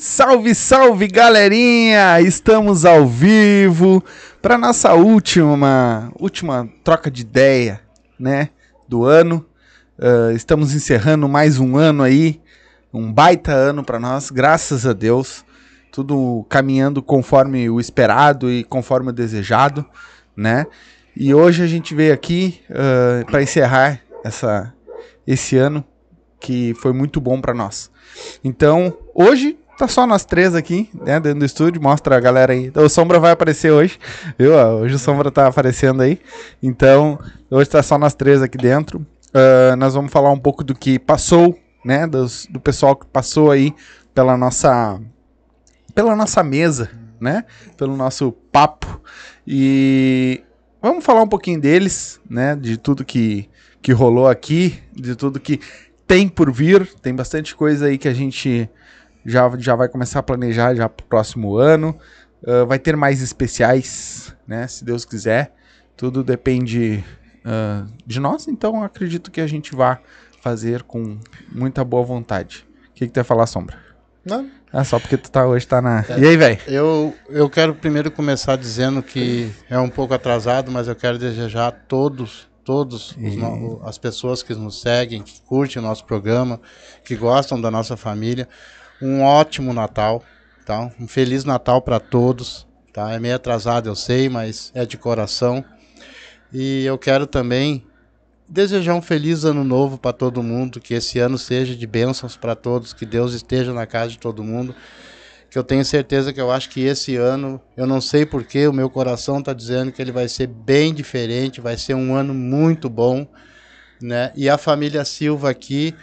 Salve, salve, galerinha! Estamos ao vivo para nossa última, última troca de ideia, né, do ano. Ah, estamos encerrando mais um ano aí, um baita ano para nós, graças a Deus. Tudo caminhando conforme o esperado e conforme o desejado, né? E hoje a gente veio aqui para encerrar essa, esse ano que foi muito bom para nós. Então, hoje tá só nós três aqui, né, dentro do estúdio, mostra a galera aí. O Sombra vai aparecer hoje, viu? Hoje o Sombra tá aparecendo aí. Então, hoje tá só nós três aqui dentro. Ah, nós vamos falar um pouco do que passou, né, dos- do pessoal que passou aí pela nossa pela nossa mesa, né? Pelo nosso papo. E vamos falar um pouquinho deles, né? De tudo que, que rolou aqui, de tudo que tem por vir. Tem bastante coisa aí que a gente já, já vai começar a planejar já pro próximo ano. Ah, vai ter mais especiais, né? Se Deus quiser. Tudo depende ah, de nós, então acredito que a gente vá fazer com muita boa vontade. O que, que tu ia falar, Sombra? Não, Ah, só porque tu tá hoje tá na. E aí, velho? Eu, eu quero primeiro começar dizendo que é um pouco atrasado, mas eu quero desejar a todos, todos no- as pessoas que nos seguem, que curtem o nosso programa, que gostam da nossa família, um ótimo Natal, tá? Um feliz Natal para todos, tá? É meio atrasado, eu sei, mas é de coração. E eu quero também desejar um feliz ano novo para todo mundo, que esse ano seja de bênçãos para todos, que Deus esteja na casa de todo mundo. Que eu tenho certeza que eu acho que esse ano, eu não sei porquê, o meu coração está dizendo que ele vai ser bem diferente, vai ser um ano muito bom, né? E a família Silva aqui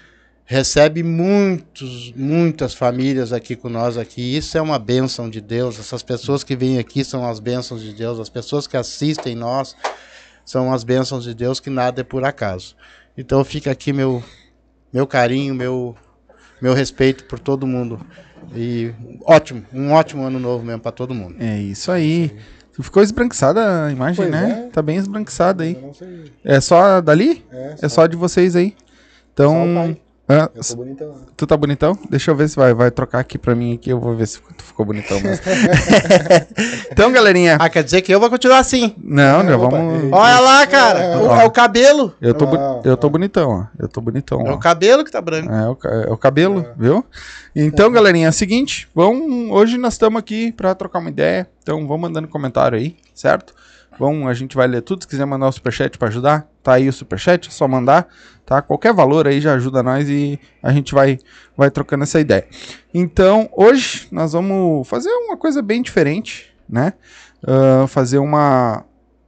recebe muitos, muitas famílias aqui com nós aqui. Isso é uma bênção de Deus. Essas pessoas que vêm aqui são as bênçãos de Deus. As pessoas que assistem nós são as bênçãos de Deus que nada é por acaso. Então fica aqui meu meu carinho, meu meu respeito por todo mundo. E ótimo, um ótimo ano novo mesmo para todo mundo. É isso aí. Tu ficou esbranquiçada a imagem, Pois né? é. Tá bem esbranquiçada aí. É só dali? É, É só de vocês aí. Então. O. Ah, Eu tô bonitão. tu tá bonitão? Deixa eu ver se vai, vai trocar aqui pra mim aqui. Eu vou ver se tu ficou bonitão mesmo. então, galerinha. Ah, quer dizer que eu vou continuar assim. Não, já opa, vamos. ei. Olha lá, cara. o- é o cabelo. Eu tô, Ah, eu tô ah. bonitão, ó. Eu tô bonitão, É ó. o cabelo que tá branco. É o, ca- é o cabelo, viu? Então, galerinha, é o seguinte, vamos, hoje nós estamos aqui pra trocar uma ideia, então vão mandando comentário aí, certo? Vão, a gente vai ler tudo, se quiser mandar o superchat pra ajudar, tá aí o superchat, é só mandar, tá? Qualquer valor aí já ajuda nós e a gente vai, vai trocando essa ideia. Então, hoje nós vamos fazer uma coisa bem diferente, né? Ah, fazer uma,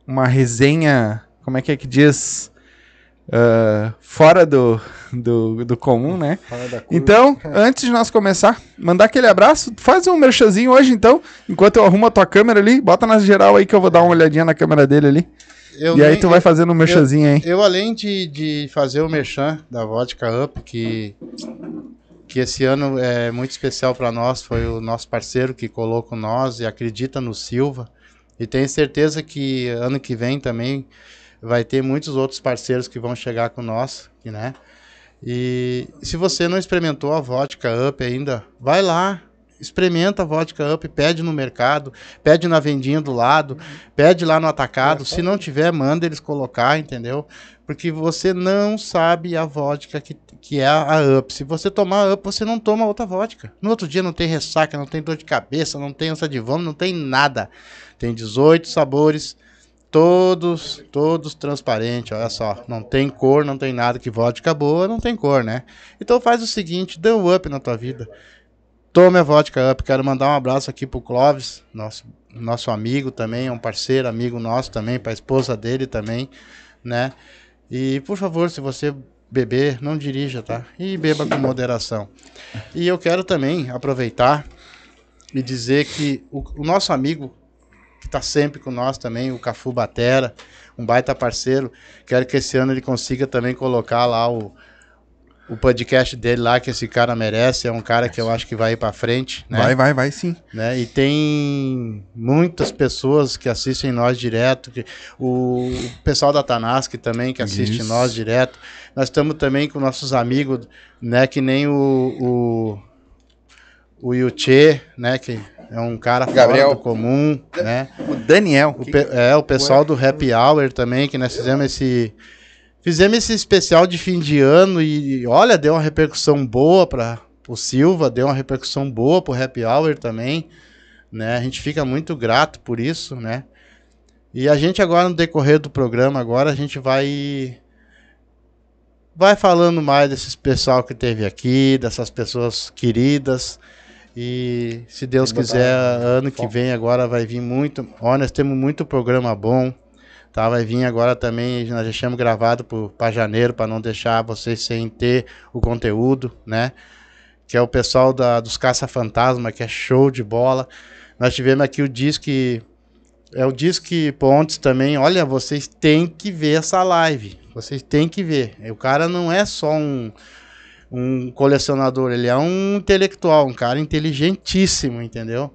uma resenha, como é que é que diz? Ah, fora do, do, do comum, né? Então, antes de nós começar, mandar aquele abraço, faz um merchanzinho hoje então, enquanto eu arrumo a tua câmera ali, bota na geral aí que eu vou dar uma olhadinha na câmera dele ali. Eu e aí nem- tu vai fazendo um merchanzinho aí. Eu, além de, de fazer o merchan da Vodka Up, que que esse ano é muito especial para nós, foi o nosso parceiro que colou com nós e acredita no Silva. E tenho certeza que ano que vem também vai ter muitos outros parceiros que vão chegar com nós, né? E se você não experimentou a vodka up ainda, vai lá, experimenta a vodka up, pede no mercado, pede na vendinha do lado, pede lá no atacado. Se não tiver, manda eles colocar, entendeu? Porque você não sabe a vodka que, que é a up. Se você tomar a up, você não toma outra vodka. No outro dia não tem ressaca, não tem dor de cabeça, não tem ânsia de vômito, não tem nada. Tem 18 sabores todos, todos transparentes, olha só, não tem cor, não tem nada, que vodka boa não tem cor, né? Então faz o seguinte, dê um up na tua vida. Tome a vodka up, quero mandar um abraço aqui pro Clóvis, nosso, nosso amigo também, um parceiro, amigo nosso também, pra esposa dele também, né? E por favor, se você beber, não dirija, tá? E beba com moderação. E eu quero também aproveitar e dizer que o, o nosso amigo que está sempre com nós também, o Cafu Batera, um baita parceiro. Quero que esse ano ele consiga também colocar lá o, o podcast dele lá, que esse cara merece. É um cara que eu acho que vai ir para frente. Né? Vai, vai, vai sim. Né? E tem muitas pessoas que assistem nós direto. Que, o, o pessoal da Tanask também, que assiste Isso. nós direto. Nós estamos também com nossos amigos, né? Que nem o, o, o Yuchê, né? Que é um cara Gabriel. fora do comum, né? O Daniel. O pe, é, o pessoal do Happy Hour também, que nós fizemos esse... Fizemos esse especial de fim de ano e, olha, deu uma repercussão boa para o Silva, deu uma repercussão boa para o Happy Hour também, né? A gente fica muito grato por isso, né? E a gente agora, no decorrer do programa, agora a gente vai vai falando mais desses pessoal que teve aqui, dessas pessoas queridas, e se Deus quiser, ano que vem agora vai vir muito. Ó, nós temos muito programa bom. Tá, vai vir agora também, nós deixamos gravado para janeiro, para não deixar vocês sem ter o conteúdo, né? Que é o pessoal da, dos Caça-Fantasma, que é show de bola. Nós tivemos aqui o Disque. É o Disque Pontes também. Olha, vocês têm que ver essa live. Vocês têm que ver. O cara não é só um um colecionador, ele é um intelectual, um cara inteligentíssimo, entendeu?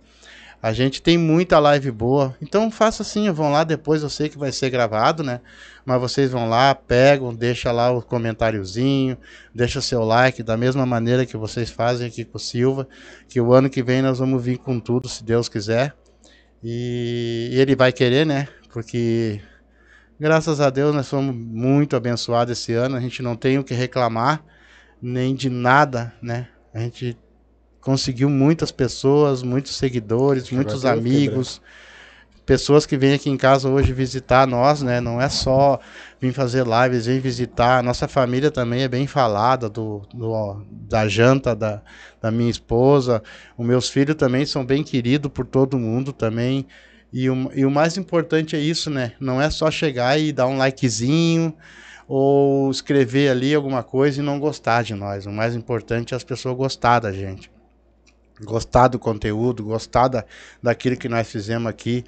A gente tem muita live boa. Então faça assim, vão lá depois, eu sei que vai ser gravado, né? Mas vocês vão lá, pegam, deixa lá o comentáriozinho, deixa seu like, da mesma maneira que vocês fazem aqui com o Silva, que o ano que vem nós vamos vir com tudo, se Deus quiser. E ele vai querer, né? Porque graças a Deus nós fomos muito abençoados esse ano, a gente não tem o que reclamar nem de nada, né? A gente conseguiu muitas pessoas, muitos seguidores, muitos amigos, pessoas que vêm aqui em casa hoje visitar nós, né? Não é só vir fazer lives, vem visitar. A nossa família também é bem falada do, do da janta da, da minha esposa. Os meus filhos também são bem queridos por todo mundo também. E o, e o mais importante é isso, né? Não é só chegar e dar um likezinho, ou escrever ali alguma coisa e não gostar de nós. O mais importante é as pessoas gostar da gente. Gostar do conteúdo, gostar da, daquilo que nós fizemos aqui.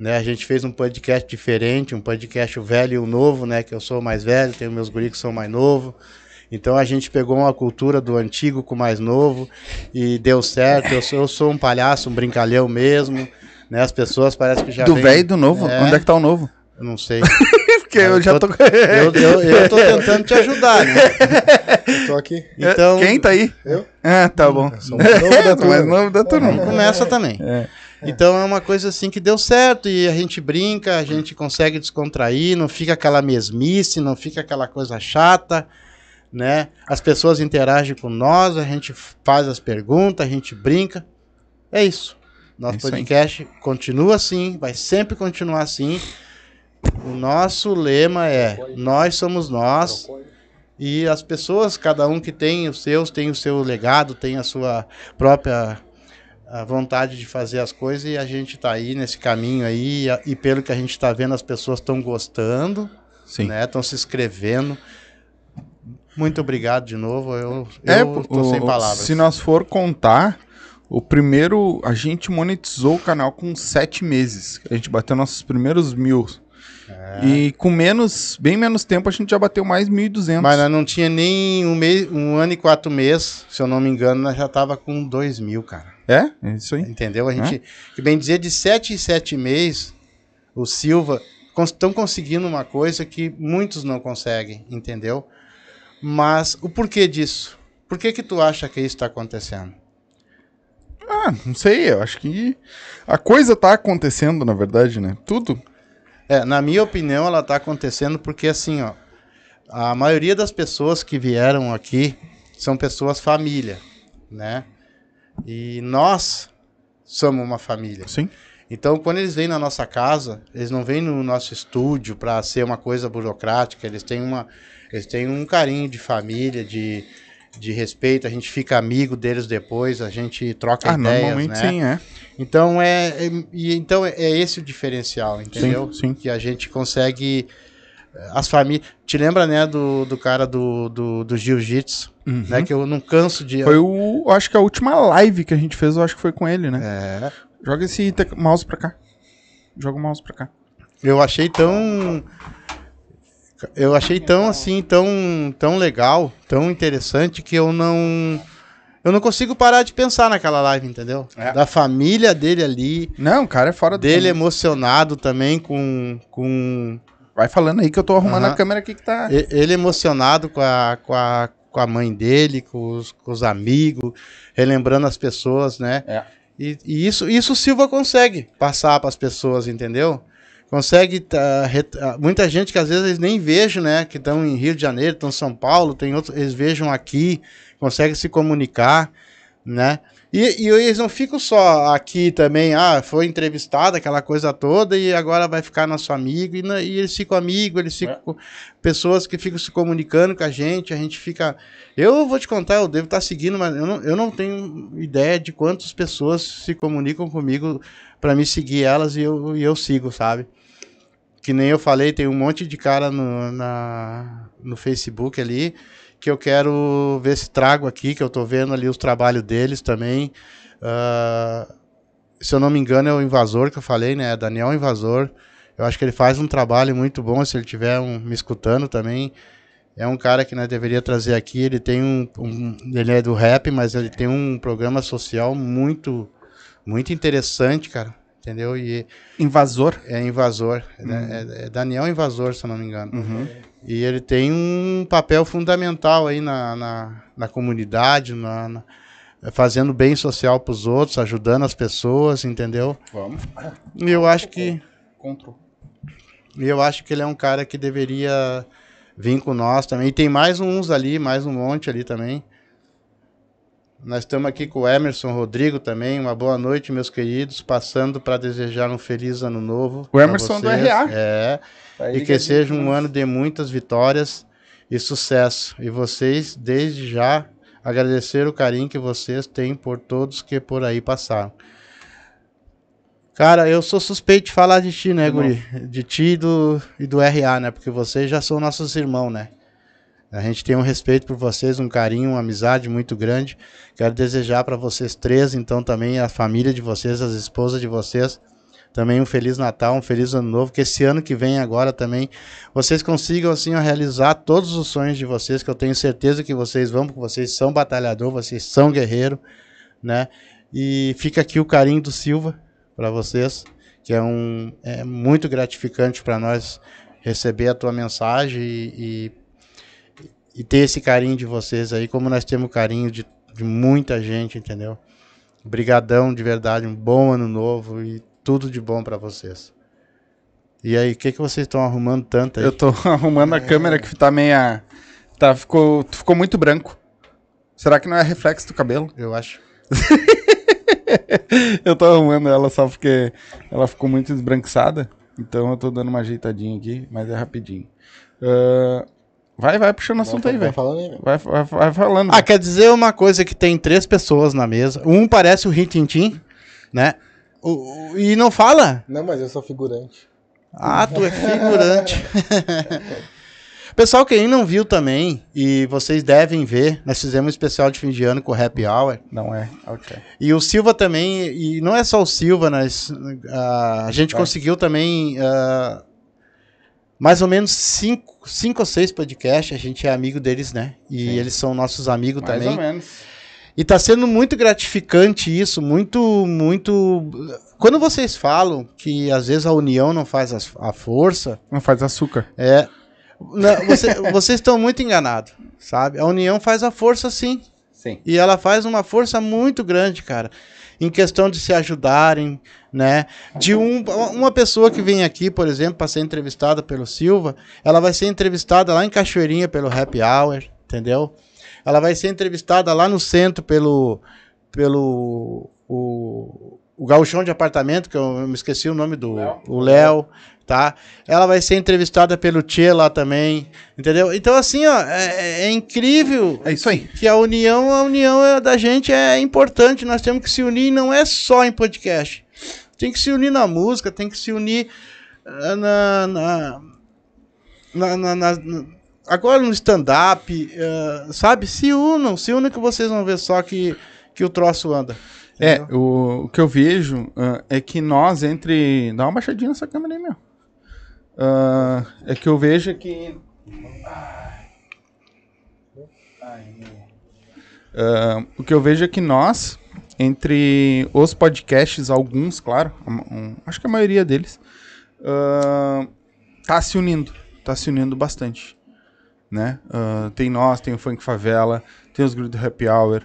Né? A gente fez um podcast diferente, um podcast velho e o novo, né? Que eu sou mais velho, tenho meus guris que são mais novos. Então a gente pegou uma cultura do antigo com o mais novo e deu certo. Eu sou, eu sou um palhaço, um brincalhão mesmo. Né? As pessoas parecem que já. Do velho e do novo? É... Onde é que tá o novo? Eu não sei. Porque eu, eu já tô. eu, eu, eu, tô tentando te ajudar, né? tô aqui. Então... Quem tá aí? Eu? Ah, tá bom. Eu sou mais novo da turma. mais novo da turma. Começa também. É. Então é uma coisa assim que deu certo e a gente brinca, a gente consegue descontrair, não fica aquela mesmice, não fica aquela coisa chata, né? As pessoas interagem com nós, a gente faz as perguntas, a gente brinca. É isso. Nosso é isso podcast aí. continua assim, vai sempre continuar assim. O nosso lema é: nós somos nós. E as pessoas, cada um que tem os seus, tem o seu legado, tem a sua própria a vontade de fazer as coisas e a gente está aí nesse caminho aí e, pelo que a gente está vendo as pessoas estão gostando, Sim. né? Estão se inscrevendo. Muito obrigado de novo. Eu, é, eu tô o, sem palavras. Se nós for contar, o primeiro a gente monetizou o canal com sete meses. A gente bateu nossos primeiros mil E com menos, bem menos tempo, a gente já bateu mais 1.200. Mas nós não tinha nem um, mês, um ano e quatro meses, se eu não me engano, nós já tava com 2 mil, cara. É? É isso aí. Entendeu? A gente, que bem dizer, de sete em sete meses, o Silva estão conseguindo uma coisa que muitos não conseguem, entendeu? Mas o porquê disso? Por que que tu acha que isso está acontecendo? Ah, não sei, eu acho que a coisa tá acontecendo, na verdade, né? Tudo. É, na minha opinião, ela está acontecendo porque assim, ó, a maioria das pessoas que vieram aqui são pessoas família, né? E nós somos uma família. Sim. Então, quando eles vêm na nossa casa, eles não vêm no nosso estúdio para ser uma coisa burocrática, eles têm, uma, eles têm um carinho de família, de, de respeito, a gente fica amigo deles depois, a gente troca Ah, ideias, normalmente né? sim, é. Então é, é- então é esse o diferencial, entendeu? sim. Que a gente consegue eh, as famílias. Te lembra, né, do, do cara do, do, do jiu-jitsu, né? Que eu não canso de. Uhum. Foi o. Acho que a última live que a gente fez, eu acho que foi com ele, né? É, Joga esse mouse pra cá. Joga o mouse pra cá. eu achei tão. Eu achei tão assim, tão, tão legal, tão interessante que eu não. Eu não consigo parar de pensar naquela live, entendeu? É. Da família dele ali, Não, o cara é fora dele comum. emocionado também com, com Vai falando aí que eu tô arrumando Aham. a câmera aqui que tá. Ele emocionado com a, com a, com a mãe dele, com os, com os amigos, relembrando as pessoas, né? É. E, e isso, isso o Silva consegue passar para as pessoas, entendeu? Consegue. tá, ah, muita gente que às vezes eles nem vejam, né? Que estão em Rio de Janeiro, estão em São Paulo, tem outros, eles vejam aqui, conseguem se comunicar, né? E, e eles não ficam só aqui também, ah, foi entrevistado, aquela coisa toda, e agora vai ficar nosso amigo, e, na- e eles ficam amigos, eles ficam com pessoas que ficam se comunicando com a gente, a gente fica. Eu vou te contar, eu devo estar seguindo, mas eu não, eu não tenho ideia de quantas pessoas se comunicam comigo para me seguir elas e eu, e eu sigo, sabe? Que nem eu falei, tem um monte de cara no, na, no Facebook ali que eu quero ver se trago aqui, que eu tô vendo ali os trabalhos deles também. Ah, se eu não me engano, é o Invasor que eu falei, né? Daniel Invasor. Eu acho que ele faz um trabalho muito bom, se ele estiver um, me escutando também. É um cara que nós deveria trazer aqui. Ele tem um, um- Ele é do rap, mas ele tem um programa social muito, muito interessante, cara. Entendeu? E Invasor. é invasor. né? É, é Daniel Invasor, se eu não me engano. Uhum. E ele tem um papel fundamental aí na, na, na comunidade, na, na- fazendo bem social para os outros, ajudando as pessoas, entendeu? Vamos. E eu acho que Control. e eu acho que ele é um cara que deveria vir com nós também. E tem mais uns ali, mais um monte ali também. Nós estamos aqui com o Emerson Rodrigo também. Uma boa noite, meus queridos. Passando para desejar um feliz ano novo. O Emerson do vocês. RA. É. E que seja um ano de muitas vitórias e sucesso. E vocês, desde já, agradecer o carinho que vocês têm por todos que por aí passaram. Cara, eu sou suspeito de falar de ti, né, Guri? De ti e do, e do RA, né? Porque vocês já são nossos irmãos, né? A gente tem um respeito por vocês, um carinho, uma amizade muito grande. Quero desejar para vocês três, então também a família de vocês, as esposas de vocês, também um feliz Natal, um feliz ano novo, que esse ano que vem agora também vocês consigam assim realizar todos os sonhos de vocês, que eu tenho certeza que vocês vão, porque vocês são batalhador, vocês são guerreiro, né? E fica aqui o carinho do Silva para vocês, que é um é muito gratificante para nós receber a tua mensagem e, e, e ter esse carinho de vocês aí, como nós temos carinho de, de muita gente, entendeu? Brigadão de verdade, um bom ano novo e tudo de bom para vocês. E aí, o que, que vocês estão arrumando tanto aí? Eu tô arrumando a câmera que tá meia. Tá, ficou, ficou muito branco. Será que não é reflexo do cabelo? Eu acho. Eu tô arrumando ela só porque ela ficou muito esbranquiçada. Então eu tô dando uma ajeitadinha aqui, mas é rapidinho. Ah, vai, vai puxando assunto aí, Vai aí, velho. Vai, vai, vai falando. Ah, quer dizer uma coisa que tem três pessoas na mesa. Um parece o Rintintim, né? O- o- e não fala. Não, mas eu sou figurante. Ah, tu é figurante. Pessoal, quem não viu também, e vocês devem ver, nós fizemos um especial de fim de ano com o Happy Hour. Não é? Ok. E o Silva também, e não é só o Silva, nós, ah, a gente Vai. conseguiu também ah, mais ou menos cinco, cinco ou seis podcasts, a gente é amigo deles, né? E Sim. eles são nossos amigos Mais também. ou menos. E tá sendo muito gratificante isso, muito, muito. Quando vocês falam que às vezes a união não faz as- a força, Não faz açúcar. é. não, você- vocês estão muito enganados, sabe? A união faz a força sim. Sim. E ela faz uma força muito grande, cara. Em questão de se ajudarem, né? De um, uma pessoa que vem aqui, por exemplo, para ser entrevistada pelo Silva, ela vai ser entrevistada lá em Cachoeirinha pelo Happy Hour, entendeu? Ela vai ser entrevistada lá no centro pelo pelo o, o gauchão de apartamento, que eu me esqueci o nome do Léo. o Léo, tá? Ela vai ser entrevistada pelo Tchê lá também, entendeu? Então assim, ó, é, é incrível É isso aí. que a união, a união é- da gente é importante. Nós temos que se unir, não é só em podcast. Tem que se unir na música, tem que se unir ah, na, na, na- na- na- agora no stand-up, ah, sabe? Se unam, se unam que vocês vão ver só que, que o troço anda. É, o, o que eu vejo ah, é que nós, entre. Dá uma baixadinha nessa câmera aí, meu. Ah, é que eu vejo que. Ah, o que eu vejo é que nós, entre os podcasts, alguns, claro, um- acho que a maioria deles, ah, tá se unindo. Tá se unindo bastante. Né? Ah, tem nós, tem o Funk Favela, tem os grupos do Happy Hour,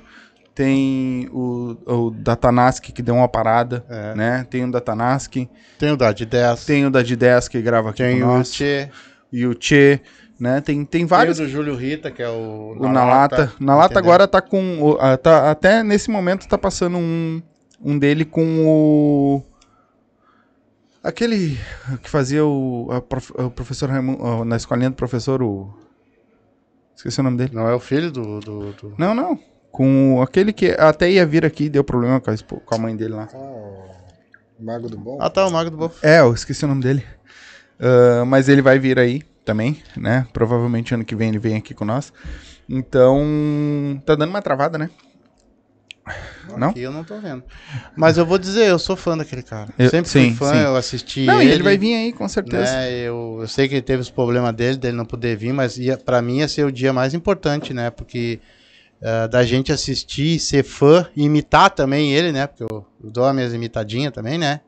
tem o, o Datanask que deu uma parada, É. né? Tem o Datanask, Tem o da de 10, tem o da D10 que grava aqui tem o Tchê, e o Tchê, né? Tem, tem vários. tem o do Júlio Rita, que é o. O Na Lata. Na Lata entendeu? agora tá com. tá- até nesse momento tá passando um, um dele com o. Aquele que fazia o, prof- o professor Raimundo. Na escolinha do professor, o. Esqueci o nome dele. Não é o filho do. do, do- Não, não. Com aquele que até ia vir aqui e deu problema com a, com a mãe dele lá. Ah, o Mago do Bom. Ah, tá, o Mago do Bofo. É, eu esqueci o nome dele. Ah, mas ele vai vir aí também, né? Provavelmente ano que vem ele vem aqui com nós. Então, tá dando uma travada, né? Não? Aqui eu não tô vendo. Mas eu vou dizer, eu sou fã daquele cara. Eu- Sempre sim, fui fã, sim. eu assisti Não, e ele. ele vai vir aí, com certeza. né, eu, eu sei que ele teve os problemas dele, dele não poder vir, mas ia, pra mim ia ser o dia mais importante, né? Porque ah, da gente assistir, ser fã, imitar também ele, né? Porque eu, eu dou as minhas imitadinhas também, né?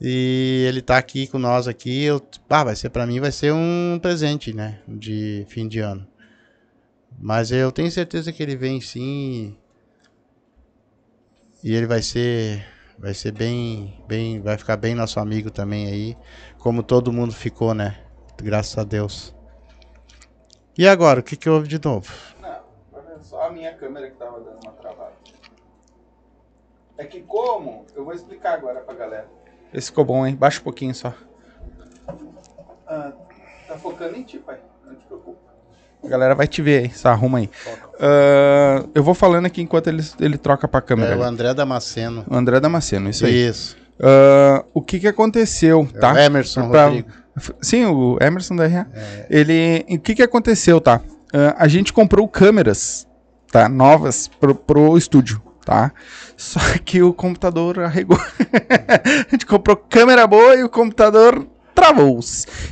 E ele tá aqui com nós aqui, eu, ah, vai ser para mim vai ser um presente, né, de fim de ano. Mas eu tenho certeza que ele vem sim. E ele vai ser vai ser bem bem vai ficar bem nosso amigo também aí, como todo mundo ficou, né? Graças a Deus. E agora, o que que houve de novo? Minha câmera que tava dando uma travada. É que como? Eu vou explicar agora pra galera. Esse ficou bom, hein? Baixa um pouquinho só. tá focando em ti, pai. Não te preocupa. A galera vai te ver aí, só arruma aí. Ah, eu vou falando aqui enquanto ele, ele troca pra câmera. É o ali. André Damasceno. O André Damasceno, isso aí. Isso. Ah, o que que aconteceu, É tá? o Emerson Pra- Rodrigo. Sim, o Emerson da RA. Ele. O que que aconteceu, tá? Ah, a gente comprou câmeras, tá? Novas pro, pro estúdio, tá? Só que o computador arregou. a gente comprou câmera boa e o computador travou.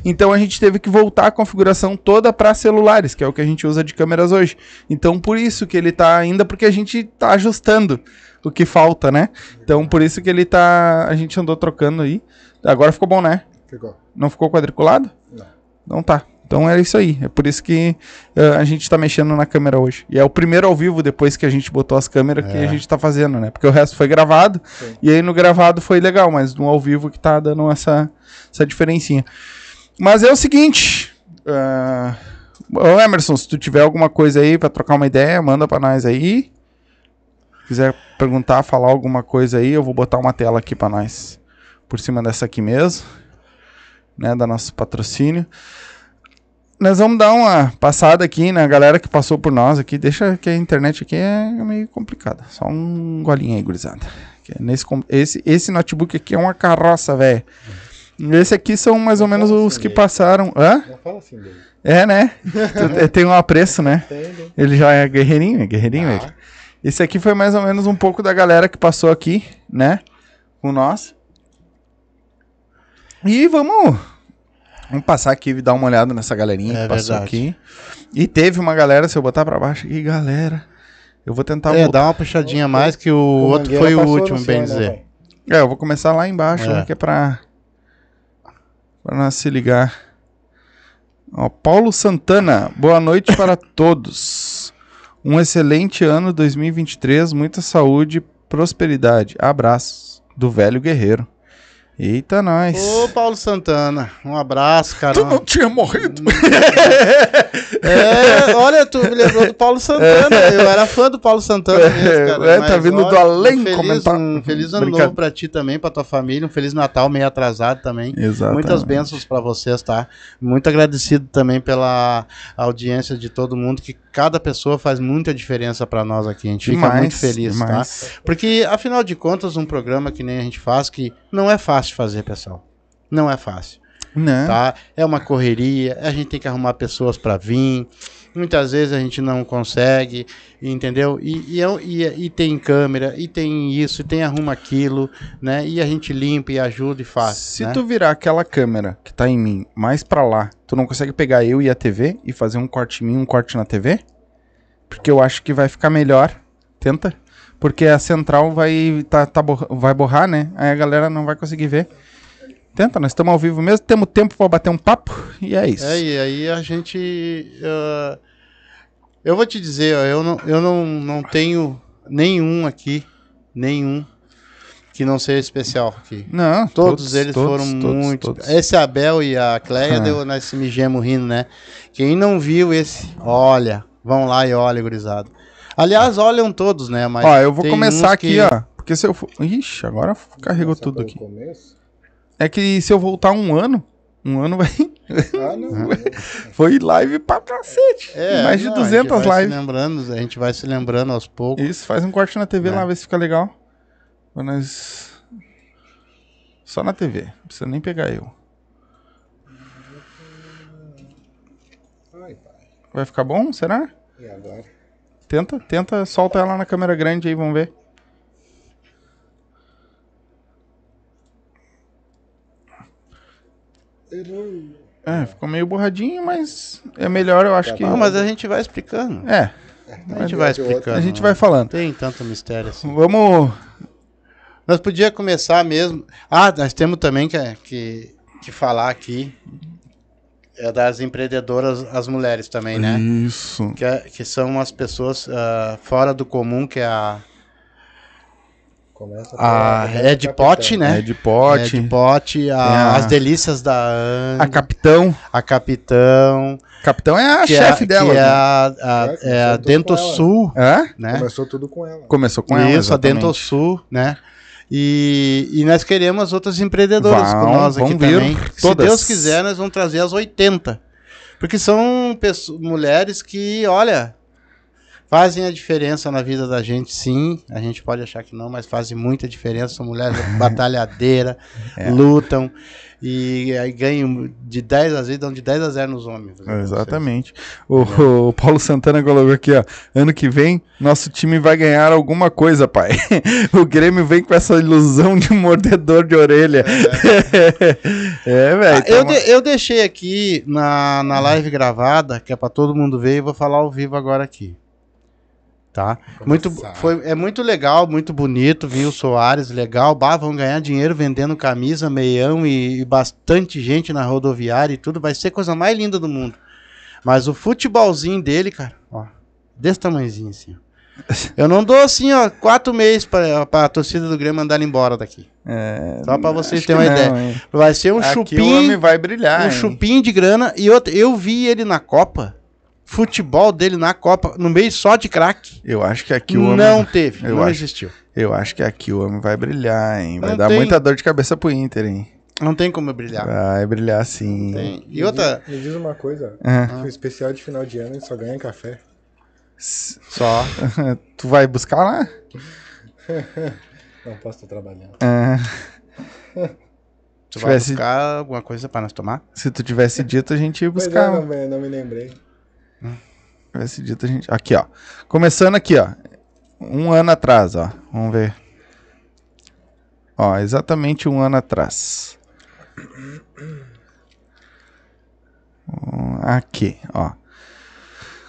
Então a gente teve que voltar a configuração toda para celulares, que é o que a gente usa de câmeras hoje. Então por isso que ele tá ainda porque a gente tá ajustando o que falta, né? Então por isso que ele tá, a gente andou trocando aí. Agora ficou bom, né? Ficou. Não ficou quadriculado? Não. Não tá. Então é isso aí. É por isso que eh, a gente tá mexendo na câmera hoje. E é o primeiro ao vivo depois que a gente botou as câmeras que É. a gente tá fazendo, né? Porque o resto foi gravado. Sim. E aí no gravado foi legal, mas no ao vivo que tá dando essa, essa diferencinha. Mas é o seguinte. Ô Emerson, se tu tiver alguma coisa aí pra trocar uma ideia, manda pra nós aí. Se quiser perguntar, falar alguma coisa aí, eu vou botar uma tela aqui pra nós. Por cima dessa aqui mesmo né, da nosso patrocínio. Nós vamos dar uma passada aqui na galera que passou por nós aqui. Deixa que a internet aqui é meio complicada. Só um golinho aí, gurizada. É nesse, esse, esse notebook aqui é uma carroça, velho. Esse aqui são mais ou menos fala os assim que dele. passaram. Hã? Não fala assim dele. É, né? Tem um apreço, né? Ele já é guerreirinho, é guerreirinho Ah. ele. Esse aqui foi mais ou menos um pouco da galera que passou aqui, né? Com nós. E vamos Vamos passar aqui e dar uma olhada nessa galerinha É que passou verdade. aqui. E teve uma galera, se eu botar pra baixo aqui, galera. Eu vou tentar É, dá uma puxadinha a mais que o, outro Mangueira foi o último, céu, bem né, dizer. É, eu vou começar lá embaixo, É. né, que é pra, pra nós se ligar. Ó, Paulo Santana, boa noite para todos. Um excelente ano 2023, muita saúde e prosperidade. Abraços do velho guerreiro. Eita, nós. Ô, Paulo Santana, um abraço, cara. Tu não tinha morrido? É, olha, tu me lembrou do Paulo Santana. Eu era fã do Paulo Santana mesmo, cara. É, tá vindo do olha, além um feliz, comentar. Um feliz ano novo pra ti também, pra tua família. Um feliz Natal, meio atrasado também. Exatamente. Muitas bênçãos pra vocês, tá? Muito agradecido também pela audiência de todo mundo, que cada pessoa faz muita diferença pra nós aqui. A gente fica Demais, muito feliz, tá? demais. Porque, afinal de contas, um programa que nem a gente faz, que não é fácil de fazer, pessoal. Não é fácil Né? tá? É uma correria, a gente tem que arrumar pessoas para vir. Muitas vezes a gente não consegue, entendeu? E, e, é e- e tem câmera, e tem isso, e tem arruma aquilo, né? E a gente limpa e ajuda e faz. Se né? tu virar aquela câmera que tá em mim mais pra lá, tu não consegue pegar eu e a TV e fazer um corte em mim, um corte na TV? Porque eu acho que vai ficar melhor. Tenta. Porque a central vai, tá, tá borra- vai borrar, né? Aí a galera não vai conseguir ver. Tenta, nós estamos ao vivo mesmo, temos tempo pra bater um papo e é isso. É, e aí a gente. ah, eu vou te dizer, ó, eu, não, eu não, não tenho nenhum aqui, nenhum que não seja especial aqui. Não, Todos, eles foram muito. todos. Esse Abel e a Cleia Ah. deu nesse migemo rindo, né? Quem não viu esse, olha, vão lá e olha, gurizada. Aliás, olham todos, né? Mas Ó, eu vou começar aqui, que- ó. Porque se eu for. Ixi, agora carregou tudo aqui. começo? É que se eu voltar um ano, um ano vai. Ah, não. Foi live pra cacete. É, Mais de não, 200 a gente vai lives. Se lembrando, a gente vai se lembrando aos poucos. Isso, faz um corte na TV É. lá, vê se fica legal. Pra nós... Só na TV, não precisa nem pegar eu. Vai ficar bom, será? E agora? Tenta, tenta, solta ela na câmera grande aí, vamos ver. É, ficou meio borradinho, mas é melhor, eu acho Tá que... Não, mas a gente vai explicando. É, A gente vai explicando. a gente não vai falando. Tem tanto mistério assim. Vamos... Nós podíamos começar mesmo. Ah, nós temos também que, que, que falar aqui é das empreendedoras, as mulheres também, né? Isso. Que, é- que são as pessoas ah, fora do comum, que é a, Começa a pela- Ed Pot, né? É de pote, Ed Pot, a- a- as delícias da Ana, a Capitão. a Capitão, Capitão é a chefe é, dela. que é né? a, a, É, é a começou tudo Dento com ela. Sul, Hã? né? Começou tudo com ela. Começou com ela, Isso, a exatamente. Dento Sul, né? E, e nós queremos outras empreendedoras Vão, com nós aqui também. Se todas. Deus quiser, nós vamos trazer as 80. Porque são pesso- mulheres que, olha, fazem a diferença na vida da gente, sim. A gente pode achar que não, mas fazem muita diferença. São mulheres batalhadeiras, É. lutam e aí ganham de 10 a 0, dão de 10 a 0 nos homens. Exatamente. O, o Paulo Santana colocou aqui, ó. Ano que vem, nosso time vai ganhar alguma coisa, pai. o Grêmio vem com essa ilusão de mordedor de orelha. É, velho. Ah, eu, tamo- de- eu deixei aqui na, na live gravada, que é pra todo mundo ver, e vou falar ao vivo agora aqui. Tá? Muito, foi, é muito legal, muito bonito, viu? O Soares, legal. Bah, vão ganhar dinheiro vendendo camisa, meião e, e bastante gente na rodoviária e tudo. Vai ser a coisa mais linda do mundo. Mas o futebolzinho dele, cara, ó, desse tamanhozinho assim. ó. Eu não dou assim, ó, quatro meses pra, pra torcida do Grêmio mandar ele embora daqui. É, Só pra vocês terem uma não, ideia. hein. Vai ser um Aqui chupim o homem vai brilhar. um hein. chupim de grana e outra, eu vi ele na Copa, futebol dele na Copa, no meio só de craque. Eu acho que aqui o homem. Não teve, eu não acho. existiu. Eu acho que aqui o homem vai brilhar, hein? Vai Não dar tem- muita dor de cabeça pro Inter, hein? Não tem como eu brilhar. Vai brilhar sim. Tem. E Me outra, diz- Me diz uma coisa. Que o especial de final de ano ele só ganha café. só. tu vai buscar lá? Não posso estar trabalhando. Ah, Tu vai Tivesse- buscar alguma coisa pra nós tomar? se tu tivesse dito, a gente ia Pois buscar. é, não, me- não me lembrei. Tivesse dito, a gente. Aqui, ó. Começando aqui, ó. Um ano atrás, ó. Vamos ver. Ó, exatamente um ano atrás. Aqui, ó.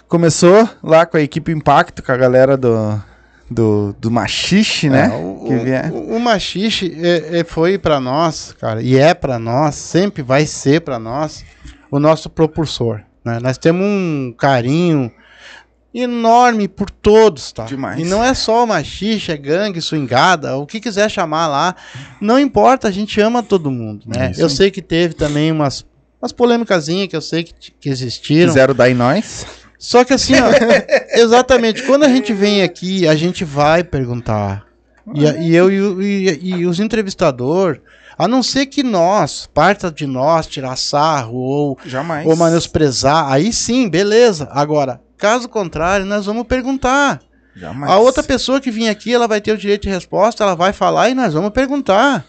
Começou lá com a equipe Impacto, com a galera do, do, do Machixe, né? É, o, que vier. o, o machixe é- é- foi pra nós, cara, e é pra nós, sempre vai ser pra nós, o nosso propulsor. Né? Nós temos um carinho enorme por todos, tá? Demais. E não é só o machixe, é gangue, swingada, o que quiser chamar lá, não importa, a gente ama todo mundo, né? Eu sei que teve também umas, umas polêmicazinhas que eu sei que, que existiram. Quiseram dar em nós. Só que assim, ó, exatamente, quando a gente vem aqui, a gente vai perguntar. E, e eu e, e- e os entrevistadores, a não ser que nós, parta de nós, tirar sarro ou, Jamais. ou menosprezar, aí sim, beleza. Agora, caso contrário, nós vamos perguntar. Jamais. A outra pessoa que vir aqui, ela vai ter o direito de resposta, ela vai falar e nós vamos perguntar.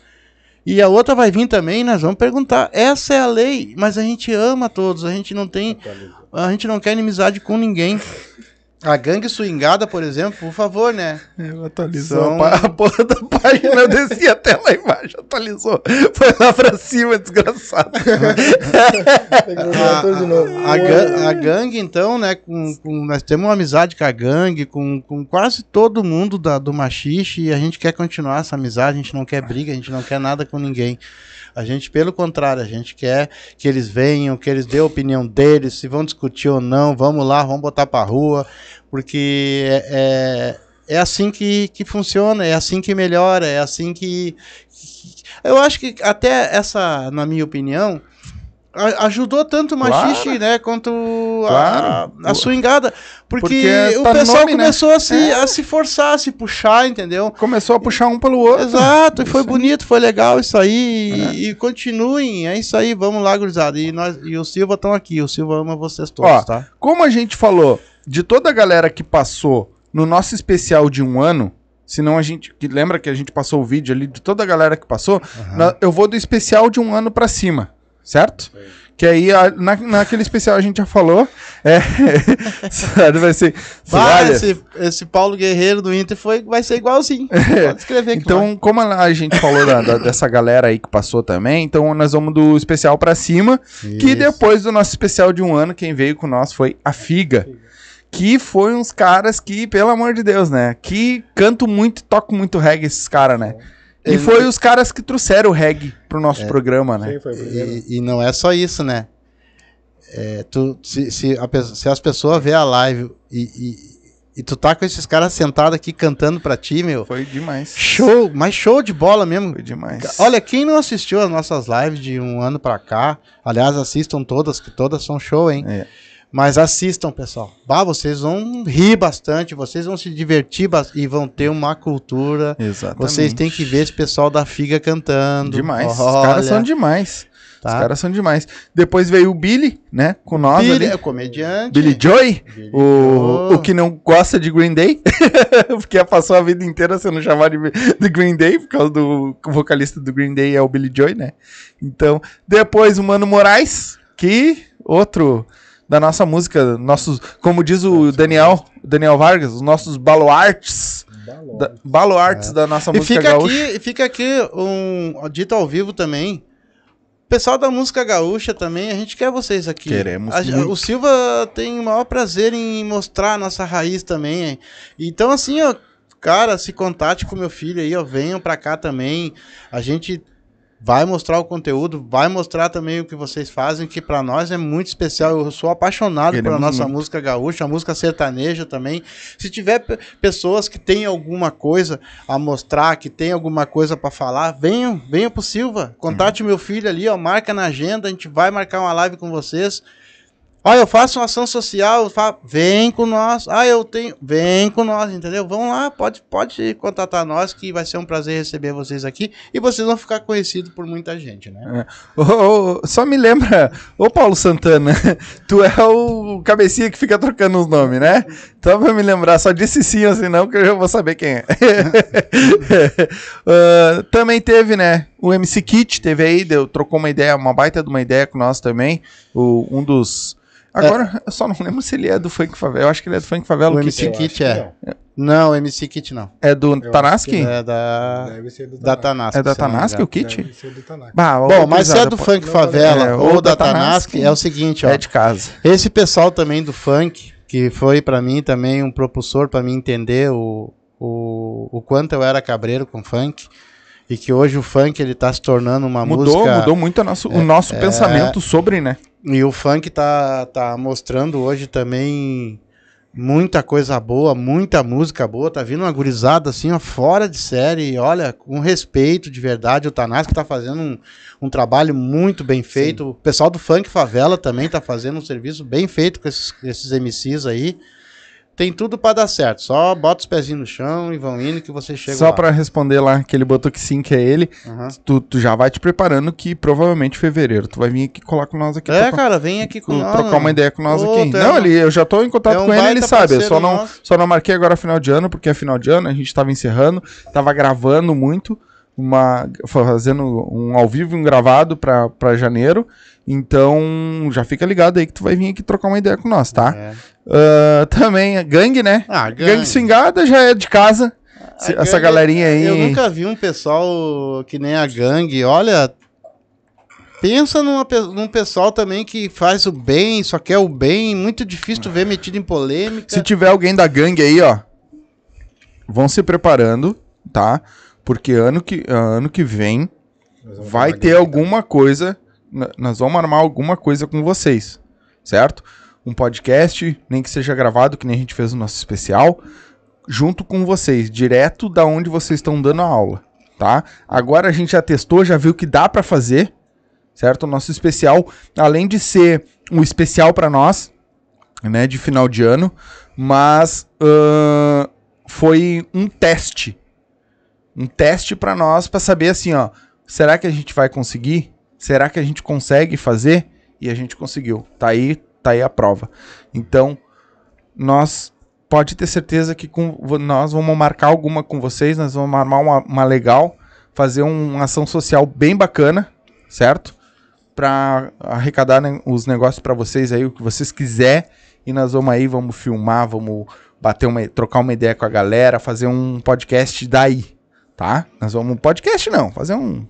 E a outra vai vir também e nós vamos perguntar. Essa é a lei, mas a gente ama todos, a gente não tem a gente não quer inimizade com ninguém. A gangue swingada, por exemplo, por favor, né? Eu atualizou São- a, porra da página, eu desci até lá embaixo, atualizou. Foi lá pra cima, desgraçado. A, tudo de novo. a- a gan- a gangue, então, né? Com, com- nós temos uma amizade com a gangue, com, com quase todo mundo da, do machixe, e a gente quer continuar essa amizade, a gente não quer briga, a gente não quer nada com ninguém. A gente, pelo contrário, a gente quer que eles venham, que eles dêem a opinião deles, se vão discutir ou não, vamos lá, vamos botar pra rua, porque é, é, é assim que, que funciona, é assim que melhora, é assim que, que- Eu acho que até essa, na minha opinião, a- ajudou tanto o machixe, Claro. né, quanto a, Claro. a swingada, porque, Porque o tá no pessoal nome, né? começou a, se, É. a se forçar, a se puxar, entendeu? Começou a puxar um pelo outro. Exato, e foi aí. bonito, foi legal isso aí. E, e continuem, é isso aí, vamos lá, gurizada. E, nós, e o Silva estão aqui, o Silva ama vocês todos, Ó, tá? Como a gente falou, de toda a galera que passou no nosso especial de um ano, senão a gente. Que lembra que a gente passou o vídeo ali de toda a galera que passou? na- eu vou do especial de um ano pra cima, certo? Que aí, na, naquele especial a gente já falou. É. vai ser. Bah, olha, esse, esse Paulo Guerreiro do Inter foi, vai ser igualzinho. Pode escrever aqui. Então, como a a gente falou da- da- dessa galera aí que passou também, então nós vamos do especial pra cima. Que depois do nosso especial de um ano, quem veio com nós foi a Figa. Que foi uns caras que, pelo amor de Deus, né? Que cantam muito e tocam muito reggae, esses caras, né? E Ele- foi os caras que trouxeram o reggae pro nosso programa, né? Quem foi o primeiro? E, e não é só isso, né? É, tu, se, se, a se as pessoas vê a live e, e, e tu tá com esses caras sentados aqui cantando pra ti, meu, Foi demais. show, mas show de bola mesmo. Foi demais. Olha, quem não assistiu as nossas lives de um ano pra cá, aliás, assistam todas, que todas são show, hein? É. Mas assistam, pessoal. Bah, vocês vão rir bastante, vocês vão se divertir e vão ter uma cultura. Exatamente. Vocês têm que ver esse pessoal da Figa cantando. Demais. Os Olha, caras são demais. tá? Os caras são demais. Depois veio o Billy, né? Com nós Billy, ali. é comediante. Billy Joy, Billy o, o que não gosta de Green Day, porque passou a vida inteira sendo chamado de, de Green Day, por causa do vocalista do Green Day é o Billy Joy, né? Então, depois o Mano Moraes, que outro da nossa música, nossos, como diz o Daniel, Daniel Vargas, os nossos baluartes, da, baluartes da nossa É. E música fica gaúcha. aqui, fica aqui um dito ao vivo também. Pessoal da música gaúcha também, a gente quer vocês aqui. Queremos A- o Silva tem o maior prazer em mostrar a nossa raiz também. hein? Então, assim, ó, cara, se contate com meu filho aí, ó, venham pra cá também. A gente vai mostrar o conteúdo, vai mostrar também o que vocês fazem, que pra nós é muito especial. Eu sou apaixonado Queremos pela nossa muito. música gaúcha, a música sertaneja também. Se tiver pe- pessoas que têm alguma coisa a mostrar, que tem alguma coisa pra falar, venham, venham pro Silva. Contate meu filho ali, ó, marca na agenda, a gente vai marcar uma live com vocês. Ah, eu faço uma ação social, fa- vem com nós. Ah, eu tenho, vem com nós, entendeu? Vão lá, pode, pode contatar nós que vai ser um prazer receber vocês aqui e vocês vão ficar conhecidos por muita gente, né? Ô, ô, só me lembra, ô Paulo Santana, tu é o cabecinha que fica trocando os nomes, né? Então pra me lembrar, só disse sim assim não, que eu já vou saber quem é. Ah, também teve, né, o MC Kit teve aí, deu, trocou uma ideia, uma baita de uma ideia com nós também, o, um dos Agora, eu só não lembro se ele é do Funk Favela. Eu acho que ele é do Funk Favela. O MC acho Kit que é. não. MC Kit não. é do Tanaski? É da, Deve ser do da. Tanaski. É da Tanaski o. Kit? Deve ser do Tanaka. Bah, Bom, mas se é do funk favela é, ou ou da Tanaski, Tanaski, é o seguinte, ó. É de casa. Esse pessoal também do funk, que foi pra mim também um propulsor pra mim entender o, o, o quanto eu era cabreiro com funk, e que hoje o funk ele tá se tornando uma Mudou, música... mudou muito a nosso, o nosso pensamento sobre, né? E o funk tá, tá mostrando hoje também muita coisa boa, muita música boa. Tá vindo uma gurizada assim, ó, fora de série. Olha, com respeito de verdade. O Tanasco tá fazendo um, um trabalho muito bem feito. O pessoal do Funk Favela também tá fazendo um serviço bem feito com esses, esses MCs aí. Tem tudo pra dar certo. Só bota os pezinhos no chão e vão indo que você chega Só pra responder lá, que ele botou que sim, que é ele. Aham. Tu, tu já vai te preparando que provavelmente em fevereiro tu vai vir aqui colar com nós aqui. É, trocar, cara, vem aqui com tu- nós. trocar uma ideia com nós Ô, aqui. é Não, um- ele, eu já tô em contato é um com ele, ele sabe. Eu só não, nosso. só não marquei agora final de ano, porque é final de ano, a gente tava encerrando, tava gravando muito, uma, fazendo um ao vivo e um gravado pra janeiro. Então, já fica ligado aí que tu vai vir aqui trocar uma ideia com nós, tá? É. Ah, também, a gangue, né? Ah, Gangue. swingada já é de casa. A Essa gangue- galerinha aí. Eu nunca vi um pessoal que nem a gangue. Olha, pensa numa, num pessoal também que faz o bem, só quer o bem. Muito difícil tu ver metido em polêmica. Se tiver alguém da gangue aí, ó, vão se preparando, tá? Porque ano que, ano que vem vai ter alguma coisa. Nós vamos armar alguma coisa com vocês, certo? Um podcast, nem que seja gravado, que nem a gente fez o nosso especial, junto com vocês, direto da onde vocês estão dando a aula, tá? Agora a gente já testou, já viu que dá pra fazer, certo? O nosso especial, além de ser um especial pra nós, né, de final de ano, mas ahn, foi um teste, um teste pra nós pra saber assim, ó, será que a gente vai conseguir? Será que a gente consegue fazer? E a gente conseguiu. Tá aí, tá aí a prova. Então, nós pode ter certeza que com, nós vamos marcar alguma com vocês, nós vamos armar uma, uma legal, fazer um- uma ação social bem bacana, certo? Pra arrecadar né, os negócios pra vocês aí, o que vocês quiser, e nós vamos aí, vamos filmar, vamos bater uma, trocar uma ideia com a galera, fazer um podcast daí, tá? Nós vamos podcast não, fazer um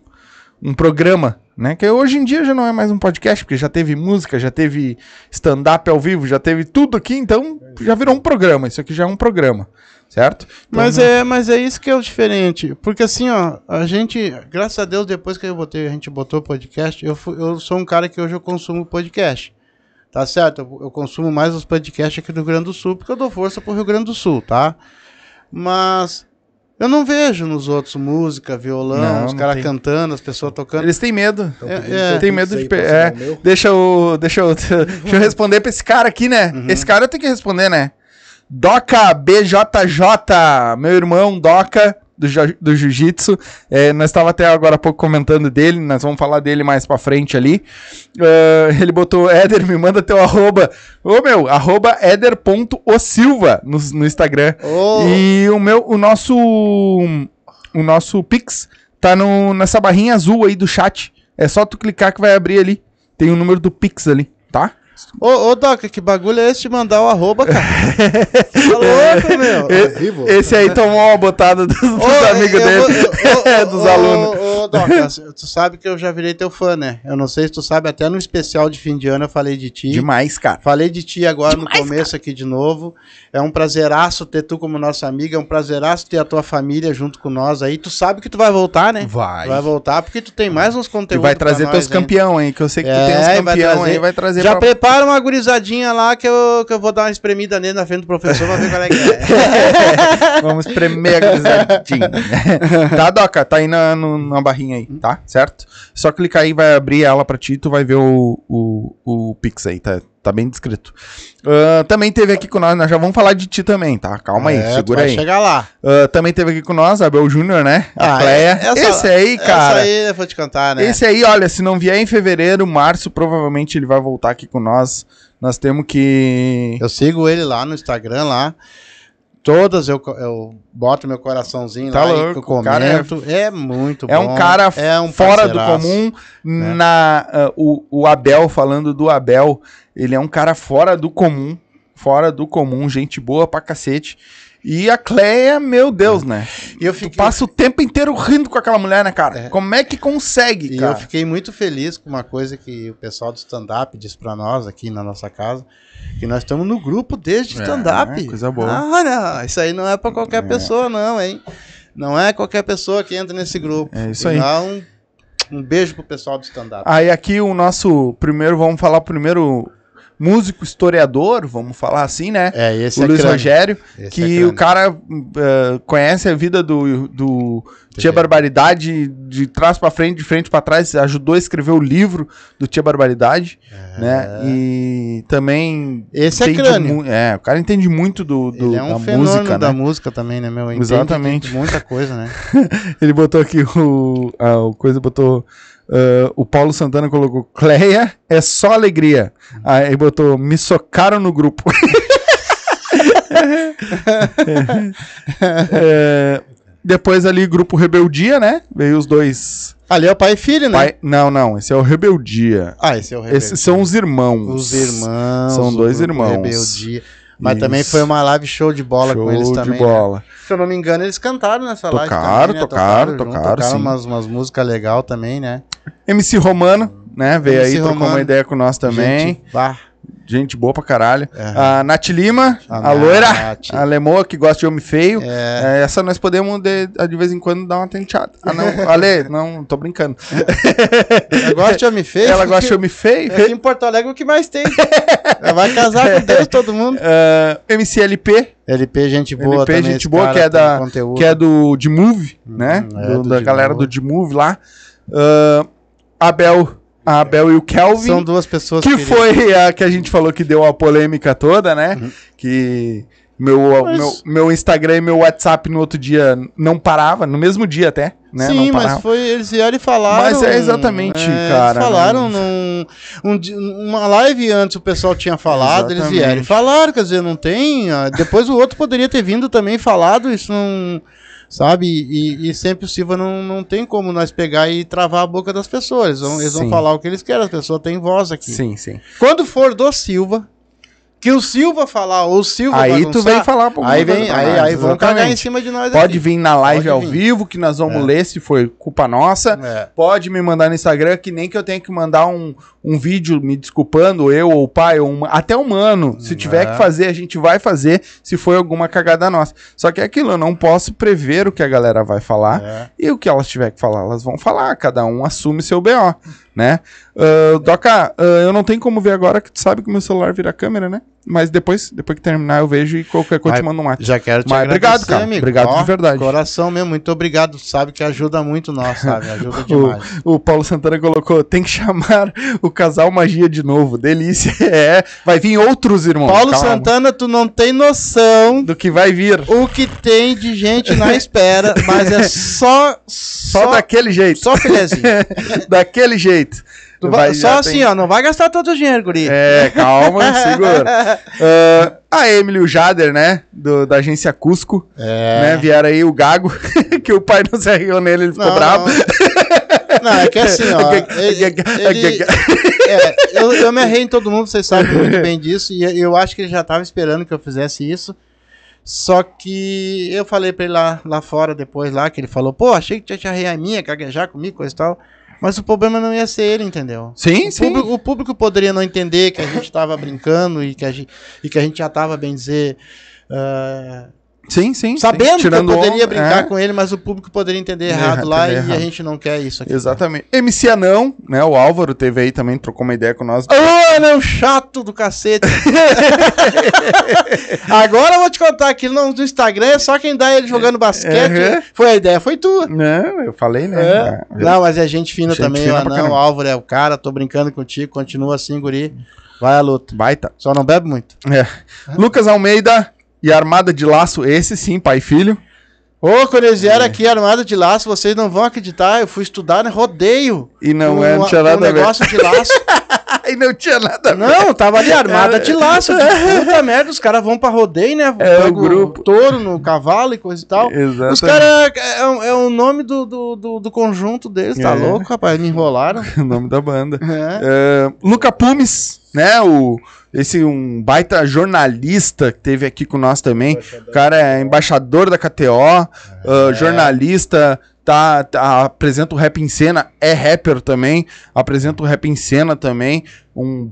um programa, né? Que hoje em dia já não é mais um podcast, porque já teve música, já teve stand-up ao vivo, já teve tudo aqui, então já virou um programa. Isso aqui já é um programa, certo? Então, Mas é, mas é isso que é o diferente. Porque assim, ó, a gente, graças a Deus, depois que eu botei, a gente botou o podcast, eu, fui- eu sou um cara que hoje eu consumo podcast. Tá certo? Eu, eu consumo mais os podcasts aqui do Rio Grande do Sul, porque eu dou força pro Rio Grande do Sul, tá? Mas eu não vejo nos outros música, violão, Não, os caras cantando, as pessoas tocando. Eles têm medo. Então, É, é, tem medo de é. o. Deixa eu, deixa eu, deixa eu responder pra esse cara aqui, né? Uhum. Esse cara eu tenho que responder, né? Doca BJJ, meu irmão Doca do, Jiu-Jitsu. É, nós estávamos até agora há pouco comentando dele, nós vamos falar dele mais pra frente ali. Ah, ele botou, Éder, me manda teu arroba. Ô meu, arroba éder.osilva no, no Instagram. Ô, E o meu, o nosso, o nosso Pix tá no, nessa barrinha azul aí do chat. É só tu clicar que vai abrir ali. Tem o número do Pix ali, tá? Ô, ô, Doca, que bagulho é esse de mandar o arroba, cara? tá louco, meu? Vivo? Esse aí tomou uma botada dos, dos Ô, amigos eu dele, eu- É, ô, dos ô, alunos. Ô, Doca, tu sabe que eu já virei teu fã, né? Eu não sei se tu sabe, até no especial de fim de ano eu falei de ti. Demais, cara. Falei de ti agora Demais, no começo aqui de novo. É um prazeraço ter tu como nossa amiga, é um prazeraço ter a tua família junto com nós aí. Tu sabe que tu vai voltar, né? Vai. Tu vai voltar porque tu tem mais uns Tu conteúdos vai pra trazer teus campeão aí, que eu sei que tu É, tem uns vai campeão trazer. aí, vai trazer Já pra... prepara uma gurizadinha lá que eu, que eu vou dar uma espremida nele na frente do professor pra ver qual é que é. Vamos espremer a grisadinha. tá, Doca? Tá aí na, no- na barrinha aí, tá? Certo? Só clicar aí, vai abrir ela pra ti, tu vai ver o, o, o Pix aí, tá, tá bem descrito. Ah, também teve aqui com nós, nós já vamos falar de ti também, tá? Calma aí, É, tu segura vai aí. chegar lá. Ah, também teve aqui com nós, Abel Júnior, né? A Ah, Cleia. essa- Esse aí, cara. Essa aí vou te cantar, né? Esse aí, olha, se não vier em fevereiro, março, provavelmente ele vai voltar aqui com nós. Nós temos que. Eu sigo ele lá no Instagram lá. Todas eu, eu boto meu coraçãozinho Tá lá louco, e o cara é- comento. É, muito É bom. um cara é um fora do comum. Na, ah, o, o Abel, falando do Abel, ele é um cara fora do comum. Fora do comum, gente boa pra cacete. E a Cleia, meu Deus, né? E eu Tu fiquei, passa o tempo inteiro rindo com aquela mulher, né, cara? É. Como é que consegue, e cara? eu fiquei muito feliz com uma coisa que o pessoal do stand-up disse pra nós aqui na nossa casa. Que nós estamos no grupo desde É, stand-up. coisa boa. Ah, não, isso aí não é pra qualquer pessoa, não, hein? Não é qualquer pessoa que entra nesse grupo. É isso aí. Um, um beijo pro pessoal do stand-up. Aí aqui o nosso primeiro, vamos falar primeiro músico historiador, vamos falar assim, né? É, esse o é Luiz crânio. Rogério, Esse é que crânio. o cara eh, conhece a vida do, do Tia. Barbaridade de trás pra frente, de frente pra trás, ajudou a escrever o livro do Tia Barbaridade, né? E também Esse é entende crânio. é, o cara entende muito do, do- Ele é um da fenômeno música, da né? música também, né, meu? Entende Exatamente. de Muita coisa, né? Ele botou aqui o a, o coisa botou ah, o Paulo Santana colocou Cleia é só alegria. Aí botou me socaram no grupo. É, depois ali grupo Rebeldia, né? Veio os dois. Ali é o pai e filho, né? pai- Não, não, esse é o Rebeldia. Ah, esse é o Rebeldia. Esses são os irmãos. Os irmãos. São dois irmãos. Rebeldia. Mas Isso. também foi uma live show de bola Show com eles de também. né? bola. Se eu não me engano, eles cantaram nessa live. Tocaram, também, né? tocaram, junto, tocaram, sim. umas, umas músicas legais também, né? MC Romano, né? Veio MC aí, trocou uma Romano. ideia com nós também. Gente, bah, Gente boa pra caralho. É. A Nath Lima, a, A loira, Nath. a lemoa que gosta de homem feio. é, É, essa nós podemos de, de vez em quando dar uma tenteada. Ah, não, Ale, não, tô brincando. eu gosto de homem feio. Ela gosta de homem feio. Aqui em Porto Alegre o que mais tem. Ela vai casar com Deus, todo mundo. Ah, MCLP, LP, gente boa LP, também. gente boa, que é da- conteúdo. que é do de Move, né? é, Do- do da galera do de Move lá. Ah, Abel, a Abel e o Kelvin. São duas pessoas que queridas. foi a que a gente falou que deu a polêmica toda, né? Uhum. Que meu, Mas- meu, meu Instagram e meu WhatsApp no outro dia não parava, no mesmo dia até, né? Sim, não mas foi, eles vieram e falaram. Mas é exatamente, é, cara, Eles falaram não- num. Um, uma live antes o pessoal tinha falado, eles Exatamente. vieram e falaram, quer dizer, não tem. ah, Depois o outro poderia ter vindo também e falado, isso não. Sabe? E, e sempre o Silva não, não tem como nós pegar e travar a boca das pessoas. Eles vão, eles vão falar o que eles querem, as pessoas têm voz aqui. Sim, sim. Quando for do Silva, que o Silva falar, ou o Silva Aí tu bagunçar, vem falar pra Aí vem, aí, aí vão cagar em cima de nós Pode aqui. vir na live Pode ao vir. vivo, que nós vamos É. ler se foi culpa nossa. É. Pode me mandar no Instagram, que nem que eu tenha que mandar um, um vídeo me desculpando, eu ou o pai, ou uma- até o mano. Se tiver É. que fazer, a gente vai fazer, se foi alguma cagada nossa. Só que é aquilo, eu não posso prever o que a galera vai falar. É. E o que elas tiver que falar, elas vão falar. Cada um assume seu BO, né? Ah, Doca, ah, eu não tenho como ver agora, que tu sabe que o meu celular vira câmera, né? Mas depois, depois que terminar, eu vejo e qualquer coisa Vai- te mando um WhatsApp. Já quero te Mas agradecer, obrigado, cara. amigo. Obrigado de verdade. Coração mesmo, muito obrigado. Sabe que ajuda muito nós, sabe? Ajuda demais. O Paulo Santana colocou: tem que chamar o casal magia de novo. Delícia. É. Vai vir outros irmãos. Paulo calma. Santana, tu não tem noção Do que vai vir. o que tem de gente na espera, mas é só Só, daquele jeito. só filezinho. daquele jeito. Vai- só assim, tem- ó, não vai gastar todo o dinheiro, guri. É, calma, segura. Ah, a Emily e o Jader, né? do- da agência Cusco. É. Né, vieram aí o Gago, que o pai não se arriou nele, ele ficou Não, bravo. Não, é que assim, ó. ele- ele- é, eu, eu me arrei em todo mundo, vocês sabem muito bem disso, e eu acho que ele já estava esperando que eu fizesse isso. Só que eu falei pra ele lá, lá fora depois, lá, que ele falou, pô, achei que tinha te arrear a minha, caguejar comigo, coisa e tal. Mas o problema não ia ser ele, entendeu? Sim, O sim. público, o público poderia não entender que a gente estava brincando e que, a gente, e que a gente já estava, bem dizer, ah, Sim, sim. sabendo sim. que eu poderia brincar é. com ele, mas o público poderia entender Erra- errado lá entender e errado. a gente não quer isso aqui. Exatamente. MC Anão, né? O Álvaro teve aí também, trocou uma ideia com nós. Ô, meu chato do cacete. Agora eu vou te contar aqui no, no Instagram, é só quem dá ele jogando basquete. Uhum. Foi a ideia, foi tu. Não, eu falei, né? É. Ah, Não, mas é gente fina Gente também, fina o Anão, o Álvaro é o cara, tô brincando contigo, continua assim, guri. Vai à luta. Baita. Só não bebe muito. É. Lucas Almeida e Armada de Laço, esse sim, pai e filho. Ô, quando eles É. vieram aqui armado de laço, vocês não vão acreditar, eu fui estudar, né? Rodeio. E não um, é, não tinha um nada a ver. negócio de laço. e não tinha nada a ver. Não, tava ali armada de laço. Puta merda, os caras vão pra rodeio, né? É, o grupo. touro no cavalo e coisa e tal. Exatamente. Os caras. É, o- é o nome do, do, do, do conjunto deles, tá É. louco, rapaz? Me enrolaram. o nome da banda. É. É, Luca Pumes, né? O, esse um baita jornalista que teve aqui com nós também. O cara é embaixador da KTO, ah, jornalista, tá, tá- apresenta o Rap em Cena, é rapper também, apresenta o Rap em Cena também. Um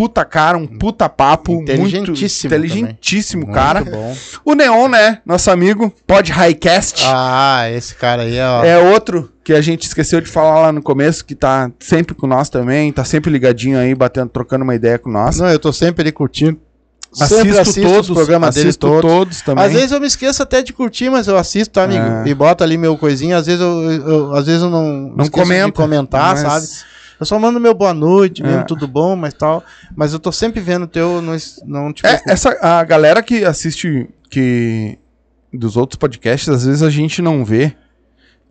puta cara, um puta papo. Muito Inteligentíssimo inteligentíssimo, Muito cara. bom. O Neon, né? Nosso amigo, Pod Highcast. Ah, esse cara aí, ó. É outro que a gente esqueceu de falar lá no começo, que tá sempre com nós também, tá sempre ligadinho aí, batendo, trocando uma ideia com nós. Não, eu tô sempre ali curtindo. assisto sempre assisto todos, os programas dele todos. todos também. Às vezes eu me esqueço até de curtir, mas eu assisto, tá, amigo? É. E boto ali meu coisinha. Às vezes eu, eu- às vezes eu não, não de comentar, mas- sabe? Eu só mando meu boa noite, mesmo, É. tudo bom, mas tal. Mas eu tô sempre vendo o teu, não, não te É, preocupa. essa a galera que assiste que dos outros podcasts, às vezes a gente não vê.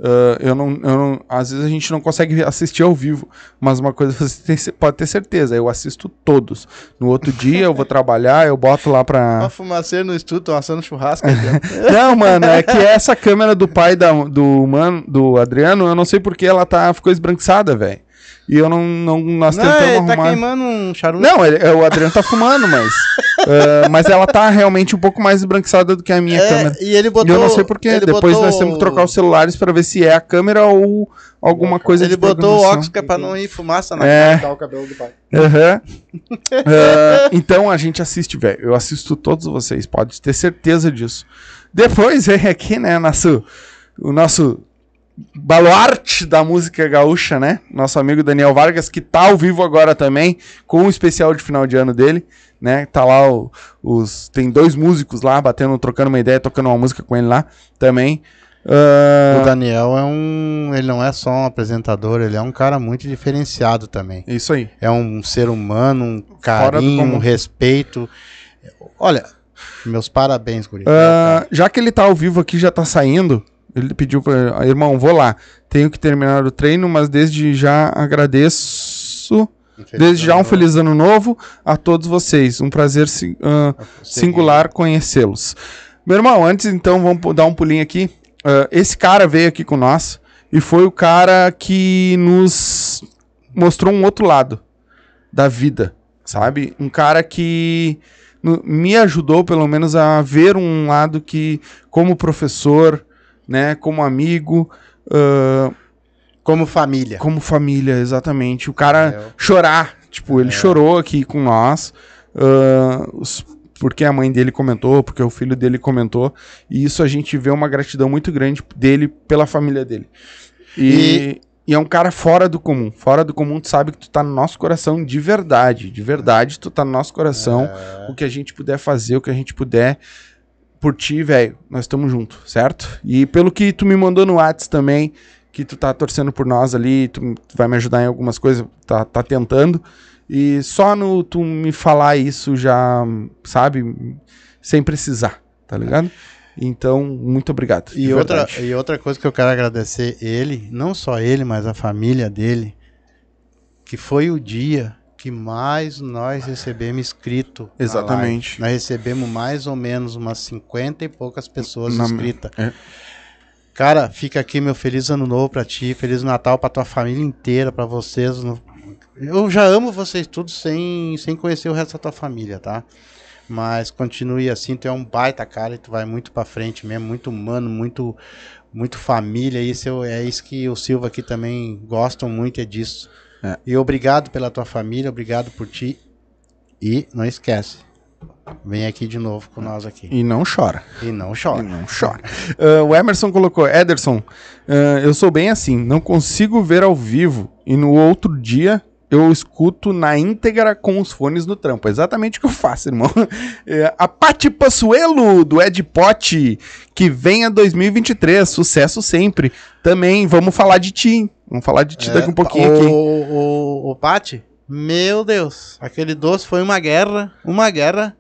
Ah, eu não, eu não- às vezes a gente não consegue assistir ao vivo, mas uma coisa você pode ter certeza, eu assisto todos. No outro dia eu vou trabalhar, eu boto lá pra. Uma fumaceira no estúdio, tô assando churrasco. Não, mano, é que essa câmera do pai da, do mano, do Adriano, eu não sei porque ela tá, ficou esbranquiçada, velho. E eu não, não nós não, tentamos ele tá arrumar. queimando um charuto. Não, ele- é, o Adriano tá fumando, mas. ah, mas ela tá realmente um pouco mais esbranquiçada do que a minha É, câmera. E ele E botou. eu não sei porquê. ele Depois botou- nós temos que trocar os celulares pra ver se é a câmera ou alguma coisa Ele de botou o óculos pra não ir fumaça na É. Tá o cabelo do pai. Aham. Ah, então a gente assiste, velho. Eu assisto todos vocês, pode ter certeza disso. Depois vem aqui, né, nosso, o nosso baluarte da música gaúcha, né? Nosso amigo Daniel Vargas, que tá ao vivo agora também, com o especial de final de ano dele, né? Tá lá o- os. Tem dois músicos lá, batendo, trocando uma ideia, tocando uma música com ele lá também. Ah, O Daniel é um. Ele não é só um apresentador, ele é um cara muito diferenciado também. isso aí. É um ser humano, um carinho, um respeito. Olha, meus parabéns, Guri. Ah, já que ele tá ao vivo aqui, já tá saindo, ele pediu pra. Irmão, vou lá. Tenho que terminar o treino, mas desde já agradeço. Desde já um feliz ano novo a todos vocês. Um prazer ah, singular conhecê-los. Meu irmão, antes então, vamos dar um pulinho aqui. Ah, esse cara veio aqui com nós e foi o cara que nos mostrou um outro lado da vida, sabe? Um cara que no- me ajudou, pelo menos, a ver um lado que, como professor, né, como amigo, ah, Como família. como família, exatamente. O cara É. chorar. Tipo, ele É. chorou aqui com nós. ah, os- porque a mãe dele comentou, porque o filho dele comentou. E isso a gente vê uma gratidão muito grande dele pela família dele. E, e é um cara fora do comum. Fora do comum, tu sabe que tu tá no nosso coração de verdade. De verdade, tu tá no nosso coração. É. O que a gente puder fazer, o que a gente puder por ti, velho, nós estamos juntos, certo? E pelo que tu me mandou no Whats também, que tu tá torcendo por nós ali, tu, vai me ajudar em algumas coisas, tá, tá tentando. E só no tu me falar isso já, sabe, sem precisar, tá ligado? Então, muito obrigado. E outra, e outra coisa que eu quero agradecer ele, não só ele, mas a família dele, que foi o dia que mais nós recebemos inscrito. na Exatamente. Nós recebemos mais ou menos umas 50 e poucas pessoas Na- inscritas. é. Cara, fica aqui meu feliz ano novo pra ti, feliz Natal pra tua família inteira, pra vocês. Eu já amo vocês todos sem, sem conhecer o resto da tua família, tá? Mas continue assim, tu é um baita cara e tu vai muito pra frente mesmo, muito humano, muito muito família. Isso eu- é isso que o Silva aqui também gostam muito, é disso. É. E obrigado pela tua família, obrigado por ti. E não esquece, vem aqui de novo com nós aqui. E não chora. E não E chora. não chora. Ah, o Emerson colocou, Ederson, ah, eu sou bem assim, não consigo ver ao vivo e no outro dia eu escuto na íntegra com os fones no trampo. É exatamente o que eu faço, irmão. É, a Pati Passuelo, do Ed Pote, que venha 2023, sucesso sempre. Também, vamos falar de ti. Vamos falar de ti daqui um pouquinho o, aqui. O, o, o Pati, meu Deus, aquele doce foi uma guerra, uma guerra.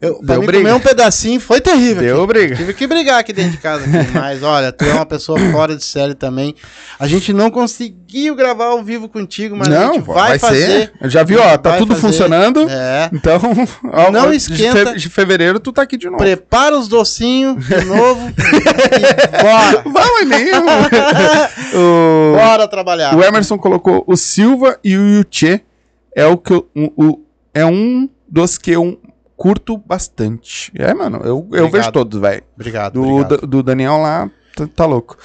Eu, pra Deu mim, briga. comer um pedacinho foi terrível. Deu aqui. briga. Tive que brigar aqui dentro de casa. aqui, Mas olha, tu é uma pessoa fora de série também. A gente não conseguiu gravar ao vivo contigo, mas a Não, gente pô, vai, fazer. ser. Eu já vi, ó, tá Vai tudo fazer. funcionando. É. Então, ó, Não esquenta. De fevereiro tu tá aqui de novo. Prepara os docinhos de novo e bora. Vamos mesmo. o, Bora trabalhar. o Emerson colocou o Silva e o Yuchê é o que o, o- é um dos que eu curto bastante. É, mano, eu, eu vejo todos, velho. Obrigado. Do, obrigado. do, Daniel lá, tá, tá louco.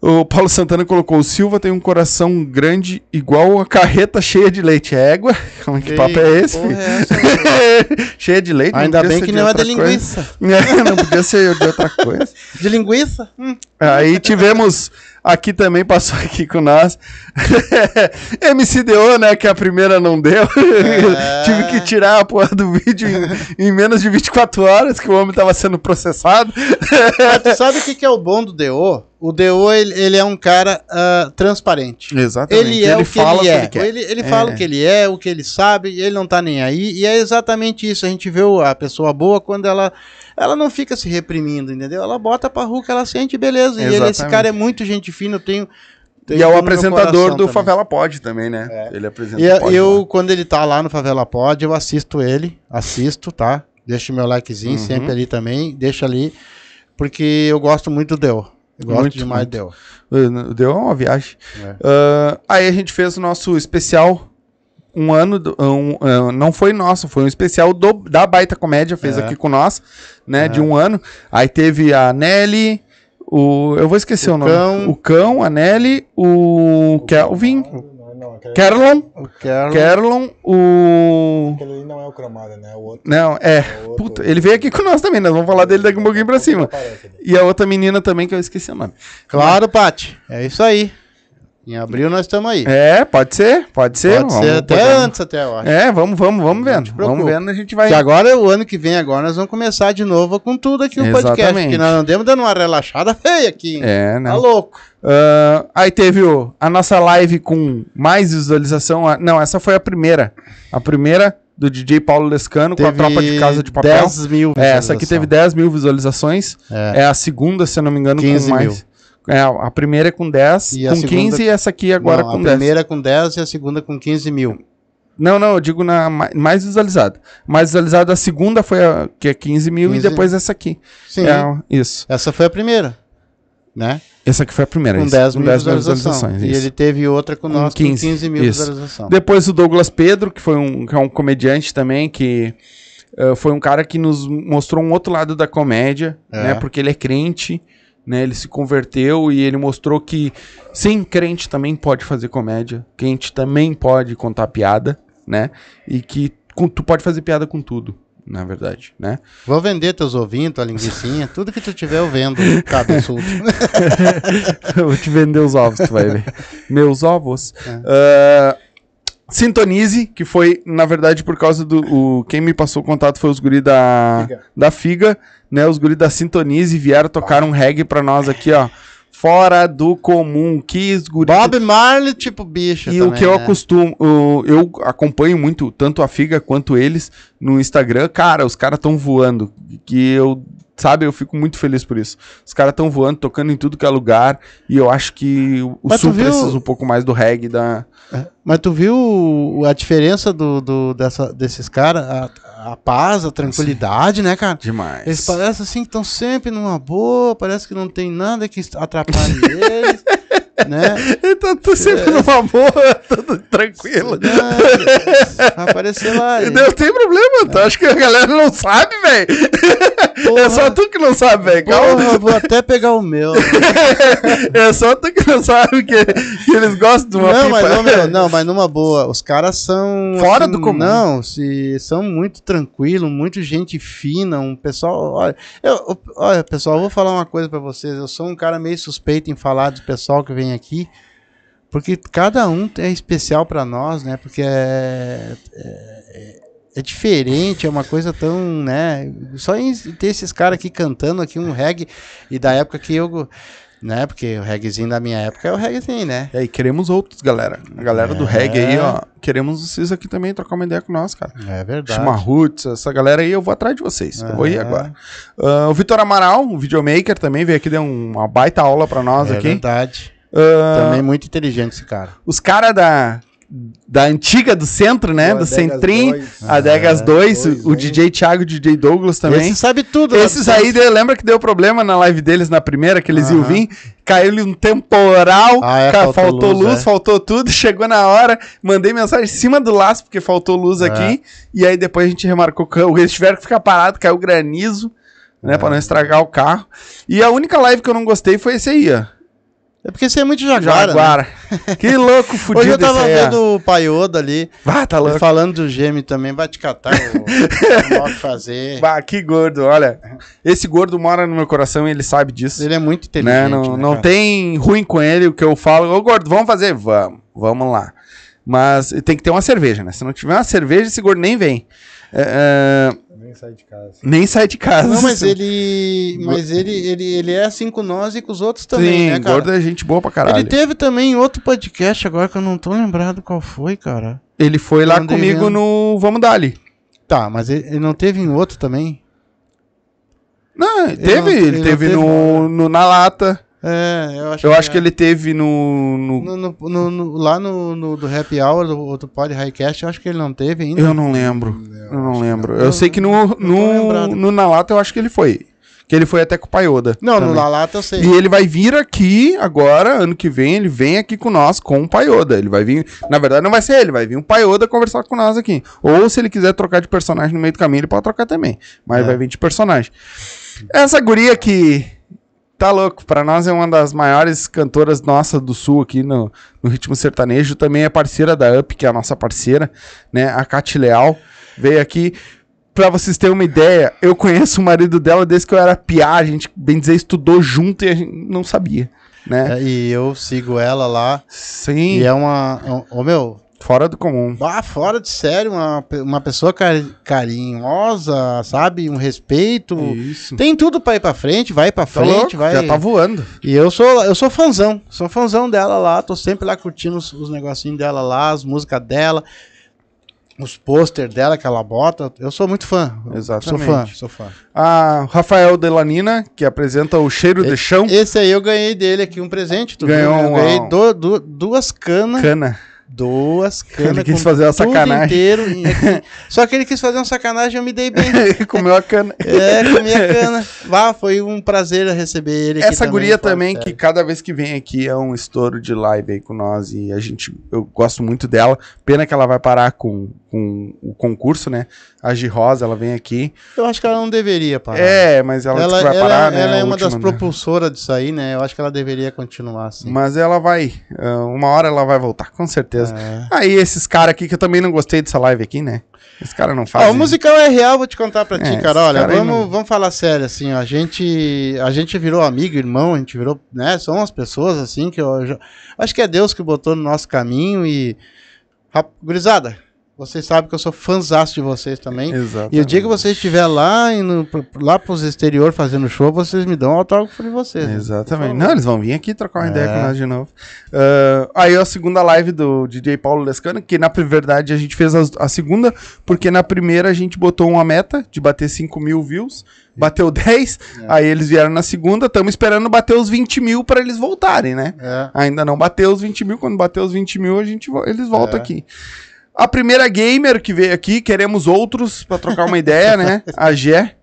O Paulo Santana colocou: o Silva tem um coração grande, igual a carreta cheia de leite. É égua? Como é que Ei, papo é esse? é cheia de leite? Ainda bem que não é de linguiça. É, não podia ser de outra coisa. De linguiça? Hum. Aí tivemos aqui também, passou aqui com nós, MCDO, né, que a primeira não deu. É. Tive que tirar a porra do vídeo em, em menos de 24 horas, que o homem tava sendo processado. Mas tu sabe o que, que é o bom do DO? O DO, ele, ele é um cara ah, transparente. Exatamente. Ele é o que fala ele é. ele quer. Ele, ele fala É. o que ele é, o que ele sabe, ele não tá nem aí. E é exatamente isso. A gente vê a pessoa boa quando ela, ela não fica se reprimindo, entendeu? Ela bota pra rua que ela sente, beleza. E ele, esse Exatamente. cara é muito gente fina, eu tenho. E é o apresentador do também. Favela Pod também, né? É. Ele apresenta E o eu, lá. quando ele tá lá no Favela Pod, eu assisto ele, assisto, tá? Deixo meu likezinho Uhum. sempre ali também, deixa ali, porque eu gosto muito do Deo. Eu gosto Muito, demais muito. Deo. Uh, Deu uma viagem. É. Ah, aí a gente fez o nosso especial. Um ano. do- um, ah, não foi nosso, foi um especial do, da Baita Comédia, fez É. aqui com nós, né? É. De um ano. Aí teve a Nelly, o. Eu vou esquecer o, O nome. Cão. O Cão, a Nelly, o Kelvin, Não, não, aquele, Carlon, O Carlos. Carlon, o. aquele ali não é o cromado, né? O outro. Não, é. é outro- Puta, ele veio aqui com nós também, nós vamos falar dele daqui um pouquinho pra cima. E a outra menina também, que eu esqueci o nome. Claro, Pati. É isso aí. Em abril nós estamos aí. É, pode ser, pode ser. Pode vamos- ser até podemos- antes, até eu acho. É, vamos, vamos, vamos vendo. Vamos vendo, a gente vai. Que agora, o ano que vem, agora, nós vamos começar de novo com tudo aqui o podcast. Exatamente. Porque nós andamos dando uma relaxada feia aqui. hein? É, né? Tá louco. Ah, aí teve o- a nossa live com mais visualização. Ah, Não, essa foi a primeira. A primeira do DJ Paulo Lescano com a tropa de casa de papel. 10 mil É, essa aqui teve 10 mil visualizações. É. É a segunda, se eu não me engano, 15 com mais. É, a primeira é com 10, E a com segunda- 15 e essa aqui agora Não, com a 10. primeira com 10 e a segunda com 15 mil. Não, não, eu digo na ma- mais visualizada. Mais visualizada, a segunda foi a que é 15 mil 15. e depois essa aqui. Sim. É, isso. Essa foi a primeira. Né? Essa aqui foi a primeira. Com isso, 10 com mil 10 mil visualizações. E ele teve outra com nós 15, com 15 mil isso. visualizações. Depois o Douglas Pedro, que foi um, que é um comediante também, que eh, foi um cara que nos mostrou um outro lado da comédia, É. né? Porque ele é crente, né? Ele se converteu e ele mostrou que, sim, crente também pode fazer comédia, crente também pode contar piada, né? E que com- tu pode fazer piada com tudo, na verdade, né? Vou vender teus ovinhos, tua linguicinha, tudo que tu tiver eu vendo, cabeçudo. Eu vou te vender os ovos, tu vai ver. Meus ovos. É. Ah, Sintonize, que foi, na verdade, por causa do. O, quem me passou o contato foi os guri da Figa. da Figa, né? Os guri da Sintonize vieram tocar um reggae pra nós aqui, ó. Fora do comum. Que guri. Bob Marley, tipo bicho. E o também, que eu né? acostumo, o- eu acompanho muito, tanto a Figa quanto eles no Instagram. Cara, os caras estão voando. Que eu, sabe, eu fico muito feliz por isso. Os caras estão voando, tocando em tudo que é lugar. E eu acho que o Mas Sul viu- precisa um pouco mais do reggae da. Mas tu viu a diferença do, do- dessa, desses caras? A, a paz, a tranquilidade, né, cara? Demais. Eles parecem assim que estão sempre numa boa, parece que não tem nada que atrapalhe eles, né? Então, tô sempre numa boa, tudo tranquilo. Não, aparecer lá. e- Não tem problema, tu acha que a galera não sabe, velho? É só tu que não sabe, velho. Calma. Vou até pegar o meu. É só tu que não sabe que, que eles gostam de uma Não, pipa. mas, ô, meu, não, mas numa boa, os caras são. assim, Fora do comum. Não, se, são muito tranquilos, muito gente fina, um pessoal. Olha, eu- olha, pessoal, eu vou falar uma coisa pra vocês. Eu sou um cara meio suspeito em falar do pessoal que vem aqui, porque cada um é especial pra nós, né? Porque é. é é diferente, é uma coisa tão, né? Só em ter esses caras aqui cantando aqui um reggae e da época que eu né? Porque o reggaezinho da minha época é o reggaezinho, né? E aí, queremos outros, galera. A galera do É. reggae aí, ó. Queremos vocês aqui também trocar uma ideia com nós, cara. É verdade. Chama Roots, essa galera aí, eu vou atrás de vocês. Eu vou ir É. agora. Ah, o Vitor Amaral, um videomaker também, veio aqui, deu um- uma baita aula pra nós é aqui. verdade. Ah, Também muito inteligente esse cara. os caras da, da antiga do centro, né? O do Centrim, 2. Adegas É, 2, dois, o hein? DJ Thiago e o DJ Douglas também. Esse sabe tudo. lá Esses aí, deu- lembra que deu problema na live deles na primeira, que eles iam Aham. vir? Caiu-lhe um temporal, Ah, é, faltou, faltou luz, luz, é. faltou tudo, chegou na hora, mandei mensagem em cima do laço, porque faltou luz É. aqui, e aí depois a gente remarcou, que eles tiveram que ficar parados, caiu granizo, né, É. pra não estragar o carro. E a única live que eu não gostei foi esse aí, ó. É porque você é muito jaguara. né? Jaguara. que louco, fudido Hoje eu tava vendo o Paioda ali, Ah, tá louco. falando do gêmeo também, vai te catar o, o fazer. Bah, que gordo, olha. Esse gordo mora no meu coração e ele sabe disso. Ele é muito né? inteligente. Não, né, não tem ruim com ele o que eu falo. Ô, gordo, vamos fazer? Vamos, vamos lá. Mas tem que ter uma cerveja, né? Se não tiver uma cerveja, esse gordo nem vem. É, é, sai de casa. nem sai de casa. Não, mas ele. Mas ele, ele, ele é assim com nós e com os outros também, Sim, né, cara? gordo é gente boa pra caralho. Ele Ele, teve também outro podcast agora que eu não tô lembrado qual foi, cara. foi lá Eu comigo vendo. no Vamos Dali. Tá, mas ele, ele não teve em outro também? Não, ele Ele teve, não- ele, ele teve, teve no, no Na Lata. É, eu acho Eu acho que é. ele teve no. no- No, no- no- no- lá no, no- do Happy Hour, do, do Pod Highcast, eu acho que ele não teve ainda. Eu não lembro. Eu não lembro. Eu sei que no, Eu no, no Na Lata eu acho que ele foi. Que ele foi até com o Paioda. Não, no também. Lalata eu sei. E ele vai vir aqui agora, ano que vem, ele vem aqui com nós com o Paioda. Ele vai vir. Na verdade, não vai ser ele, vai vir um Paioda conversar com nós aqui. Ou se ele quiser trocar de personagem no meio do caminho, ele pode trocar também. Mas É. vai vir de personagem. Essa guria que. Tá louco, pra nós é uma das maiores cantoras nossa do sul aqui no, no ritmo sertanejo. Também é parceira da UP, que é a nossa parceira, né? A Cati Leal. Veio aqui. Pra vocês terem uma ideia, eu conheço o marido dela desde que eu era piá. A gente, bem dizer, estudou junto e a gente não sabia, né? É, e eu sigo ela lá. Sim, E é uma. é Ô, meu, fora do comum. ah, fora de sério, uma, uma pessoa cari- carinhosa, sabe? Um respeito. Isso. Tem tudo pra ir pra frente, vai pra Tá frente, louco, vai. Já tá voando. E eu sou, eu sou fãzão, sou fãzão dela lá, tô sempre lá curtindo os, os negocinhos dela lá, as músicas dela, os pôster dela que ela bota. Eu sou muito fã. Exatamente. Sou fã, sou fã. A Rafael Delanina, que apresenta o Cheiro de Chão. Esse aí eu ganhei dele aqui um presente, tu Ganhou viu? Eu uma- ganhei du- du- duas canas, Cana. Duas canas. Ele quis fazer uma sacanagem. inteiro. Só que ele quis fazer uma sacanagem, eu me dei bem. Comeu a cana. É, comi a cana. Vá, foi um prazer receber ele Essa guria também, de que cada vez que vem aqui é um estouro de live aí com nós e a gente, eu gosto muito dela. Pena que ela vai parar com, com o concurso, né? A Gi Rosa, ela vem aqui. Eu acho que ela não deveria parar. É, mas ela, Ela, vai ela- parar, né? ela é uma última, das né? propulsoras disso aí, né? Eu acho que ela deveria continuar assim. Mas ela vai, ah, uma hora ela vai voltar, com certeza. É. Aí esses caras aqui, que eu também não gostei dessa live aqui, né? Esse cara não faz. o musical é real, vou te contar pra ti, É, cara. Olha, cara vamos, não- vamos falar sério, assim, ó. A gente, a gente virou amigo, irmão, a gente virou, né? São as pessoas, assim, que eu já- acho que é Deus que botou no nosso caminho e. Gurizada, vocês sabem que eu sou fãzaço de vocês também. Exato. E o dia que você estiver lá, indo lá pros exterior fazendo show, vocês me dão um autógrafo de vocês. né? Exatamente. Não, eles vão vir aqui trocar uma É. ideia com nós de novo. Ah, aí a segunda live do DJ Paulo Lescano, que na verdade a gente fez as- a, segunda, porque na primeira a gente botou uma meta de bater 5 mil views, bateu 10, É. aí eles vieram na segunda, estamos esperando bater os 20 mil para eles voltarem, né? É. Ainda não bateu os 20 mil, quando bater os 20 mil a gente, eles voltam É. aqui. A primeira gamer que veio aqui, queremos outros para trocar uma ideia, né? A Gé.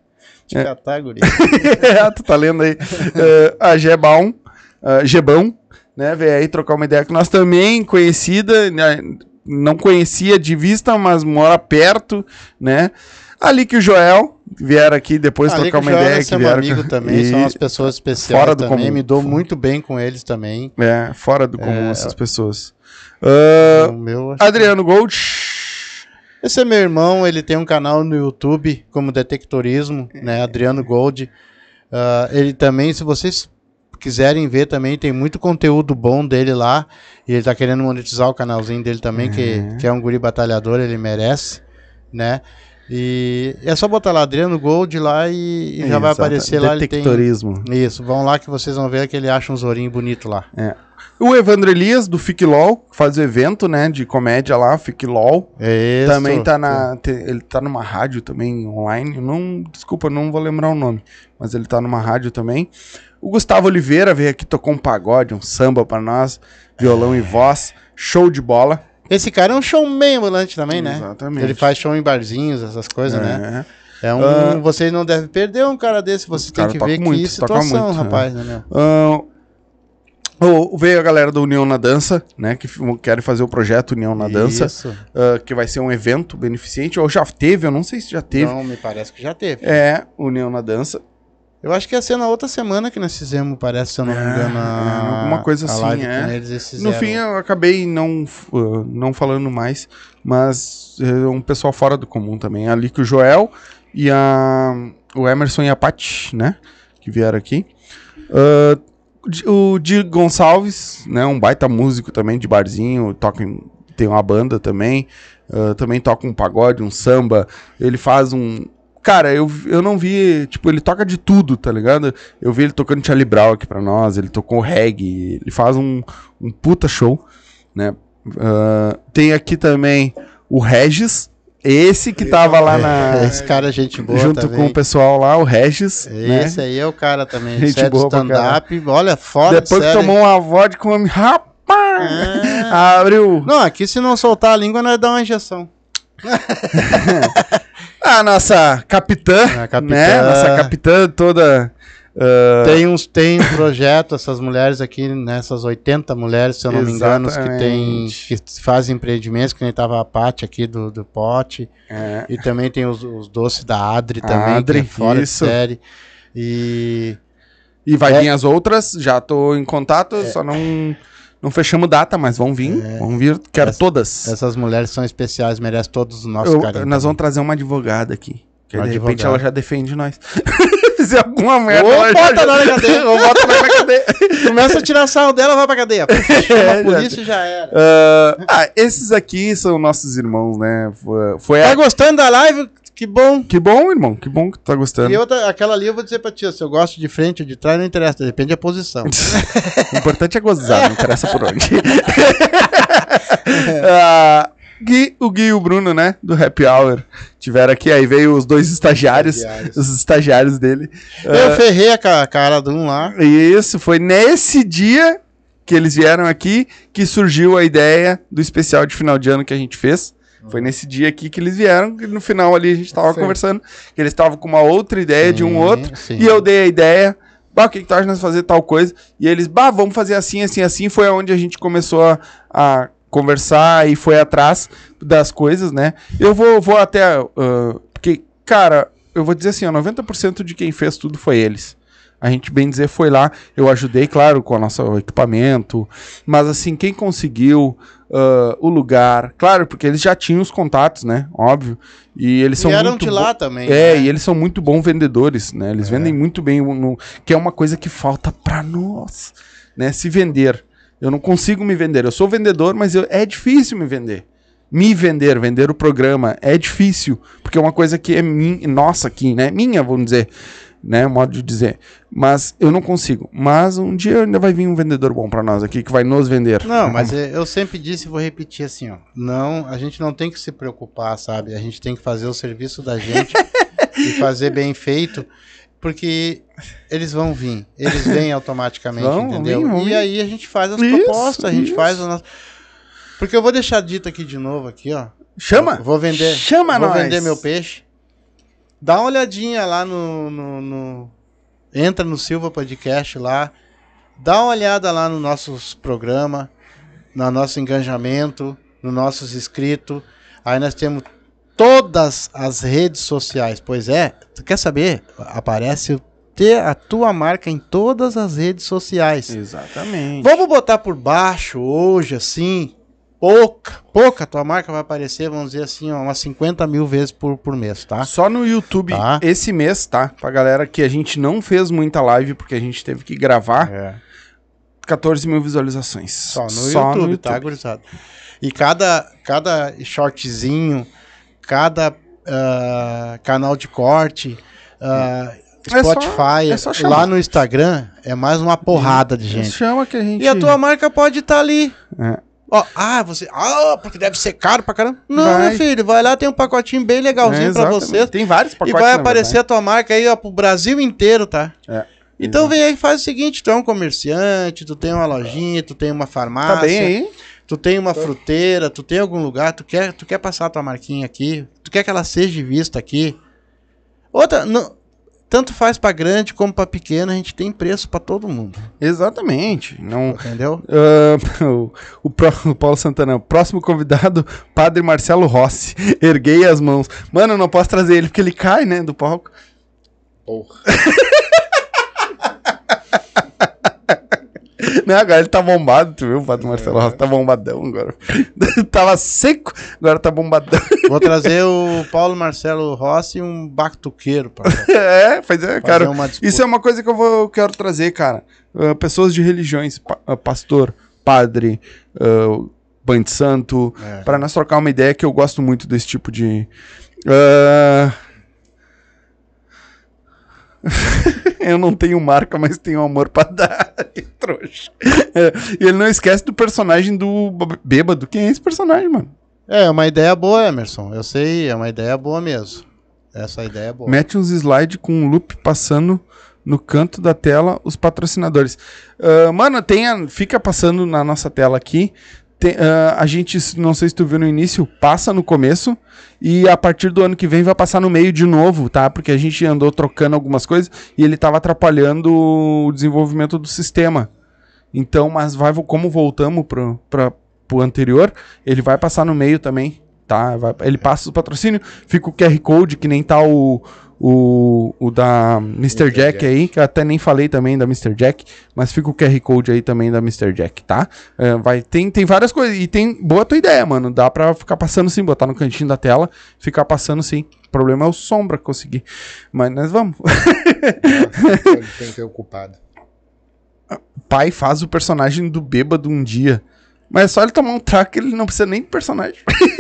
Te catar, guri. É, tu tá lendo aí. Eh, a Gebão, uh, Gebão, né? Veio aí trocar uma ideia com nós também, conhecida, né, não conhecia de vista, mas mora perto, né? Ali que o Joel vieram aqui depois Ali trocar uma Joel ideia é que vieram. amigo também, e- são umas pessoas especiais fora do também, comum. me dou muito bem com eles também. É, fora do comum É. essas pessoas. O meu, que- Adriano Gold. Esse é meu irmão, ele tem um canal no YouTube como Detectorismo, né? Adriano Gold. Ah, ele também, se vocês quiserem ver também, tem muito conteúdo bom dele lá. E ele tá querendo monetizar o canalzinho dele também, que, que é um guri batalhador, ele merece, né? E é só botar lá Adriano Gold lá e, e já vai Exato. aparecer lá. Ele tem... Detectorismo. Isso, vão lá que vocês vão ver que ele acha uns ourinhos bonitos lá. O Evandro Elias, do Fique LOL, faz o evento, né, de comédia lá, Fique LOL. É isso. Também tá na. ele tá numa rádio também online. Não, desculpa, não vou lembrar o nome. Mas ele tá numa rádio também. O Gustavo Oliveira veio aqui, tocou um pagode, um samba pra nós, violão e voz. Show de bola. Esse cara é um showman ambulante também, né? Exatamente. Ele faz show em barzinhos, essas coisas, né? É. É um. Ah. Vocês não devem perder um cara desse. Você tem que ver muito, que situação, muito, rapaz, né? Ah, o- veio a galera da União na Dança, né? Que querem fazer o projeto União na Dança, ah, que vai ser um evento beneficente. Ou já teve, eu não sei se já teve. Não, me parece que já teve. É, União na Dança. Eu acho que ia ser na outra semana que nós fizemos, parece, se eu não me É, engano. a- é, alguma coisa assim, é. No fim, eu acabei não, uh, não falando mais, mas é um pessoal fora do comum também. Ali que o Joel e a, o Emerson e a Paty, né? Que vieram aqui. Uh, o Di- o Di Gonçalves, né? Um baita músico também de barzinho, toca em- tem uma banda também. uh, também toca um pagode, um samba. Ele faz um. Cara, eu, eu não vi. Tipo, ele toca de tudo, tá ligado? Eu vi ele tocando Charlie Brown aqui pra nós. Ele tocou reggae. Ele faz um, um puta show, né? Ah, tem aqui também o Regis. Esse que tava lá na. Esse cara é gente boa junto também. com o pessoal lá, o Regis. né? Esse aí é o cara também. Gente boa stand-up. Olha, fora Depois de que tomou uma vodka com homem. Rapaz! Ah. Abriu. Não, aqui se não soltar a língua, nós dá uma injeção. A nossa capitã, A capitã. né? Nossa capitã toda. ah, Tem, uns, tem um projeto, essas mulheres aqui, nessas 80 mulheres, se eu não me engano, que, tem, Exatamente. que fazem empreendimentos, que nem tava a Paty aqui do, do Pote. é, E também tem os, os doces da Adri também, Adri, que é fora isso. de série. E E vai É. vir as outras, já tô em contato, só não, não fechamos data, mas vão vir, vão vir, quero Essa- todas. essas mulheres são especiais, merecem todos os nossos carinhos. nós vamos trazer uma advogada aqui. Que Uma de repente advogada. ela já defende nós. Fizer alguma merda, Ou ela bota já... na cadeia. Ou bota na cadeia. Começa a tirar sarro dela, vai pra cadeia. Chama a polícia e já era. Ah, ah, esses aqui são nossos irmãos, né? Foi, foi Tá a... gostando da live? Que bom. Que bom, irmão, que bom que tu tá gostando. E outra, aquela ali eu vou dizer pra ti, se eu gosto de frente ou de trás, não interessa, depende da posição. O importante é gozar, não interessa por onde. Ah, Gui, o Gui e o Bruno, né? Do Happy Hour. Tiveram aqui, aí veio os dois estagiários. Estagiários. Os estagiários dele. Eu ferrei a ca- cara de um lá. Isso, foi nesse dia que eles vieram aqui que surgiu a ideia do especial de final de ano que a gente fez. Foi nesse dia aqui que eles vieram, que no final ali a gente tava Sim. conversando, que eles estavam com uma outra ideia de um Sim, outro, sim. e eu dei a ideia, bah, o que que tu acha nós fazer tal coisa? E eles, bah, vamos fazer assim, assim, assim, foi onde a gente começou a, a conversar e foi atrás das coisas, né? Eu vou, vou até, ah, porque, cara, eu vou dizer assim, ó, 90% de quem fez tudo foi eles. A gente, bem dizer, foi lá. Eu ajudei, claro, com o nosso equipamento. Mas, assim, quem conseguiu ah, o lugar. Claro, porque eles já tinham os contatos, né? Óbvio. E eles são e eram muito de lá também. É, né? e eles são muito bons vendedores, né? Eles vendem muito bem, no, que é uma coisa que falta pra nós, né? Se vender. Eu não consigo me vender. Eu sou vendedor, mas eu- é difícil me vender. Me vender, vender o programa, é difícil, porque é uma coisa que é minha, nossa aqui, né? Minha, vamos dizer, né? Modo de dizer. Mas eu não consigo. Mas um dia ainda vai vir um vendedor bom pra nós aqui, que vai nos vender. Não, mas é- eu sempre disse e vou repetir assim, ó. Não, a gente não tem que se preocupar, sabe? A gente tem que fazer o serviço da gente e fazer bem feito, porque eles vão vir. Eles vêm automaticamente, Vão, entendeu? vêm, vão e vir. aí a gente faz as Isso, propostas, a gente isso. faz o nosso. Porque eu vou deixar dito aqui de novo aqui, ó. Chama! Vou vender. Chama vou nós! vender meu peixe. Dá uma olhadinha lá no, no- no- Entra no Silva Podcast lá. Dá uma olhada lá no nossos programa, no nosso engajamento, nos nossos inscritos. Aí nós temos todas as redes sociais. Pois é, tu quer saber? Aparece o- ter a tua marca em todas as redes sociais. Exatamente. Vamos botar por baixo hoje, assim, pouca, pouca, tua marca vai aparecer, vamos dizer assim, ó, umas 50 mil vezes por, por mês, tá? Só no YouTube Tá. esse mês, tá? Pra galera que a gente não fez muita live porque a gente teve que gravar, É. 14 mil visualizações. Só no YouTube, tá, gurizada? E cada, cada shortzinho, cada ah, canal de corte, ah, É só- Spotify, é só lá no Instagram é mais uma porrada de gente. Chama que a gente. E a tua marca pode estar ali. É. Ó, ah, você. Ah, porque deve ser caro pra caramba. Não, Vai. meu filho, vai lá, tem um pacotinho bem legalzinho É, pra você. Tem vários E pacotes. vai na aparecer a tua marca aí, ó, pro Brasil inteiro, tá? É. Então vem aí e faz o seguinte: tu é um comerciante, tu tem uma lojinha, tu tem uma farmácia. Tá bem aí? Tu tem uma fruteira, tu tem algum lugar, tu quer, tu quer passar a tua marquinha aqui, tu quer que ela seja vista aqui. Outra, não, tanto faz pra grande como pra pequeno, a gente tem preço pra todo mundo, Exatamente. Não. entendeu? Ah, o, o o Paulo Santana, próximo convidado, Padre Marcelo Rossi. Erguei as mãos. Mano, eu não posso trazer ele porque ele cai, né, do palco. Porra. Não, agora ele tá bombado, tu viu? O Padre Marcelo Rossi tá bombadão agora. Tava seco, agora tá bombadão. Vou trazer o Paulo Marcelo Rossi e um batuqueiro pra é, pois é, cara. Isso é uma coisa que eu vou, quero trazer, cara. Ah, pessoas de religiões, pa- ah, pastor, padre, uh, banho de santo, É. Pra nós trocar uma ideia que eu gosto muito desse tipo de. Ah, eu não tenho marca, mas tenho amor pra dar. Trouxa. É, E ele não esquece do personagem do bêbado. Quem é esse personagem, mano? É uma ideia boa, Emerson. Eu sei, é uma ideia boa mesmo. Essa ideia é boa. Mete uns slides com um loop passando no canto da tela os patrocinadores. Ah, mano, tem a- fica passando na nossa tela aqui. Tem, ah, a gente, não sei se tu viu no início, passa no começo e a partir do ano que vem vai passar no meio de novo, tá? Porque a gente andou trocando algumas coisas e ele tava atrapalhando o desenvolvimento do sistema. Então, mas vai, como voltamos pro, pra, pro anterior, ele vai passar no meio também, tá? Vai- ele passa o patrocínio, fica o QR Code, que nem tá o, o, o da Mr. Jack, Jack. aí, que eu até nem falei também da Mr. Jack, mas fica o QR Code aí também da Mr. Jack, tá? É, vai, tem, tem várias coisas, e tem, boa tua ideia, mano, dá pra ficar passando sim, botar no cantinho da tela, ficar passando sim. O problema é o sombra conseguir, mas nós vamos. Tem que ter ocupado. pai faz o personagem do bêbado um dia. Mas é só ele tomar um track, ele não precisa nem de personagem.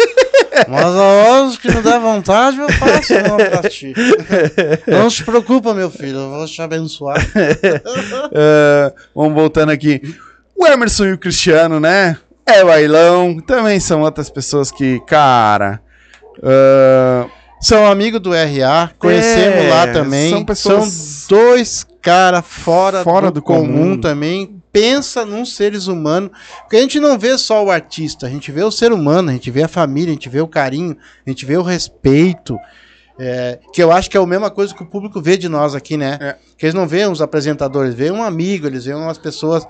Mas a horas que não der vontade, eu faço uma pra ti. Não se preocupa, meu filho, eu vou te abençoar. É, vamos voltando aqui. O Emerson e o Cristiano, né? É bailão. Também são outras pessoas que, cara. é, São amigos do RA, conhecemos É, lá também. são São, pessoas- dois caras fora, Fora do, do comum, comum. também. Pensa num seres humanos. Porque a gente não vê só o artista, a gente vê o ser humano, a gente vê a família, a gente vê o carinho, a gente vê o respeito. é, que eu acho que é a mesma coisa que o público vê de nós aqui, né? É. Que eles não veem os apresentadores, veem um amigo, eles veem umas pessoas.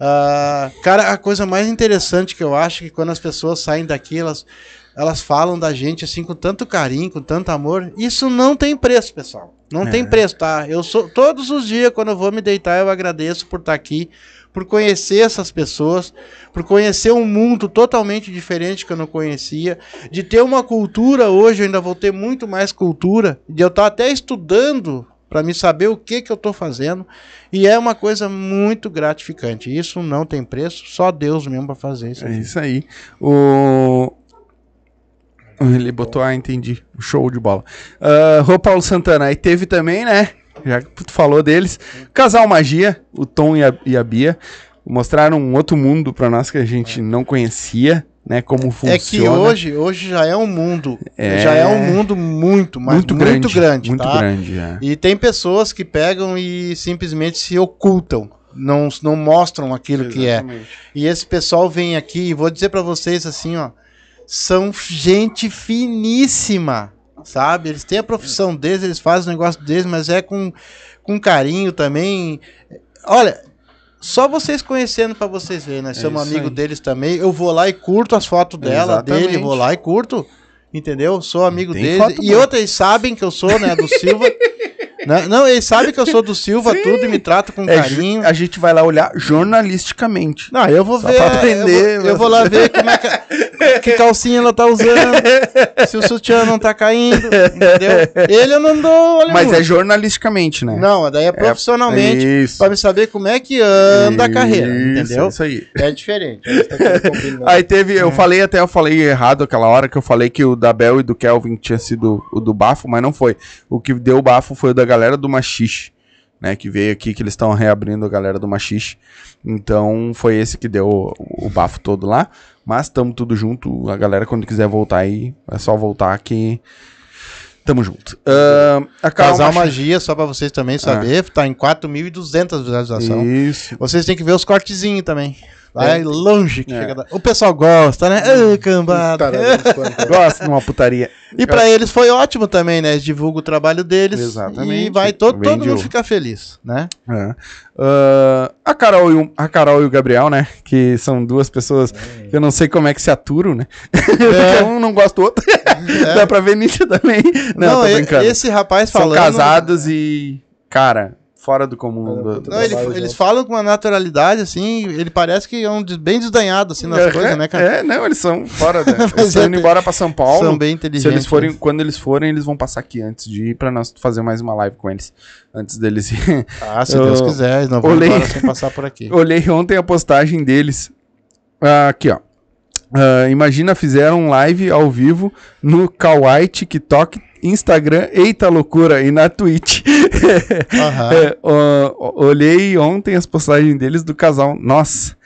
Ah, cara, a coisa mais interessante que eu acho é que quando as pessoas saem daqui, elas, elas falam da gente assim com tanto carinho, com tanto amor. Isso não tem preço, pessoal. Não É. tem preço, tá? Eu sou todos os dias quando eu vou me deitar, eu agradeço por estar aqui, por conhecer essas pessoas, por conhecer um mundo totalmente diferente que eu não conhecia, de ter uma cultura hoje, eu ainda vou ter muito mais cultura, de eu estar até estudando para me saber o que que eu estou fazendo, e é uma coisa muito gratificante. Isso não tem preço, só Deus mesmo para fazer isso. É aqui. isso aí. O. Ele botou, ah, entendi. Show de bola. Ah, Rô Paulo Santana, aí teve também, né? Já que tu falou deles. Casal Magia, o Tom e a, e a Bia. Mostraram um outro mundo pra nós que a gente não conhecia, né? Como funciona. É que hoje, hoje já é um mundo, É. já é um mundo muito, mas muito, muito, grande, Muito tá? grande, é. E tem pessoas que pegam e simplesmente se ocultam, não, não mostram aquilo que é. Exatamente. E esse pessoal vem aqui, e vou dizer pra vocês assim, ó, são gente finíssima, sabe? Eles têm a profissão deles, eles fazem o negócio deles, mas é com, com carinho também. Olha, só vocês conhecendo pra vocês verem, nós É somos amigo aí. deles também. Eu vou lá e curto as fotos dela, Exatamente. dele, vou lá e curto. Entendeu? Sou amigo deles. E outras sabem que eu sou, né, do Silva. Não, não, ele sabe que eu sou do Silva, tudo, e me trata com É, carinho. a gente vai lá olhar jornalisticamente. Não, eu vou Só ver. pra aprender, eu, vou, eu vou lá ver como é que, que calcinha ela tá usando. se o sutiã não tá caindo. Entendeu? Ele eu não dou. Mas nu. é jornalisticamente, né? Não, daí é profissionalmente. Isso. Pra me saber como é que anda a carreira. Isso, Entendeu? Isso aí. É diferente. Aí teve, eu falei até, eu falei errado aquela hora que eu falei que o da Bel e do Kelvin tinha sido o do bafo, mas não foi. O que deu o bafo foi o da galera do Machixe, né? Que veio aqui, que eles estão reabrindo a galera do Machixe. Então foi esse que deu o, o bafo todo lá. Mas estamos tudo junto. A galera, quando quiser voltar aí, é só voltar que. Tamo junto. Ahn, a Carol Casal Machi- Magia, só pra vocês também saber, tá em 4.200 visualizações. Isso. Vocês têm que ver os cortezinhos também. Vai É. longe. que É. chega da- O pessoal gosta, né? Ai, cambada. Gosto de uma putaria. E pra eles foi ótimo também, né? Eles divulgam o trabalho deles. Exatamente. E vai todo, todo mundo ficar feliz, né? É. Ah, a, Carol e o, a Carol e o Gabriel, né? Que são duas pessoas que eu não sei como é que se aturam, né? Porque um não gosta do outro. Dá pra ver nitidamente. Não, tô e- brincando. esse rapaz São falando... casados e, cara, fora do comum. do- do- Não, ele- eles junto. falam com uma naturalidade, assim, ele parece que é um bem desdanhado, assim, nas é, coisas, né, cara? É, não, eles são fora da. Eles estão é, indo embora pra São Paulo. São bem Se inteligentes. eles forem, quando eles forem, eles vão passar aqui antes de ir pra nós fazer mais uma live com eles. Antes deles ir. Ah, se Eu- Deus quiser, eles não vão Olhei- sem passar por aqui. Olhei ontem a postagem deles. Ah, aqui, ó. Ah, imagina, fizeram um live ao vivo no Kawaii, TikTok, Instagram, eita loucura, e na Twitch. Aham. É, olhei ontem as postagens deles do casal. Nossa.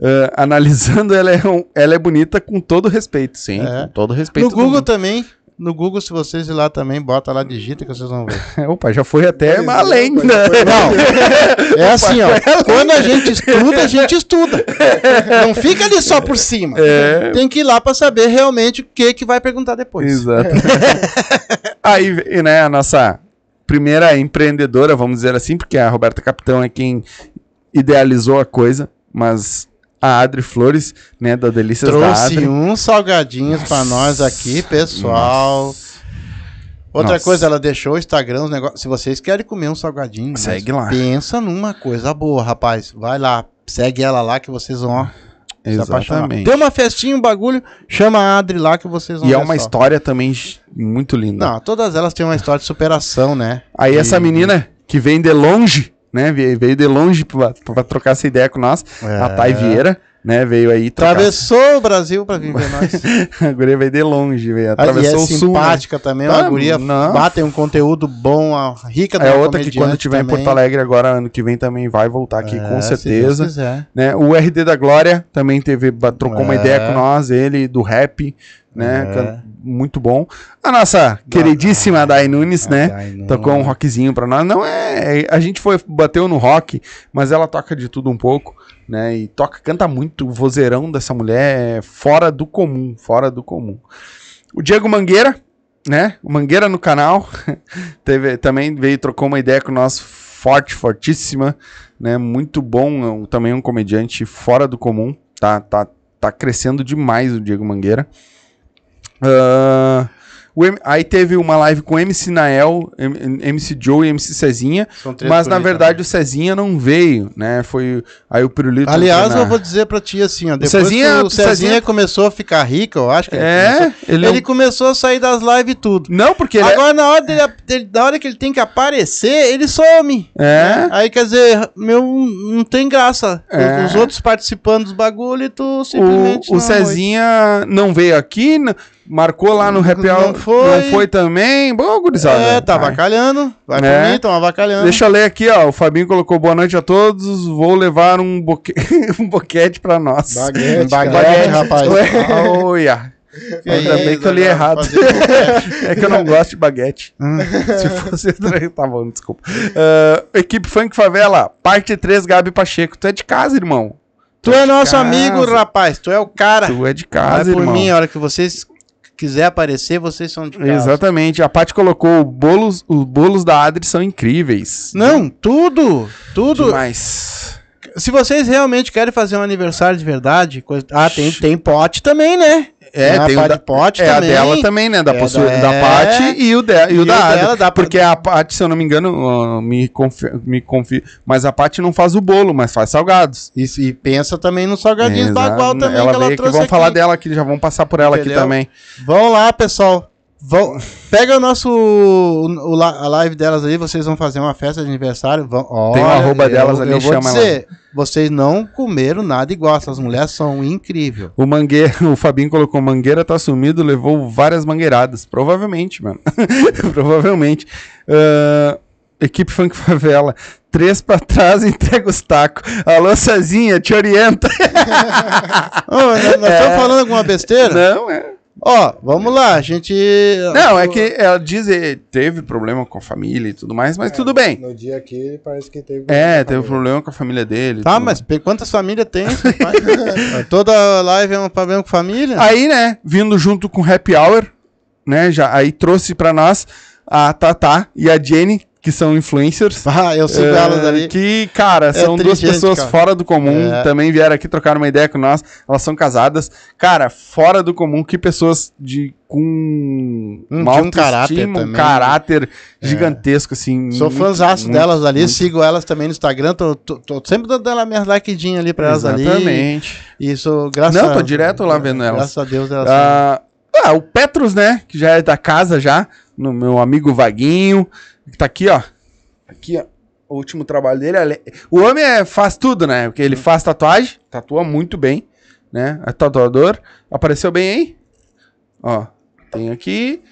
Ah, analisando, ela é, um- ela é bonita com todo respeito. Sim, É. com todo respeito. No Google também, no Google, se vocês ir lá também, bota lá, digita que vocês vão ver. Opa, já foi até Pois é, além. né? Não, é assim, ó. Quando a gente estuda, a gente estuda. Não fica ali só por cima. É. Tem que ir lá pra saber realmente o que que vai perguntar depois. Exato. Aí, né, a nossa primeira empreendedora, vamos dizer assim, porque a Roberta Capitão é quem idealizou a coisa, mas a Adri Flores, né, da Delícias da Trouxe Adri. uns salgadinhos pra nós aqui, pessoal. Outra Nossa. coisa, ela deixou o Instagram, os negócios. Se vocês querem comer um salgadinho, Segue lá. pensa numa coisa boa, rapaz. Vai lá, segue ela lá que vocês vão ó. Exatamente. Tem uma festinha, um bagulho, chama a Adri lá que vocês vão E é uma só. história também muito linda. Não, todas elas têm uma história de superação, né? Aí E- essa menina que vem de longe, né, veio de longe pra trocar essa ideia com nós, É. a Thay Vieira, né, veio aí trocar. Atravessou o Brasil pra vir ver nós. A guria veio de longe, veio, e é atravessou o sul, né? simpática também, uma Ah, guria não. batem um conteúdo bom, a rica É uma outra que quando tiver em também. Porto Alegre agora, ano que vem, também vai voltar aqui, É, com certeza. Né? O RD da Glória também teve, trocou uma É. ideia com nós, ele do rap, né? É. can- Muito bom. A nossa queridíssima Dai Nunes, né? Tocou um rockzinho pra nós. Não é. A gente foi, bateu no rock, mas ela toca de tudo um pouco, né? E toca, canta muito. O vozeirão dessa mulher é fora do comum. Fora do comum. O Diego Mangueira, né? O Mangueira no canal. Teve, também veio e trocou uma ideia com nós forte, fortíssima, né? Muito bom. é um- também um comediante fora do comum. Tá, tá, tá crescendo demais o Diego Mangueira. O M- aí teve uma live com MC Nael, M- MC Joe e MC Cezinha, mas na verdade o Cezinha não veio, né? Foi aí o Pirulito. também. Aliás, na- eu vou dizer pra ti assim, ó, depois Cezinha- que o Cezinha, Cezinha- começou a ficar rico, eu acho que ele É, começou, ele, ele começou a sair das lives e tudo. não porque ele é- Agora, na hora, dele, na hora que ele tem que aparecer, ele some. é, Aí, quer dizer, meu, não tem graça. É. Os outros participando dos bagulho e tu simplesmente o, o não, Cezinha não veio aqui, n- marcou lá no Happy Não Hour, foi. não foi também. Bom, gurizada. É, tá vai. avacalhando. Vai É. por mim, tão avacalhando. Deixa eu ler aqui, ó. O Fabinho colocou boa noite a todos. Vou levar um, boque... um boquete pra nós. Baguete, Baguete, cara. rapaz. Ué, Olha. Que Ainda bem que eu li agora errado. É que eu não gosto de baguete. Hum. Se fosse. tá bom, desculpa. Ah, equipe Funk Favela, parte 3, Gabi Pacheco. Tu é de casa, irmão. Tu é nosso Casa. amigo, rapaz. Tu é o cara. Tu é de Vai casa, por irmão. mim, a hora que vocês quiser aparecer, vocês são de casa. Exatamente. A Paty colocou bolos, os bolos da Adri são incríveis. Não, tudo, tudo. Demais. Se vocês realmente querem fazer um aniversário de verdade, coisa- ah, tem, tem pote também, né? É, Tem a tem o da, Pote é a também. dela também, né? Da, É possu- da- da é. Paty e o, de, e o E da Ada. dela Porque a Paty, se eu não me engano, ó, me confi, me confi, mas a Paty não faz o bolo, mas faz salgados. E, e pensa também nos salgadinhos Exato. bagual também ela que ela trouxe vamos aqui. falar dela aqui, já vamos passar por ela Entendeu? aqui também. Vão lá, pessoal. Vão, pega o nosso o, o a live delas aí, vocês vão fazer uma festa de aniversário. Vão, Tem o olha, arroba eu- delas ali, eu vou chama dizer, vocês não comeram nada igual, essas mulheres são incríveis. O Mangueira, o Fabinho colocou, Mangueira tá sumido, levou várias mangueiradas. Provavelmente, mano. Provavelmente. Ah, equipe Funk Favela. Três pra trás, entrega os tacos. Alô, Cezinha, te orienta. Ô, nós nós estamos falando alguma besteira? Não, é. Ó, vamos lá, a gente. Não, é que ela diz que teve problema com a família e tudo mais, mas tudo bem. No dia aqui, parece que teve. É, teve problema com a família dele. Tá, tudo. mas pe- quantas famílias tem? Toda live é um problema com família? Aí, né, vindo junto com o Happy Hour, né, já, aí trouxe pra nós a Tatá e a Jenny, que são influencers. Ah, eu sigo É, elas ali. Que, cara, são duas triste, pessoas cara. fora do comum. É. Também vieram aqui trocar uma ideia com nós. Elas são casadas. Cara, fora do comum. Que pessoas de com Hum, uma um caráter um caráter gigantesco, assim. Sou fãzaço muito, delas ali, muito. sigo elas também no Instagram, tô, tô- tô sempre dando ela minhas likedinhas ali pra elas ali. Exatamente. Isso, graças Não, a tô direto lá vendo elas. Graças a Deus elas Ah, ah, o Petros, né? Que já é da casa já. No meu amigo Vaguinho. Tá aqui, ó. Aqui, ó. O último trabalho dele. O homem é, faz tudo, né? Porque ele faz tatuagem. Tatua muito bem. Né? É tatuador. Apareceu bem aí? Ó. Tem aqui.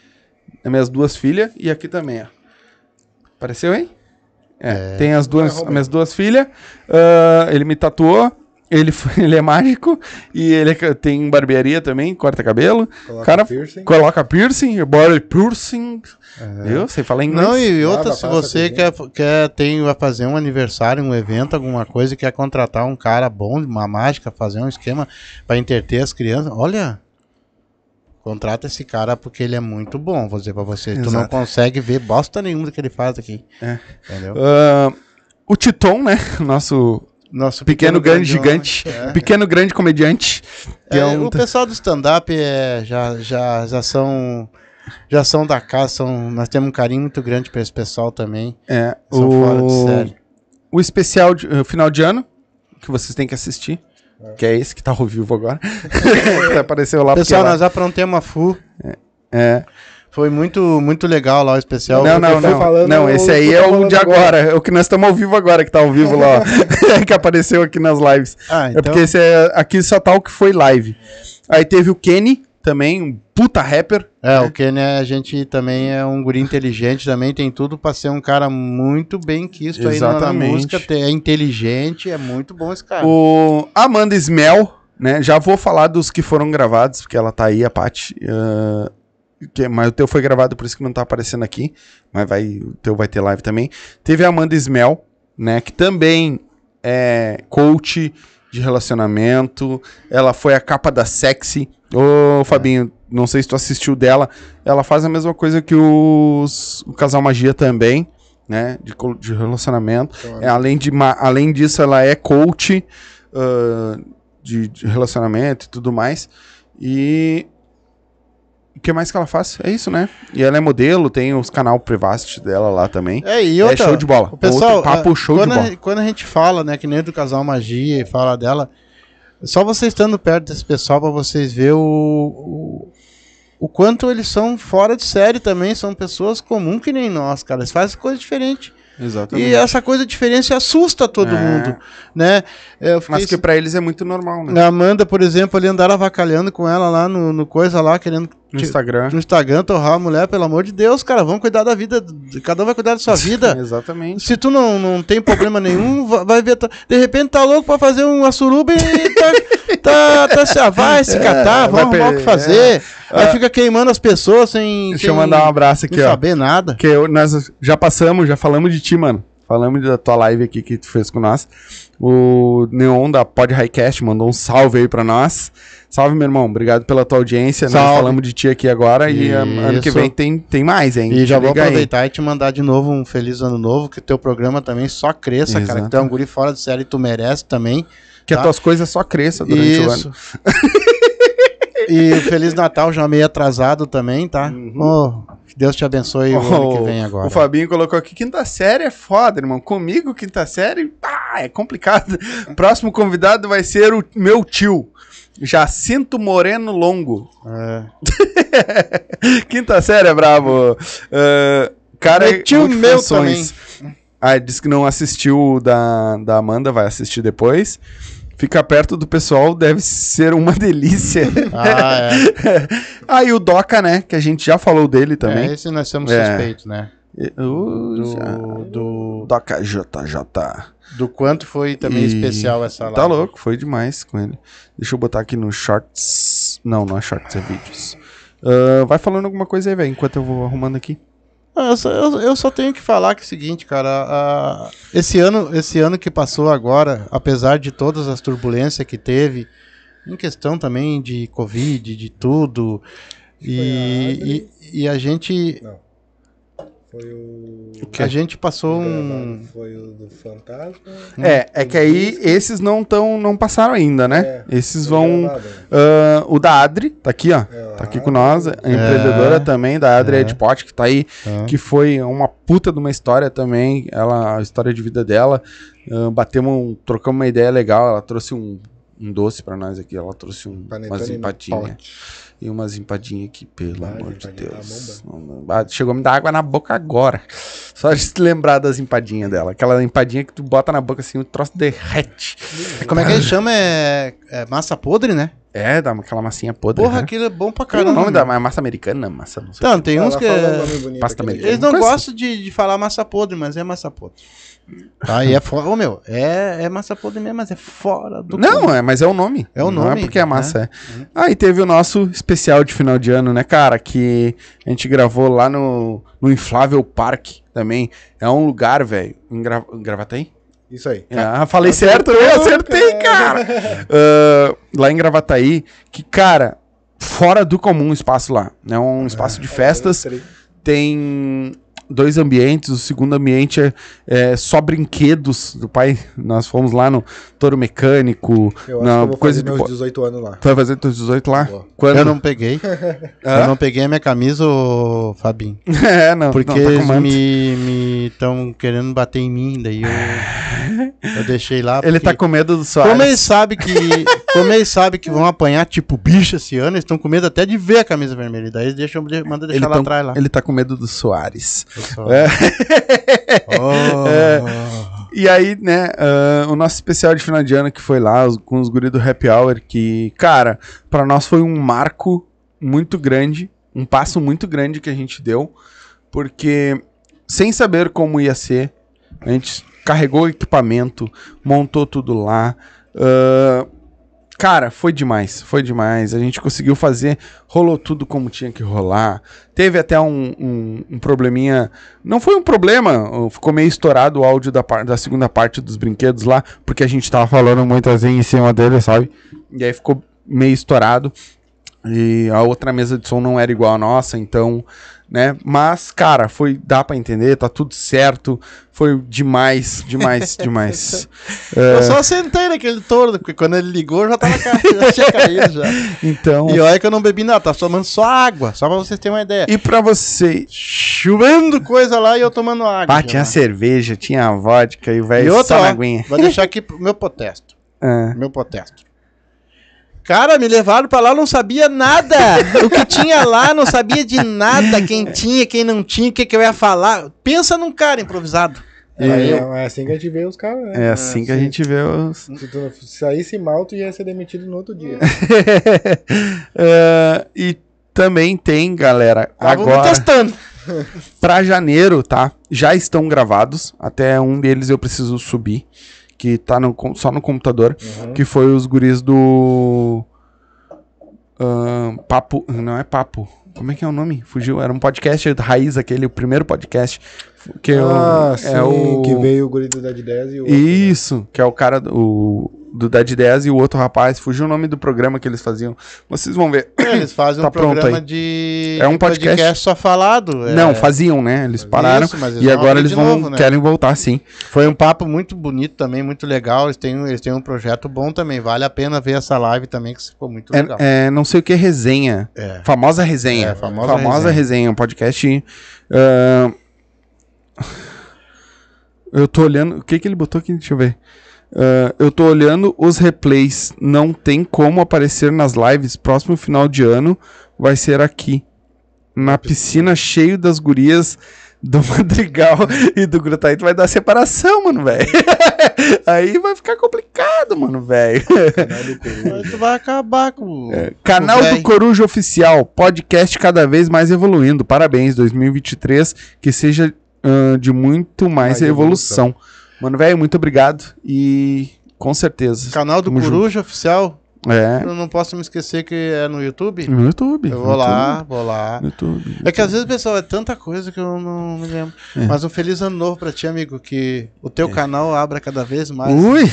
As minhas duas filhas. E aqui também, ó. Apareceu, hein? É, É. tem as duas, as minhas duas filhas. Ah, ele me tatuou. Ele, ele é mágico. E ele é- tem barbearia também, corta cabelo. Coloca Cara, piercing. Coloca piercing, body piercing. Viu? Você fala inglês. Não, e Lava, outra, se você quer, quer tem, vai fazer um aniversário, um evento, alguma coisa, e quer contratar um cara bom, uma mágica, fazer um esquema pra entreter as crianças, olha, contrata esse cara porque ele é muito bom, vou dizer pra você. Tu não Exato. consegue ver bosta nenhuma do que ele faz aqui. É. Entendeu? Ah, o Titon, né? Nosso Nosso pequeno, grande, homem. gigante. É. Pequeno grande comediante. É, é um- O pessoal do stand-up é, já, já, já são. Já são da casa, são, nós temos um carinho muito grande pra esse pessoal também. é, São fora de o, série. o especial de, eh, final de ano, que vocês têm que assistir. Que é esse que tá ao vivo agora. apareceu lá. Pessoal, lá- nós aprontemos a FU. É. Foi muito, muito legal lá o especial. Não, não, não. falando não, esse aí é tô o de agora. agora. É o que nós estamos ao vivo agora, que tá ao vivo lá. que apareceu aqui nas lives. Ah, É então, porque esse é, aqui só tá o que foi live. Aí teve o Kenny também, um puta rapper. é, o Kenny, a gente também é um guri inteligente, também tem tudo pra ser um cara muito bem quisto aí na- na música. É inteligente, é muito bom esse cara. O Amanda Smell, né? Já vou falar dos que foram gravados, porque ela tá aí, a Paty. ah, que- mas o teu foi gravado, por isso que não tá aparecendo aqui. Mas vai, o teu vai ter live também. Teve a Amanda Smell, né? Que também é coach de relacionamento. Ela foi a capa da Sexy. Ô, Fabinho, não sei se tu assistiu dela. Ela faz a mesma coisa que os, o Casal Magia também, né? De, de relacionamento. Então, É, além, de, além disso, ela é coach ah, de, de relacionamento e tudo mais. E o que mais que ela faz? É isso, né? E ela é modelo, tem os canal Privast dela lá também. É, e é outra, show de bola. O pessoal, Outro papo ah, show quando, de a, bola. gente- quando a gente fala, né, que nem do casal magia e fala dela, só você estando perto desse pessoal pra vocês ver o, o, o quanto eles são fora de série também, são pessoas comuns que nem nós, cara, eles fazem coisa diferente. Exatamente. E essa coisa diferente assusta todo É. mundo, né? Mas que pra eles é muito normal, né? A Amanda, por exemplo, ali andaram avacalhando com ela lá no, no coisa lá, querendo No Instagram. no Instagram torrar a mulher, pelo amor de Deus, cara, vamos cuidar da vida, cada um vai cuidar da sua vida. Exatamente. Se tu não, não tem problema nenhum, va- vai ver. tá- De repente tá louco pra fazer uma suruba e tá, tá, tá se, ah, vai se catar, vai vamos arrumar o que fazer. Aí Ah. fica queimando as pessoas sem, Deixa sem eu mandar um abraço aqui, sem ó. saber nada. Que eu- nós já passamos, já falamos de ti, mano. Falamos da tua live aqui que tu fez com nós. O Neon da Pod Highcast mandou um salve aí pra nós. Salve, meu irmão. Obrigado pela tua audiência. Nós Salve. falamos de ti aqui agora e ah, ano que Isso. vem tem, tem mais, hein? E já vou Liga aí. aproveitar e te mandar de novo um feliz ano novo, que teu programa também só cresça, cara. Que tu é um guri fora de série, tu merece também. Que tá? as tuas coisas só cresçam durante o ano. Isso. E o Feliz Natal já meio atrasado também, tá? Oh, que Deus te abençoe o ano que vem agora. O Fabinho colocou aqui, quinta série é foda, irmão. Comigo, quinta série, pá, é complicado. Próximo convidado vai ser o meu tio. Jacinto Moreno Longo. É. Quinta série é bravo. Ah, cara, tio muito meu funções. Ah, disse que não assistiu o da, da Amanda, vai assistir depois. Fica perto do pessoal, deve ser uma delícia. Ah, é. Aí o Doca, né? Que a gente já falou dele também. É, esse nós somos É. suspeitos, né? Uh, já. Do, do, Doca JJ. Do quanto foi também E- especial essa live. Tá louco, foi demais com ele. Deixa eu botar aqui no shorts. Não, não é shorts, é vídeos. Ah, vai falando alguma coisa aí, velho, enquanto eu vou arrumando aqui. Ah, Eu só, eu- eu só tenho que falar que é o seguinte, cara, a- esse ano, esse ano que passou agora, apesar de todas as turbulências que teve, em questão também de Covid, de tudo, e, e, e a gente, Foi o. quê? a gente passou um, Foi o do Fantasma. É, é que aí esses não tão, não passaram ainda, né? É, esses vão. ah, o da Adri, tá aqui, ó. É, Tá aqui com nós, a É. empreendedora também, da Adri É. Edpot, que tá aí, É. que foi uma puta de uma história também, ela, a história de vida dela. Ah, batemos, um- trocamos uma ideia legal, ela trouxe um, um doce pra nós aqui, ela trouxe um, umas empadinhas. E umas empadinhas aqui, pelo Vai, amor de Deus. Não, não, ah, Chegou a me dar água na boca agora. Só de se lembrar das empadinhas dela. Aquela empadinha que tu bota na boca assim, o troço derrete. como é que ele chama? É, é massa podre, né? É, dá aquela massinha podre. Porra, né? aquilo é bom pra é o caramba. nome da ma- massa americana? Massa, não sei. Então, tem uns que... é- Pasta americana. Eles não gostam de, de falar massa podre, mas é massa podre. Tá, e é fora. Ô, meu, é, é massa podre mesmo, mas é fora do. Não, é, mas é o nome. É o Não nome, é porque é né? massa, é. Aí teve o nosso especial de final de ano, né, cara? Que a gente gravou lá no, no Inflável Park também. É um lugar, velho. Em Gra... Gravataí? Isso aí. Ah, falei certo, eu acertei, cara. Ah, lá em Gravataí, que, cara, fora do comum o espaço lá. É um espaço de festas. Tem dois ambientes. O segundo ambiente é, é só brinquedos do pai. Nós fomos lá no Touro Mecânico. Eu acho na que eu vou coisa fazer de. meus bo- 18 anos lá. Tu vai fazer teus 18 lá? Vou. Quando? Eu não peguei. Hã? Eu não peguei a minha camisa, ô Fabinho. é, não. Porque não, tá eles me estão querendo bater em mim, daí eu, eu deixei lá. Ele tá com medo do Soares. Como eles sabem que, como eles sabem que vão apanhar tipo bicho esse ano, eles estão com medo até de ver a camisa vermelha. Daí eles deixam, mandam deixar Ele, lá tão- atrás lá. ele tá com medo do Soares. É. Oh. E aí, né, ah, o nosso especial de final de ano que foi lá com os guris do Happy Hour, que, cara, pra nós foi um marco muito grande, um passo muito grande que a gente deu, porque sem saber como ia ser, a gente carregou o equipamento, montou tudo lá. ah, cara, foi demais, foi demais. A gente conseguiu fazer, rolou tudo como tinha que rolar. Teve até um, um, um probleminha. Não foi um problema, ficou meio estourado o áudio da, da segunda parte dos brinquedos lá, porque a gente tava falando muito assim em cima dele, sabe? E aí ficou meio estourado. E a outra mesa de som não era igual a nossa, então, né? Mas, cara, foi, dá pra entender, tá tudo certo. Foi demais, demais, demais. Eu só sentei naquele tordo, porque quando ele ligou já tava caindo, já tinha caído já. Então, E olha que eu não bebi nada, tava tomando só água, só pra vocês terem uma ideia. e pra você, Chovendo coisa lá e eu tomando água. Já. tinha cerveja, tinha vodka e o velho outra, só na aguinha. vou deixar aqui pro meu protesto. É. Meu protesto. Cara, me levaram pra lá, eu não sabia nada. o que tinha lá, não sabia de nada. Quem tinha, quem não tinha, o que, que eu ia falar. Pensa num cara improvisado. É, E- é assim que a gente vê os caras, né? É assim que a gente vê os. Se tu saísse mal, tu ia ser demitido no outro dia. É, e também tem, galera, me agora testando. pra janeiro, tá? Já estão gravados. Até um deles eu preciso subir, que tá no, só no computador, Uhum. que foi os guris do ahn, Papo, não é Papo. Como é que é o nome? Fugiu, era um podcast raiz aquele, o primeiro podcast que é o- ah, é sim, o que veio o guri do Dead 10 e o... Isso, que é o cara do, o do Dead 10 e o outro rapaz, fugiu o nome do programa que eles faziam. Vocês vão ver. Eles fazem Tá um programa de, É um de podcast. só falado. é. Não, faziam, né? Eles pararam Isso, eles e agora eles vão novo, né? querem voltar sim. Foi um papo muito bonito também, muito legal. Eles têm, eles têm um projeto bom também. Vale a pena ver essa live também, que ficou muito legal. É, é, não sei o que resenha. É. Famosa resenha. É, famosa resenha. resenha. um podcast. ah, eu tô olhando. O que que ele botou aqui? Deixa eu ver. Ah, eu tô olhando os replays. Não tem como aparecer nas lives. Próximo final de ano vai ser aqui. Na piscina cheio das gurias do Madrigal e do Grutaíto vai dar separação, mano, velho. Aí vai ficar complicado, mano, velho. Tu vai acabar com. Canal O do. Coruja Oficial, podcast cada vez mais evoluindo. Parabéns, 2023, que seja ah, de muito mais, Mais evolução. Mano, velho, muito obrigado e com certeza. Canal do Tamo Coruja Oficial. É, Eu não posso me esquecer que é no YouTube. no YouTube. Eu vou lá, YouTube, vou lá. no YouTube. É que às vezes, pessoal, é tanta coisa que eu não me lembro. É. Mas um feliz ano novo pra ti, amigo. Que o teu canal abra cada vez mais Ui,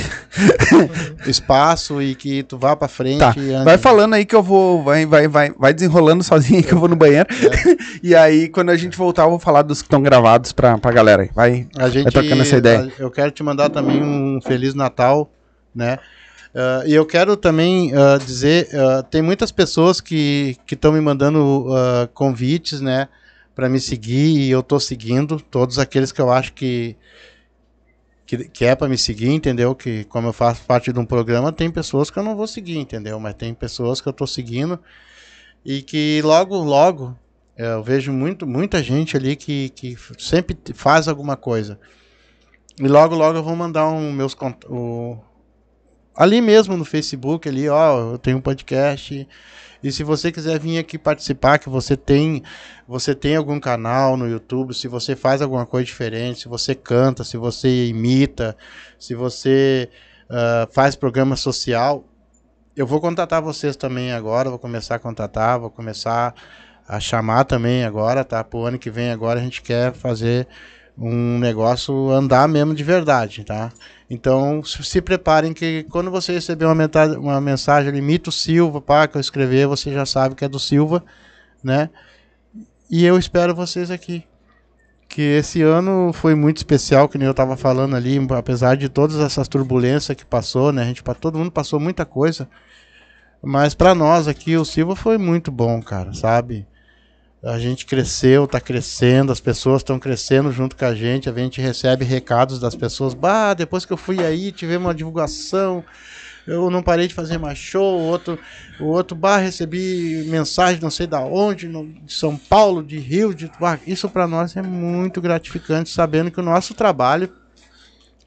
espaço e que tu vá pra frente. tá. Vai falando aí que eu vou. Vai, vai, vai, vai desenrolando sozinho que eu vou no banheiro. É. e aí, quando a gente voltar, eu vou falar dos que estão gravados pra, pra galera aí. Vai. A gente, trocando essa ideia. Eu quero te mandar também um Feliz Natal, né? Ah, e eu quero também ah, dizer, ah, tem muitas pessoas que estão me mandando convites, né, para me seguir e eu tô seguindo todos aqueles que eu acho que que, que é para me seguir, entendeu? Que como eu faço parte de um programa, tem pessoas que eu não vou seguir, entendeu? Mas tem pessoas que eu tô seguindo e que logo, logo é, eu vejo muito, muita gente ali que, que sempre faz alguma coisa. E logo, logo eu vou mandar um meus o ali mesmo no Facebook ali, ó, eu tenho um podcast. E se você quiser vir aqui participar, que você tem, você tem algum canal no YouTube, se você faz alguma coisa diferente, se você canta, se você imita, se você ah, faz programa social, eu vou contatar vocês também agora, vou começar a contatar, vou começar a chamar também agora, tá? Pro ano que vem agora a gente quer fazer um negócio andar mesmo de verdade, tá? Então se preparem que quando você receber uma, meta- uma mensagem ali, Mito Silva, pá, que eu escrever, você já sabe que é do Silva, né? E eu espero vocês aqui. Que esse ano foi muito especial, que nem eu tava falando ali, apesar de todas essas turbulências que passou, né? A gente, pa- todo mundo passou muita coisa. Mas pra nós aqui, o Silva foi muito bom, cara, sabe? A gente cresceu, tá crescendo, as pessoas estão crescendo junto com a gente, a gente recebe recados das pessoas. Bah, depois que eu fui aí, tivemos uma divulgação, eu não parei de fazer mais show, o outro, o outro bah, recebi mensagem não sei da onde, no- de São Paulo, de Rio, de bah, isso para nós é muito gratificante, sabendo que o nosso trabalho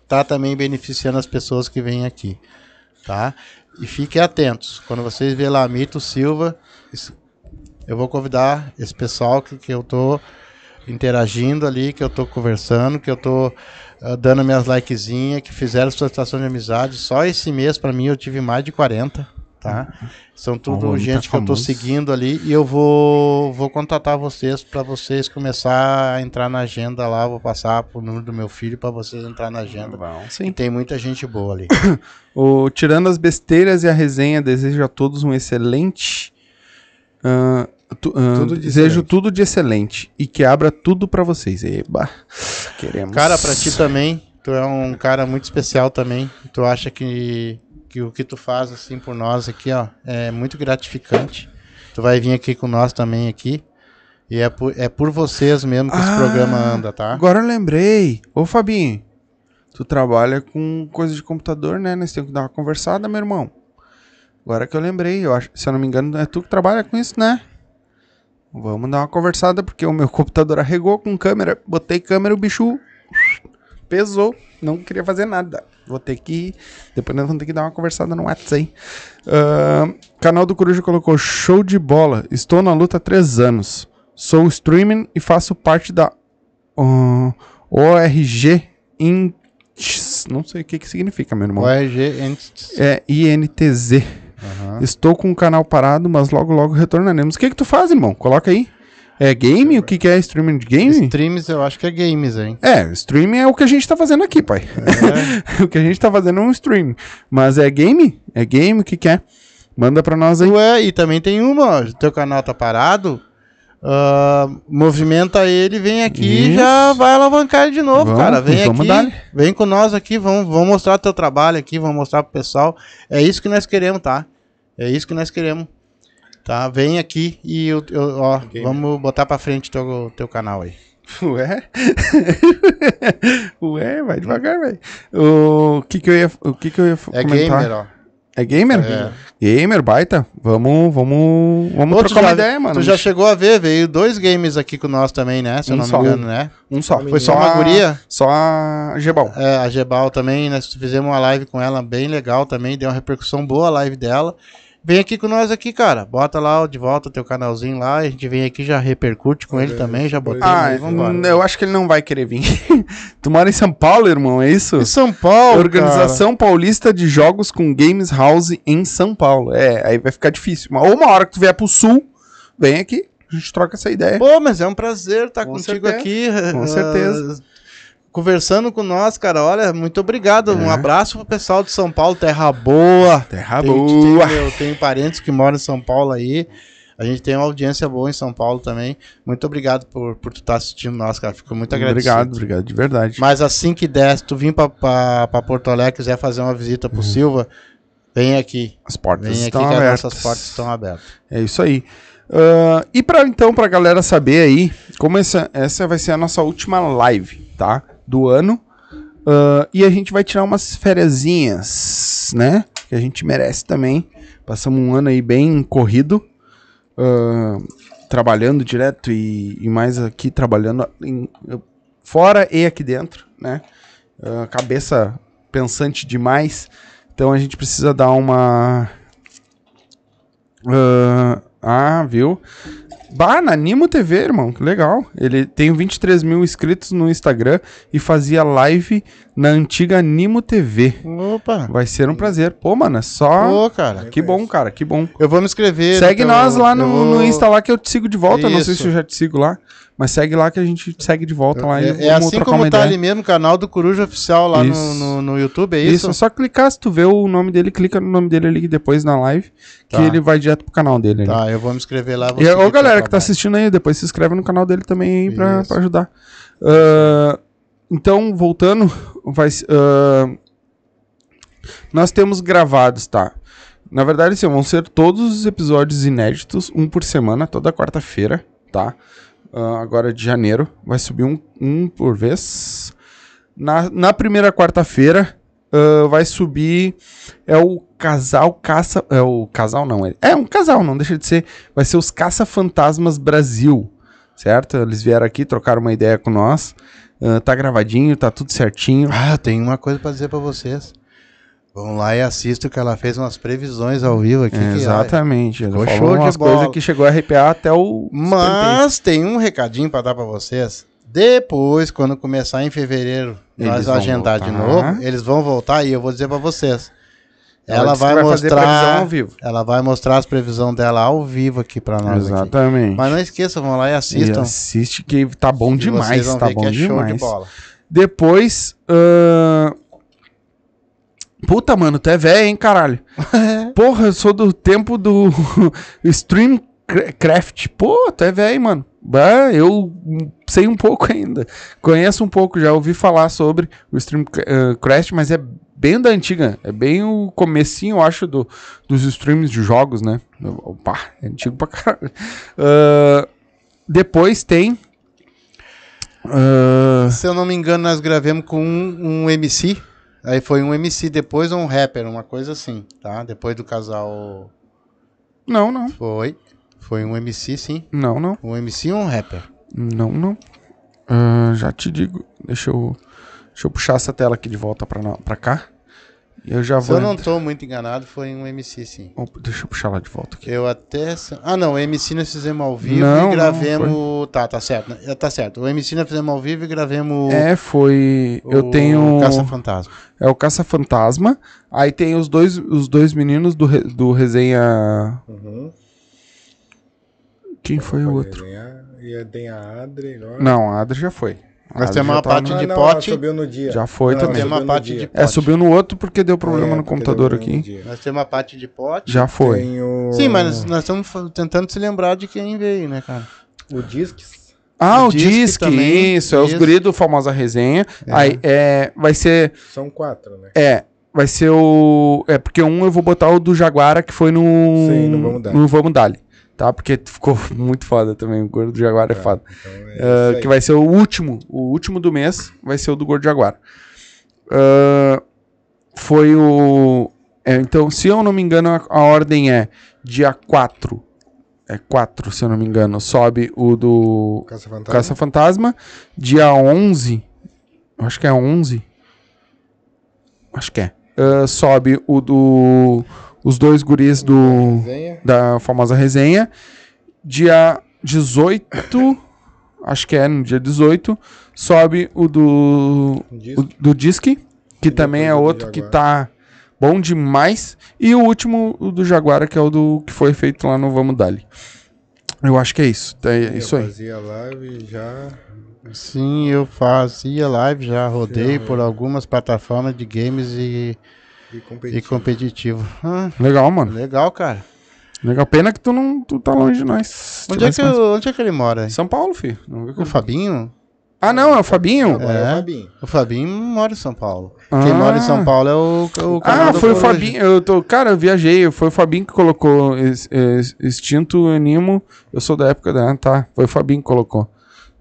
tá também beneficiando as pessoas que vêm aqui, tá? E fiquem atentos, quando vocês verem lá Mito Silva, eu vou convidar esse pessoal que, que eu tô interagindo ali, que eu tô conversando, que eu tô ah, dando minhas likezinhas, que fizeram solicitação de amizade. Só esse mês, para mim, eu tive mais de 40, tá? São tudo Oh, tá gente que eu tô seguindo ali e eu vou, vou contatar vocês para vocês começar a entrar na agenda lá. Vou passar pro número do meu filho para vocês entrar na agenda. E Sim. tem muita gente boa ali. O, tirando as besteiras e a resenha, desejo a todos um excelente. ah, tu- ah, Tudo de desejo tudo de excelente e que abra tudo pra vocês. Eba, queremos. Cara, pra ti também, tu é um cara muito especial também. Tu acha que, que o que tu faz assim por nós aqui, ó, é muito gratificante. Tu vai vir aqui com nós também aqui. E é por, é por vocês mesmo que esse Ah, programa anda, tá? Agora eu lembrei. Ô, Fabinho, tu trabalha com coisa de computador, né? Nós temos que dar uma conversada, meu irmão. Agora que eu lembrei, eu acho, se eu não me engano, é tu que trabalha com isso, né? Vamos dar uma conversada, porque o meu computador arregou com câmera. Botei câmera, o bicho pesou. Não queria fazer nada. Vou ter que. Depois nós vamos ter que dar uma conversada no WhatsApp. Ahn, canal do Coruja colocou show de bola. Estou na luta há três anos. Sou streaming e faço parte da ah, ORG Ints. Não sei o que, que significa, meu irmão. ORG Entities. É INTZ. Aham. Estou com o canal parado, mas logo logo retornaremos. O que que tu faz, irmão? Coloca aí. É game? O que, que é streaming de game? Streams eu acho que é games, hein? É, streaming é o que a gente tá fazendo aqui, pai. É. o que a gente tá fazendo é um stream. Mas é game? É game? O que, que é? Manda pra nós aí. Ué, e também tem uma, ó, teu canal tá parado, ah, movimenta ele, vem aqui e já vai alavancar ele de novo, Vamos, cara. Vem aqui, vem com nós aqui, vamos, vamos mostrar teu trabalho aqui, vamos mostrar pro pessoal. É isso que nós queremos, tá? É isso que nós queremos. Tá? Vem aqui e eu, eu- ó, vamos botar pra frente teu, teu canal aí. Ué? Ué, vai devagar, velho. O que que eu ia, o que que eu ia É comentar? gamer, ó. É gamer? É. Gamer, baita. Vamos, vamos, vamos Ô, trocar uma já- ideia, mano. Tu já chegou a ver, veio dois games aqui com nós também, né? Se eu Um não só. me engano, né? Um só. Foi só uma a- guria? Só a Gebal. É, a Gebal também, nós fizemos uma live com ela bem legal também, deu uma repercussão boa a live dela. Vem aqui com nós aqui, cara. Bota lá de volta o teu canalzinho lá, a gente vem aqui já repercute com ele também, já botei. Ah, aí, vambora. eu acho que ele não vai querer vir. tu mora em São Paulo, irmão, é isso? Em São Paulo, Organização Paulista de Jogos com Games House em São Paulo. É, aí vai ficar difícil. Mas ou uma hora que tu vier pro sul, vem aqui, a gente troca essa ideia. cara. Pô, mas é um prazer estar Com contigo certeza, aqui. com ah, certeza. Conversando com nós, cara. Olha, muito obrigado. Um É. abraço pro pessoal de São Paulo, terra boa. Terra Tem- boa. tem- eu tenho parentes que moram em São Paulo aí. A gente tem uma audiência boa em São Paulo também. Muito obrigado por, por tu estar assistindo nós, cara. Fico muito agradecido. Obrigado, obrigado, de verdade. Mas assim que der, se tu vir pra, pra, pra Porto Alegre e quiser fazer uma visita Uhum. pro Silva, vem aqui. As portas Vem aqui estão que as abertas. nossas portas estão abertas. É isso aí. Ah, e para então, pra galera saber aí, como essa, essa vai ser a nossa última live, tá? Do ano. Ah, e a gente vai tirar umas fériasinhas, né? Que a gente merece também. Passamos um ano aí bem corrido. ah, trabalhando direto e, e mais aqui trabalhando em- fora e aqui dentro, né? Ah, cabeça pensante demais. Então a gente precisa dar uma ah, ah, viu? Bah, na Nimo TV, irmão, que legal. Ele tem 23 mil inscritos no Instagram e fazia live na antiga Nimo TV. Opa! Vai ser um prazer. Pô, mano, é só. Pô, cara. que bom, cara, que bom. Eu vou me inscrever. Segue no teu- nós lá no, vou- no Insta lá que eu te sigo de volta. Eu Não sei Isso. se eu já te sigo lá. Mas segue lá que a gente segue de volta lá É, é assim como tá ali mesmo, canal do Coruja Oficial lá no, Isso. no, no YouTube, é Isso, isso? é só clicar, se tu vê o nome dele, clica no nome dele ali depois na live, que Tá. ele vai direto pro canal dele. ali. Tá, eu vou me inscrever lá. E ô galera que tá assistindo aí, depois se inscreve no canal dele também aí pra, Isso. pra ajudar. Ah, então, voltando, vai, ah, nós temos gravados, tá? Na verdade, assim, vão ser todos os episódios inéditos, um por semana, toda quarta-feira, tá? Ah, agora de janeiro, vai subir um, um por vez. Na, na primeira quarta-feira, ah, vai subir. É o casal caça. É o casal, não. É, é um casal, não deixa de ser. Vai ser os Caça-Fantasmas Brasil. Certo? Eles vieram aqui, trocaram uma ideia com nós. Ah, tá gravadinho, tá tudo certinho. Ah, tem uma coisa pra dizer pra vocês. Vão lá e assistam que ela fez umas previsões ao vivo aqui. É, exatamente. Ele ficou falou de umas coisas que chegou a arrepiar até o. Mas tem um recadinho pra dar pra vocês. Depois, quando começar em fevereiro, Eles nós agendar de voltar. novo. Eles vão voltar e eu vou dizer pra vocês. Ela vai, vai mostrar. previsão ao vivo. Ela vai mostrar as previsões dela ao vivo aqui pra nós. Aqui. Exatamente. Mas não esqueçam, vão lá e E assistam. assiste que tá bom que demais, tá bom é de demais. bola. Depois. ahn, Puta, mano, tu é velho, hein, caralho. Porra, eu sou do tempo do Streamcraft. Pô, tu é velho, mano. Bah, eu sei um pouco ainda. Conheço um pouco, já ouvi falar sobre o Streamcraft, mas é bem da antiga. É bem o comecinho, eu acho, do, dos streams de jogos, né? Opa, é antigo pra caralho. Ah, depois tem... ah, Se eu não me engano, nós gravamos com um, um MC. Aí foi um MC, depois um rapper, uma coisa assim, tá? Depois do casal. não, não. Foi. Foi um MC, sim. Não, não. Um MC e um rapper. Não, não. Ah, já te digo. Deixa eu, deixa eu puxar essa tela aqui de volta pra cá. Eu já Se vou. eu não entrar- tô muito enganado, foi um MC, sim. Deixa eu puxar lá de volta aqui. Eu até. se- Ah, não, o MC nós fizemos ao vivo Não, não, e gravemos. Tá, tá certo. né? Tá certo. O MC nós fizemos ao vivo e gravemos. É, foi. o Eu tenho. Caça Fantasma. É o Caça-Fantasma. Aí tem os dois, os dois meninos do, re- do resenha. Uhum. Quem foi o outro? desenhar. E tem a Adri agora. Não, a Adri já foi. Nós temos uma tá parte no- Ah, de não, pote. subiu no dia. Já foi Não, também. Tem uma subiu no parte de É, pote. subiu no outro porque deu problema É, no computador aqui. Nós temos uma parte de pote. Já foi. Sim, mas nós estamos tentando se lembrar de quem veio, né, cara? O Disques. Ah, O o Disque Disque, também, isso, é os guri do famosa resenha. Aí, é, vai ser, São quatro, né? é, vai ser o, é porque um eu vou botar o do Jaguara que foi no, Sim, no Vamos Dali. no Vamos Dali, tá? Porque ficou muito foda também, o gordo do Jaguara é, foda. Então é aí. que vai ser o último, o último do mês, vai ser o do Gordo Jaguar. Ah, foi o. é, então, se eu não me engano, a, a ordem é dia 4. É 4, se eu não me engano. Sobe o do Caça Fantasma. Caça Fantasma. Dia 11. Acho que é 11. Acho que é. Ah, sobe o do. Os dois guris do Resenha. da famosa resenha. Dia 18, acho que é no dia 18, sobe o do, Disque. o do Disque, que também é outro que Jaguar. tá bom demais. E o último, o do Jaguara, que é o do que foi feito lá no Vamos Dali. Eu acho que é isso. É isso Eu aí. fazia live já. Sim, eu fazia live, já rodei por algumas plataformas de games e, E e competitivo. competitivo. Ah, Legal, mano. legal, cara. Legal. Pena que tu não tu tá longe de nós. Onde é, que, mais- eu- onde é que ele mora? São Paulo, filho. O Fabinho? Ah, não, é o Fabinho. É É. o Fabinho. O Fabinho mora em São Paulo. Ah. Quem mora em São Paulo é o, o canal Ah, foi o. Fabinho. Eu tô, cara, eu viajei. Foi o Fabinho que colocou es- es- Extinto Animo. Eu sou da época da. Tá, foi o Fabinho que colocou.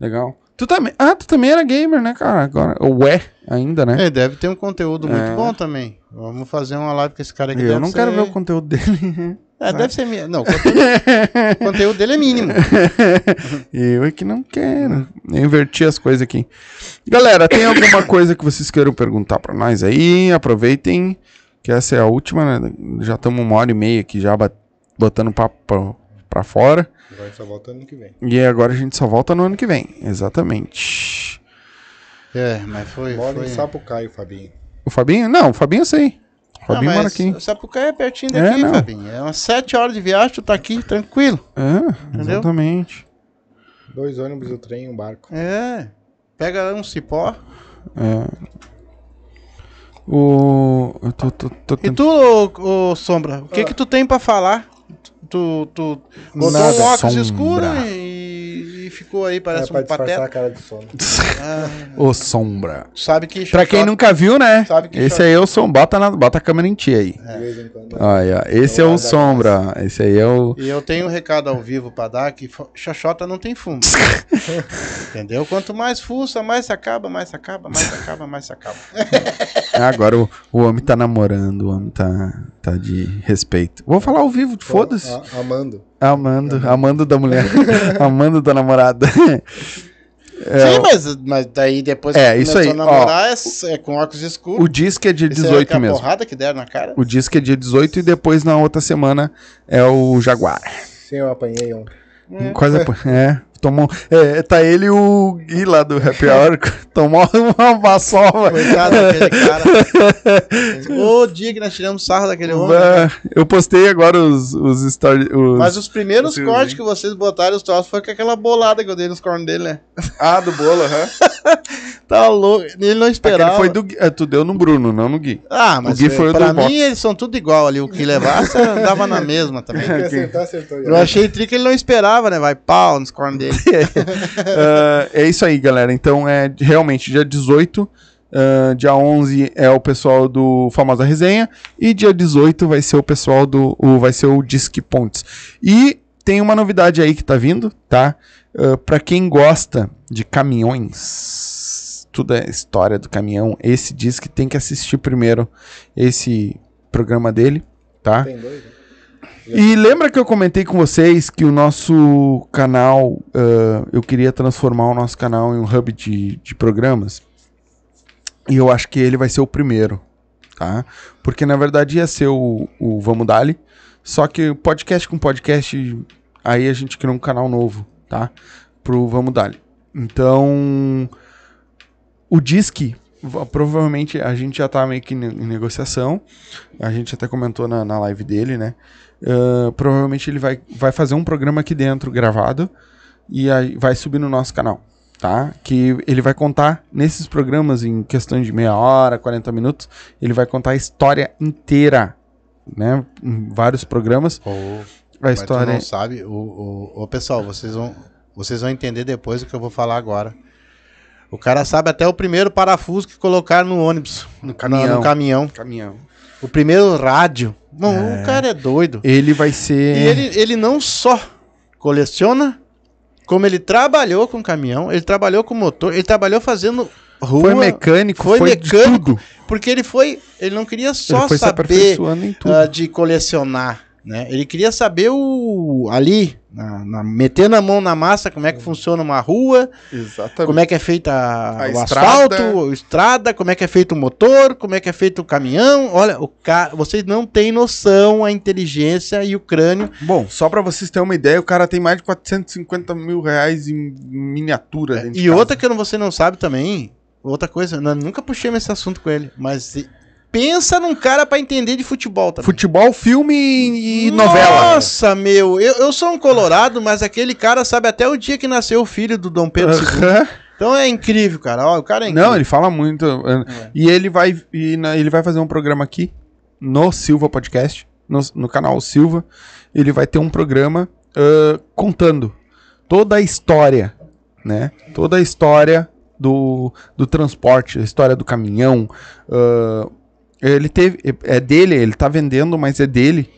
Legal. Tu também. Ah, tu também era gamer, né, cara? Agora. Ou é ainda, né? É, deve ter um conteúdo muito É. bom também. Vamos fazer uma live com esse cara aqui. eu não ser- quero ver o conteúdo dele. É, deve ser. mi- Não, o conteúdo, o conteúdo dele é mínimo. eu é que não quero. Eu inverti as coisas aqui. Galera, tem alguma coisa que vocês queiram perguntar pra nós aí? Aproveitem. Que essa é a última, né? Já estamos uma hora e meia aqui já botando papo pra, pra fora. Vai só volta ano que vem. E agora a gente só volta no ano que vem. Exatamente. É, mas foi. Mora foi... em Sapucaí, o Fabinho. O Fabinho? Não, o Fabinho eu sei. O Ah, Fabinho mas mora aqui. Sapucaí é pertinho É, daqui, não. Fabinho. É umas 7 horas de viagem, tu tá aqui, tranquilo. É, exatamente. Dois ônibus, o trem e um barco. É. Pega um cipó. É. O. Eu tô, tô, tô E tu, ô, ô, Sombra, o que que tu tem pra falar? Tu, tu botou Nada, um óculos Sombra. escuro e, e ficou aí, parece é um pateta. a cara de sono. Ah, Ô, Sombra. sabe que Pra quem nunca viu, né? Sabe que Esse aí é o som. Bota, na, bota a câmera em ti aí. Em quando. Olha, esse é o Sombra. Esse aí é o. E eu tenho um recado ao vivo pra dar que Xoxota não tem fumo. Entendeu? Quanto mais fuça, mais se acaba, mais se acaba, mais se acaba, mais se acaba. Agora o, o homem tá namorando, o homem tá, tá de respeito. Vou falar ao vivo, foda-se. Amando. Amando, amando da mulher, amando da namorada. Sim, mas, mas daí depois É, que isso começou aí, a namorar é, é com óculos escuros. O disco é dia Isso aí é 18 aquela mesmo. porrada que deram na cara. O disco é dia 18 e depois na outra semana é o Jaguar. Sim, eu apanhei um. Quase apo- é, tomou, é, tá ele e o Gui lá do Happy Hour, tomou uma vassova. Coitado daquele cara. o dia que nós tiramos sarro daquele homem. Ah, Eu postei agora os, os stories. Mas os primeiros Os cortes que vocês botaram os troços foi com aquela bolada que eu dei nos cornos dele, né? Ah, do bolo, aham. Tá louco. Ele não esperava. Aquele foi do Gui. É, tu deu no Bruno, não no Gui. Ah, mas O Gui foi o pra do mim box. eles são tudo igual ali. O que levasse dava na mesma também. Quem acertar, acertou. Eu achei tri que ele não esperava, né? Vai pau nos cornos dele. Ah, é isso aí, galera. Então é realmente dia 18. ah, dia 11 é o pessoal do Famosa Resenha. E dia 18 vai ser o pessoal do. O, vai ser o Disque Pontes. E tem uma novidade aí que tá vindo, tá? Ah, pra quem gosta de caminhões, tudo é história do caminhão. Esse disque tem que assistir primeiro esse programa dele, tá? Tem dois, né? E lembra que eu comentei com vocês que o nosso canal, ah, eu queria transformar o nosso canal em um hub de, de programas? E eu acho que ele vai ser o primeiro, tá? Porque na verdade ia ser o, o Vamos Dali, só que podcast com podcast, aí a gente criou um canal novo, tá? Pro Vamos Dali. Então, o Disque, va- provavelmente a gente já tá meio que em negociação, a gente até comentou na, na live dele, né? Ah, provavelmente ele vai, vai fazer um programa aqui dentro gravado e aí vai subir no nosso canal, tá? Que ele vai contar nesses programas em questão de meia hora, 40 minutos, ele vai contar a história inteira, né? Em vários programas. Ô, A história não sabe, o, o, o pessoal, vocês vão, vocês vão entender depois o que eu vou falar agora. O cara sabe até o primeiro parafuso que colocaram no ônibus, no caminhão. No caminhão. caminhão. O primeiro rádio. Bom, o cara é doido. Ele vai ser E ele, ele não só coleciona, como ele trabalhou com caminhão, ele trabalhou com motor, ele trabalhou fazendo rua. foi mecânico, foi foi, mecânico, tudo. Porque ele foi. Ele não queria só saber ah, de colecionar, né? Ele queria saber o ali, na, na- meter na mão na massa, como é que funciona uma rua, Exatamente. como é que é feita a- A o estrada. asfalto, a estrada, como é que é feito o motor, como é que é feito o caminhão. Olha, o ca... vocês não têm noção a inteligência e o crânio. Bom, só pra vocês terem uma ideia, o cara tem mais de 450 mil reais em miniatura de E casa. outra que você não sabe também, outra coisa, eu nunca puxei esse assunto com ele, mas pensa num cara pra entender de futebol também. Futebol, filme e, e novela. Nossa, meu, eu, eu sou um colorado, mas aquele cara sabe até o dia que nasceu o filho do Dom Pedro II. Então é incrível, cara. Ó, o cara é incrível. Não, ele fala muito. É. E ele vai, e na- ele vai fazer um programa aqui no Silva Podcast, no, no canal Silva. Ele vai ter um programa uh, contando toda a história, né? Toda a história do, do transporte, a história do caminhão. uh, ele teve. É dele, ele tá vendendo, mas é dele.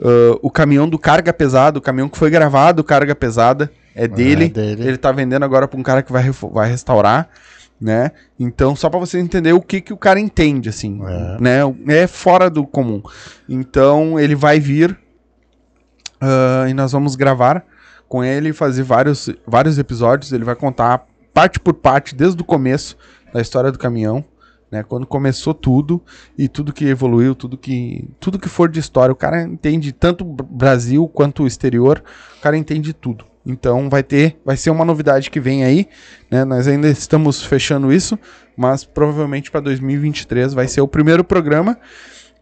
uh, o caminhão do carga pesada, o caminhão que foi gravado, carga pesada, é dele. dele. Ele tá vendendo agora pra um cara que vai, vai restaurar, né? Então, só pra você entender o que, que o cara entende, assim, É. né? É fora do comum. Então, ele vai vir ah, e nós vamos gravar com ele, fazer vários, vários episódios. Ele vai contar parte por parte, desde o começo da história do caminhão, né? Quando começou tudo e tudo que evoluiu, tudo que tudo que for de história, o cara entende tanto Brasil quanto o exterior, o cara entende tudo. Então vai ter, vai ser uma novidade que vem aí, né? Nós ainda estamos fechando isso, mas provavelmente para 2023 vai ser o primeiro programa.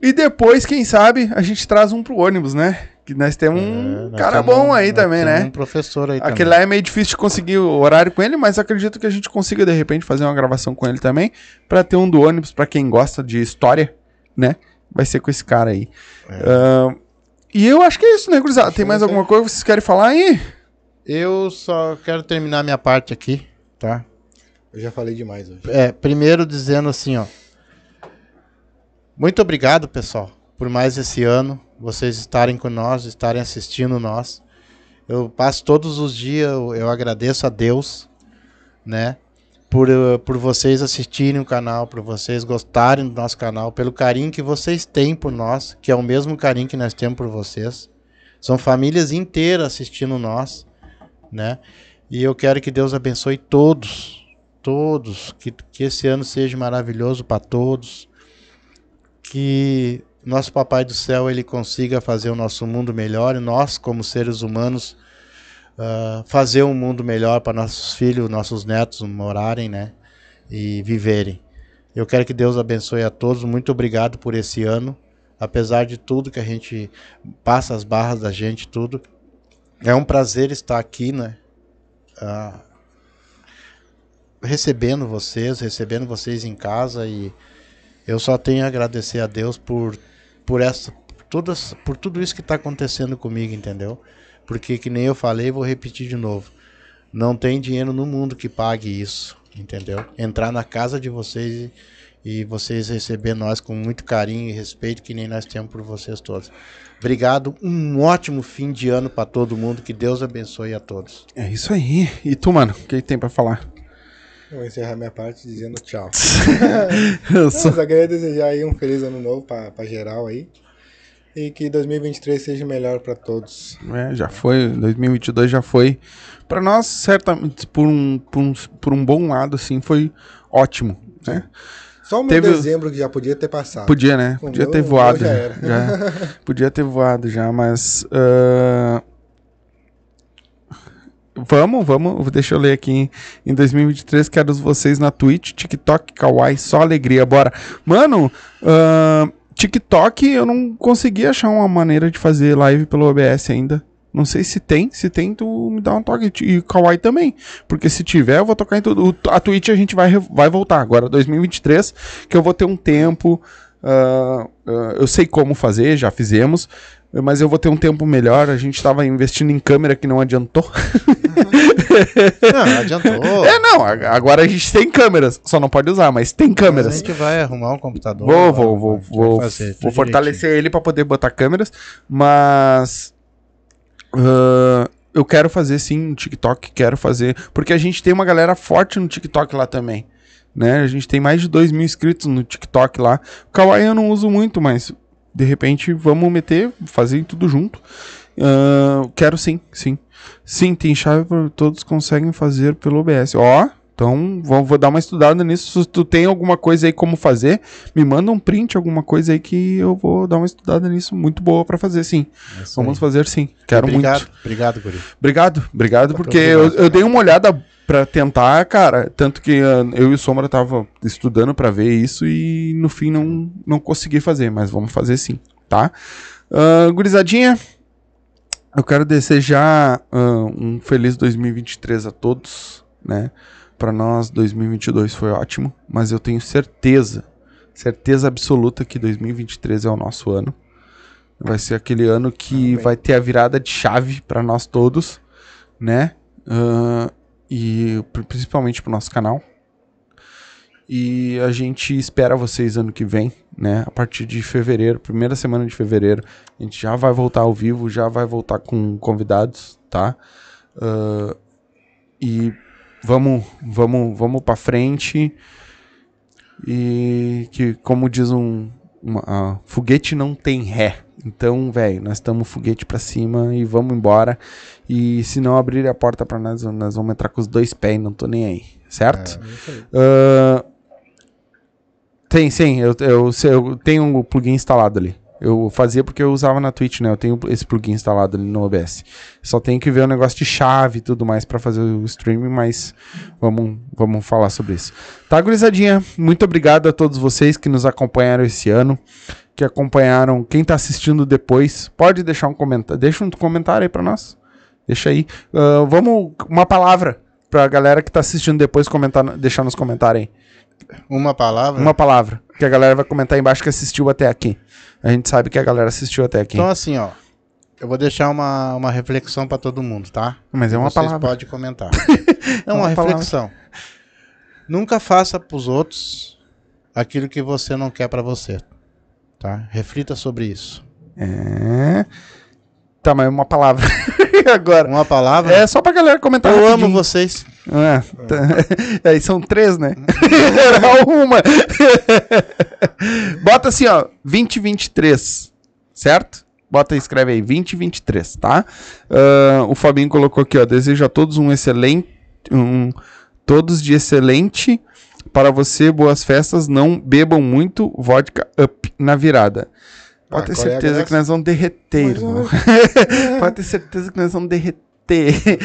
E depois, quem sabe, a gente traz um pro ônibus, né? Que nós temos É, um nós cara temos- bom aí nós também, temos né? Um professor aí Aquele também. lá é meio difícil de conseguir o horário com ele, mas acredito que a gente consiga de repente fazer uma gravação com ele também, Pra ter um do ônibus pra quem gosta de história, né? Vai ser com esse cara aí. É. Ah, e eu acho que é isso, né, gurizada? Tem mais alguma coisa que vocês querem falar aí? Eu só quero terminar minha parte aqui, tá? Eu já falei demais hoje. É, primeiro dizendo assim, ó. Muito obrigado, pessoal, por mais esse ano, vocês estarem com nós, estarem assistindo nós. Eu passo todos os dias, eu, eu agradeço a Deus, né? Por, eh, por vocês assistirem o canal, por vocês gostarem do nosso canal, pelo carinho que vocês têm por nós, que é o mesmo carinho que nós temos por vocês. São famílias inteiras assistindo nós, né? E eu quero que Deus abençoe todos, todos, que, que esse ano seja maravilhoso para todos, que nosso Papai do Céu ele consiga fazer o nosso mundo melhor e nós, como seres humanos, ah, fazer um mundo melhor para nossos filhos, nossos netos morarem, né? E viverem. Eu quero que Deus abençoe a todos. Muito obrigado por esse ano. Apesar de tudo que a gente passa as barras da gente, tudo. É um prazer estar aqui, né? Ah, recebendo vocês, recebendo vocês em casa e eu só tenho a agradecer a Deus por por essa todas, por tudo isso que está acontecendo comigo, entendeu? Porque que nem eu falei, vou repetir de novo. Não tem dinheiro no mundo que pague isso, entendeu? Entrar na casa de vocês e, e vocês receber nós com muito carinho e respeito que nem nós temos por vocês todos. Obrigado, um ótimo fim de ano para todo mundo, que Deus abençoe a todos. É isso aí. E tu, mano, o que tem pra falar? Eu vou encerrar minha parte dizendo tchau. Eu Não, sou- só queria desejar aí um feliz ano novo pra, pra geral aí. E que 2023 seja melhor pra todos. É, já foi, 2022 já foi. Pra nós, certamente, por um, por um, por um bom lado, assim, foi ótimo, né? Só o meu Teve- dezembro que já podia ter passado. Podia, né? O Podia meu- ter voado. já Já era. já. Podia ter voado já, mas. ah, Vamos, vamos. Deixa eu ler aqui. Em, em 2023, quero vocês na Twitch, TikTok, Kawaii, só alegria. Bora. Mano, ah, TikTok, eu não consegui achar uma maneira de fazer live pelo OBS ainda. Não sei se tem. Se tem, tu me dá um toque. E Kawaii também. Porque se tiver, eu vou tocar em tudo. A Twitch a gente vai, vai voltar agora, 2023, que eu vou ter um tempo. ah, ah, eu sei como fazer, já fizemos. Mas eu vou ter um tempo melhor. A gente tava investindo em câmera que não adiantou. Não, não adiantou. É, não. Agora a gente tem câmeras. Só não pode usar, mas tem Mas câmeras. A gente vai arrumar um computador. Vou, vou, vou, vou, fazer vou fortalecer ele pra poder botar câmeras, mas ah, eu quero fazer sim um TikTok, quero fazer, porque a gente tem uma galera forte no TikTok lá também, né? A gente tem mais de 2 mil inscritos no TikTok lá. O Kawaii eu não uso muito, mas de repente vamos meter, fazer tudo junto. Ah, quero sim, sim. Sim, tem chave para todos conseguem fazer pelo OBS. Ó, então vou, vou dar uma estudada nisso. Se tu tem alguma coisa aí como fazer, me manda um print, alguma coisa aí que eu vou dar uma estudada nisso. Muito boa pra fazer, sim. Isso Vamos fazer, sim. Quero obrigado, muito. Obrigado, Guri. Obrigado, obrigado, Tá porque tudo eu, eu dei uma olhada pra tentar, cara. Tanto que ah, eu e o Sombra tava estudando pra ver isso e no fim não, não consegui fazer, mas vamos fazer sim, tá? Ah, gurizadinha, eu quero desejar ah, um feliz 2023 a todos, né? Pra nós, 2022 foi ótimo, mas eu tenho certeza, certeza absoluta que 2023 é o nosso ano. Vai ser aquele ano que vai ter a virada de chave pra nós todos, né? Ah, e pri- principalmente pro nosso canal. E a gente espera vocês ano que vem, né? A partir de fevereiro, primeira semana de fevereiro, a gente já vai voltar ao vivo, já vai voltar com convidados, tá? Ah, e vamos, vamos, vamos para frente. E que, como diz um, uma, ah, foguete não tem ré. Então, velho, nós estamos foguete pra cima e vamos embora. E se não abrir a porta pra nós, nós vamos entrar com os dois pés, não tô nem aí, certo? É. Ah, tem, sim, eu, eu, eu tenho o plugin instalado ali. Eu fazia porque eu usava na Twitch, né? Eu tenho esse plugin instalado ali no OBS. Só tenho que ver o negócio de chave e tudo mais pra fazer o streaming, mas vamos, vamos falar sobre isso. Tá, gurizadinha? Muito obrigado a todos vocês que nos acompanharam esse ano, que acompanharam. Quem tá assistindo depois, pode deixar um comentário. Deixa um comentário aí pra nós. Deixa aí. Ah, vamos, uma palavra pra galera que tá assistindo depois comentar, deixar nos comentários aí. Uma palavra. Uma palavra. Que a galera vai comentar aí embaixo que assistiu até aqui. A gente sabe que a galera assistiu até aqui. Então, assim, ó. Eu vou deixar uma, uma reflexão pra todo mundo, tá? Mas é uma Vocês palavra. podem comentar. É uma, Uma palavra. reflexão. Nunca faça pros outros aquilo que você não quer pra você. Tá? Reflita sobre isso. É. Tá, mas uma palavra. Agora. Uma palavra. É só pra galera comentar. eu amo rapidinho. vocês. É, tá. Aí são três, né? Era uma. Bota assim, ó, 2023, certo? Bota aí, escreve aí, 2023, tá? Ah, o Fabinho colocou aqui, ó, desejo a todos um excelente, um, todos de excelente para você, boas festas, não bebam muito, vodka up na virada. Pode Ah, ter é certeza graça? que nós vamos derreter, irmão. Pode ter certeza que nós vamos derreter.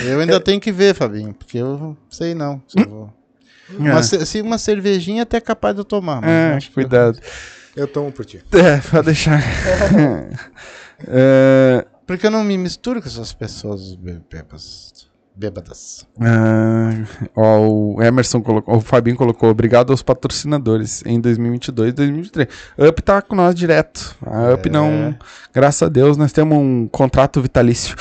Eu ainda tenho que ver, Fabinho, porque eu sei não. se eu vou- Uma, ce- se uma cervejinha até é capaz de eu tomar. Mas É, acho que- cuidado. Eu tomo por ti. É, pode deixar. É, Porque eu não me misturo com essas pessoas bê- bêbadas. ah, ó, o Emerson colocou, o Fabinho colocou, obrigado aos patrocinadores em 2022 e 2023. Up tá com nós direto. A Up É. não, graças a Deus, nós temos um contrato vitalício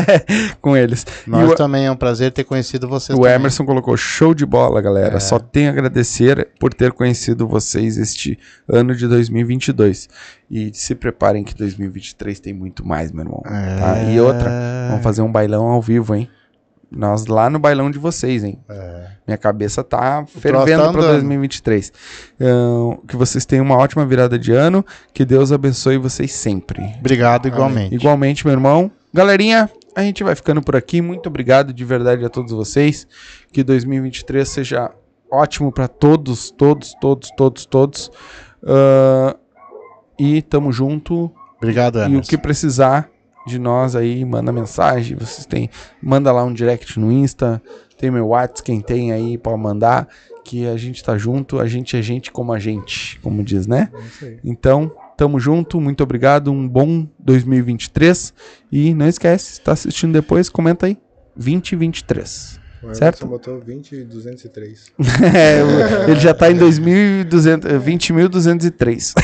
com eles. Nós e o, também é um prazer ter conhecido vocês. o também. Emerson colocou, show de bola, galera. É. Só tenho a agradecer por ter conhecido vocês este ano de 2022. E se preparem que 2023 tem muito mais, meu irmão. É. Tá? E outra, Vamos fazer um bailão ao vivo, hein? Nós lá no bailão de vocês, hein? É. Minha cabeça tá troço fervendo tá para andando. 2023. Ahn, que vocês tenham uma ótima virada de ano. Que Deus abençoe vocês sempre. Obrigado igualmente. Igualmente, meu irmão. Galerinha, a gente vai ficando por aqui. Muito obrigado de verdade a todos vocês. Que 2023 seja ótimo para todos, todos, todos, todos, todos. Ahn, e tamo junto. Obrigado, E o que precisar de nós aí, manda mensagem. Vocês têm, manda lá um direct no Insta. Tem meu WhatsApp, quem tem aí pode mandar. Que a gente tá junto, a gente é gente como a gente, como diz, né? É. Então, Tamo junto, muito obrigado, um bom 2023. E não esquece, tá assistindo depois, comenta aí. 2023. O Certo. botou 20,203. É, ele já tá em 2200, eh, 20.203.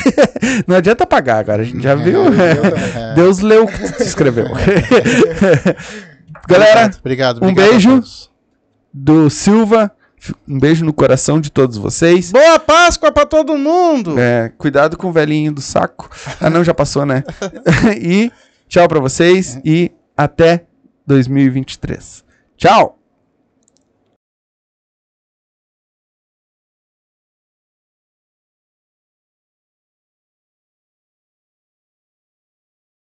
Não adianta pagar agora, a gente já viu. Eu também. Deus leu o que se escreveu. Galera, obrigado, um obrigado a beijo. do Silva, um beijo no coração de todos vocês. Boa Páscoa pra todo mundo! É, cuidado com o velhinho do saco. Ah, não, já passou, né? e tchau pra vocês e até 2023. Tchau!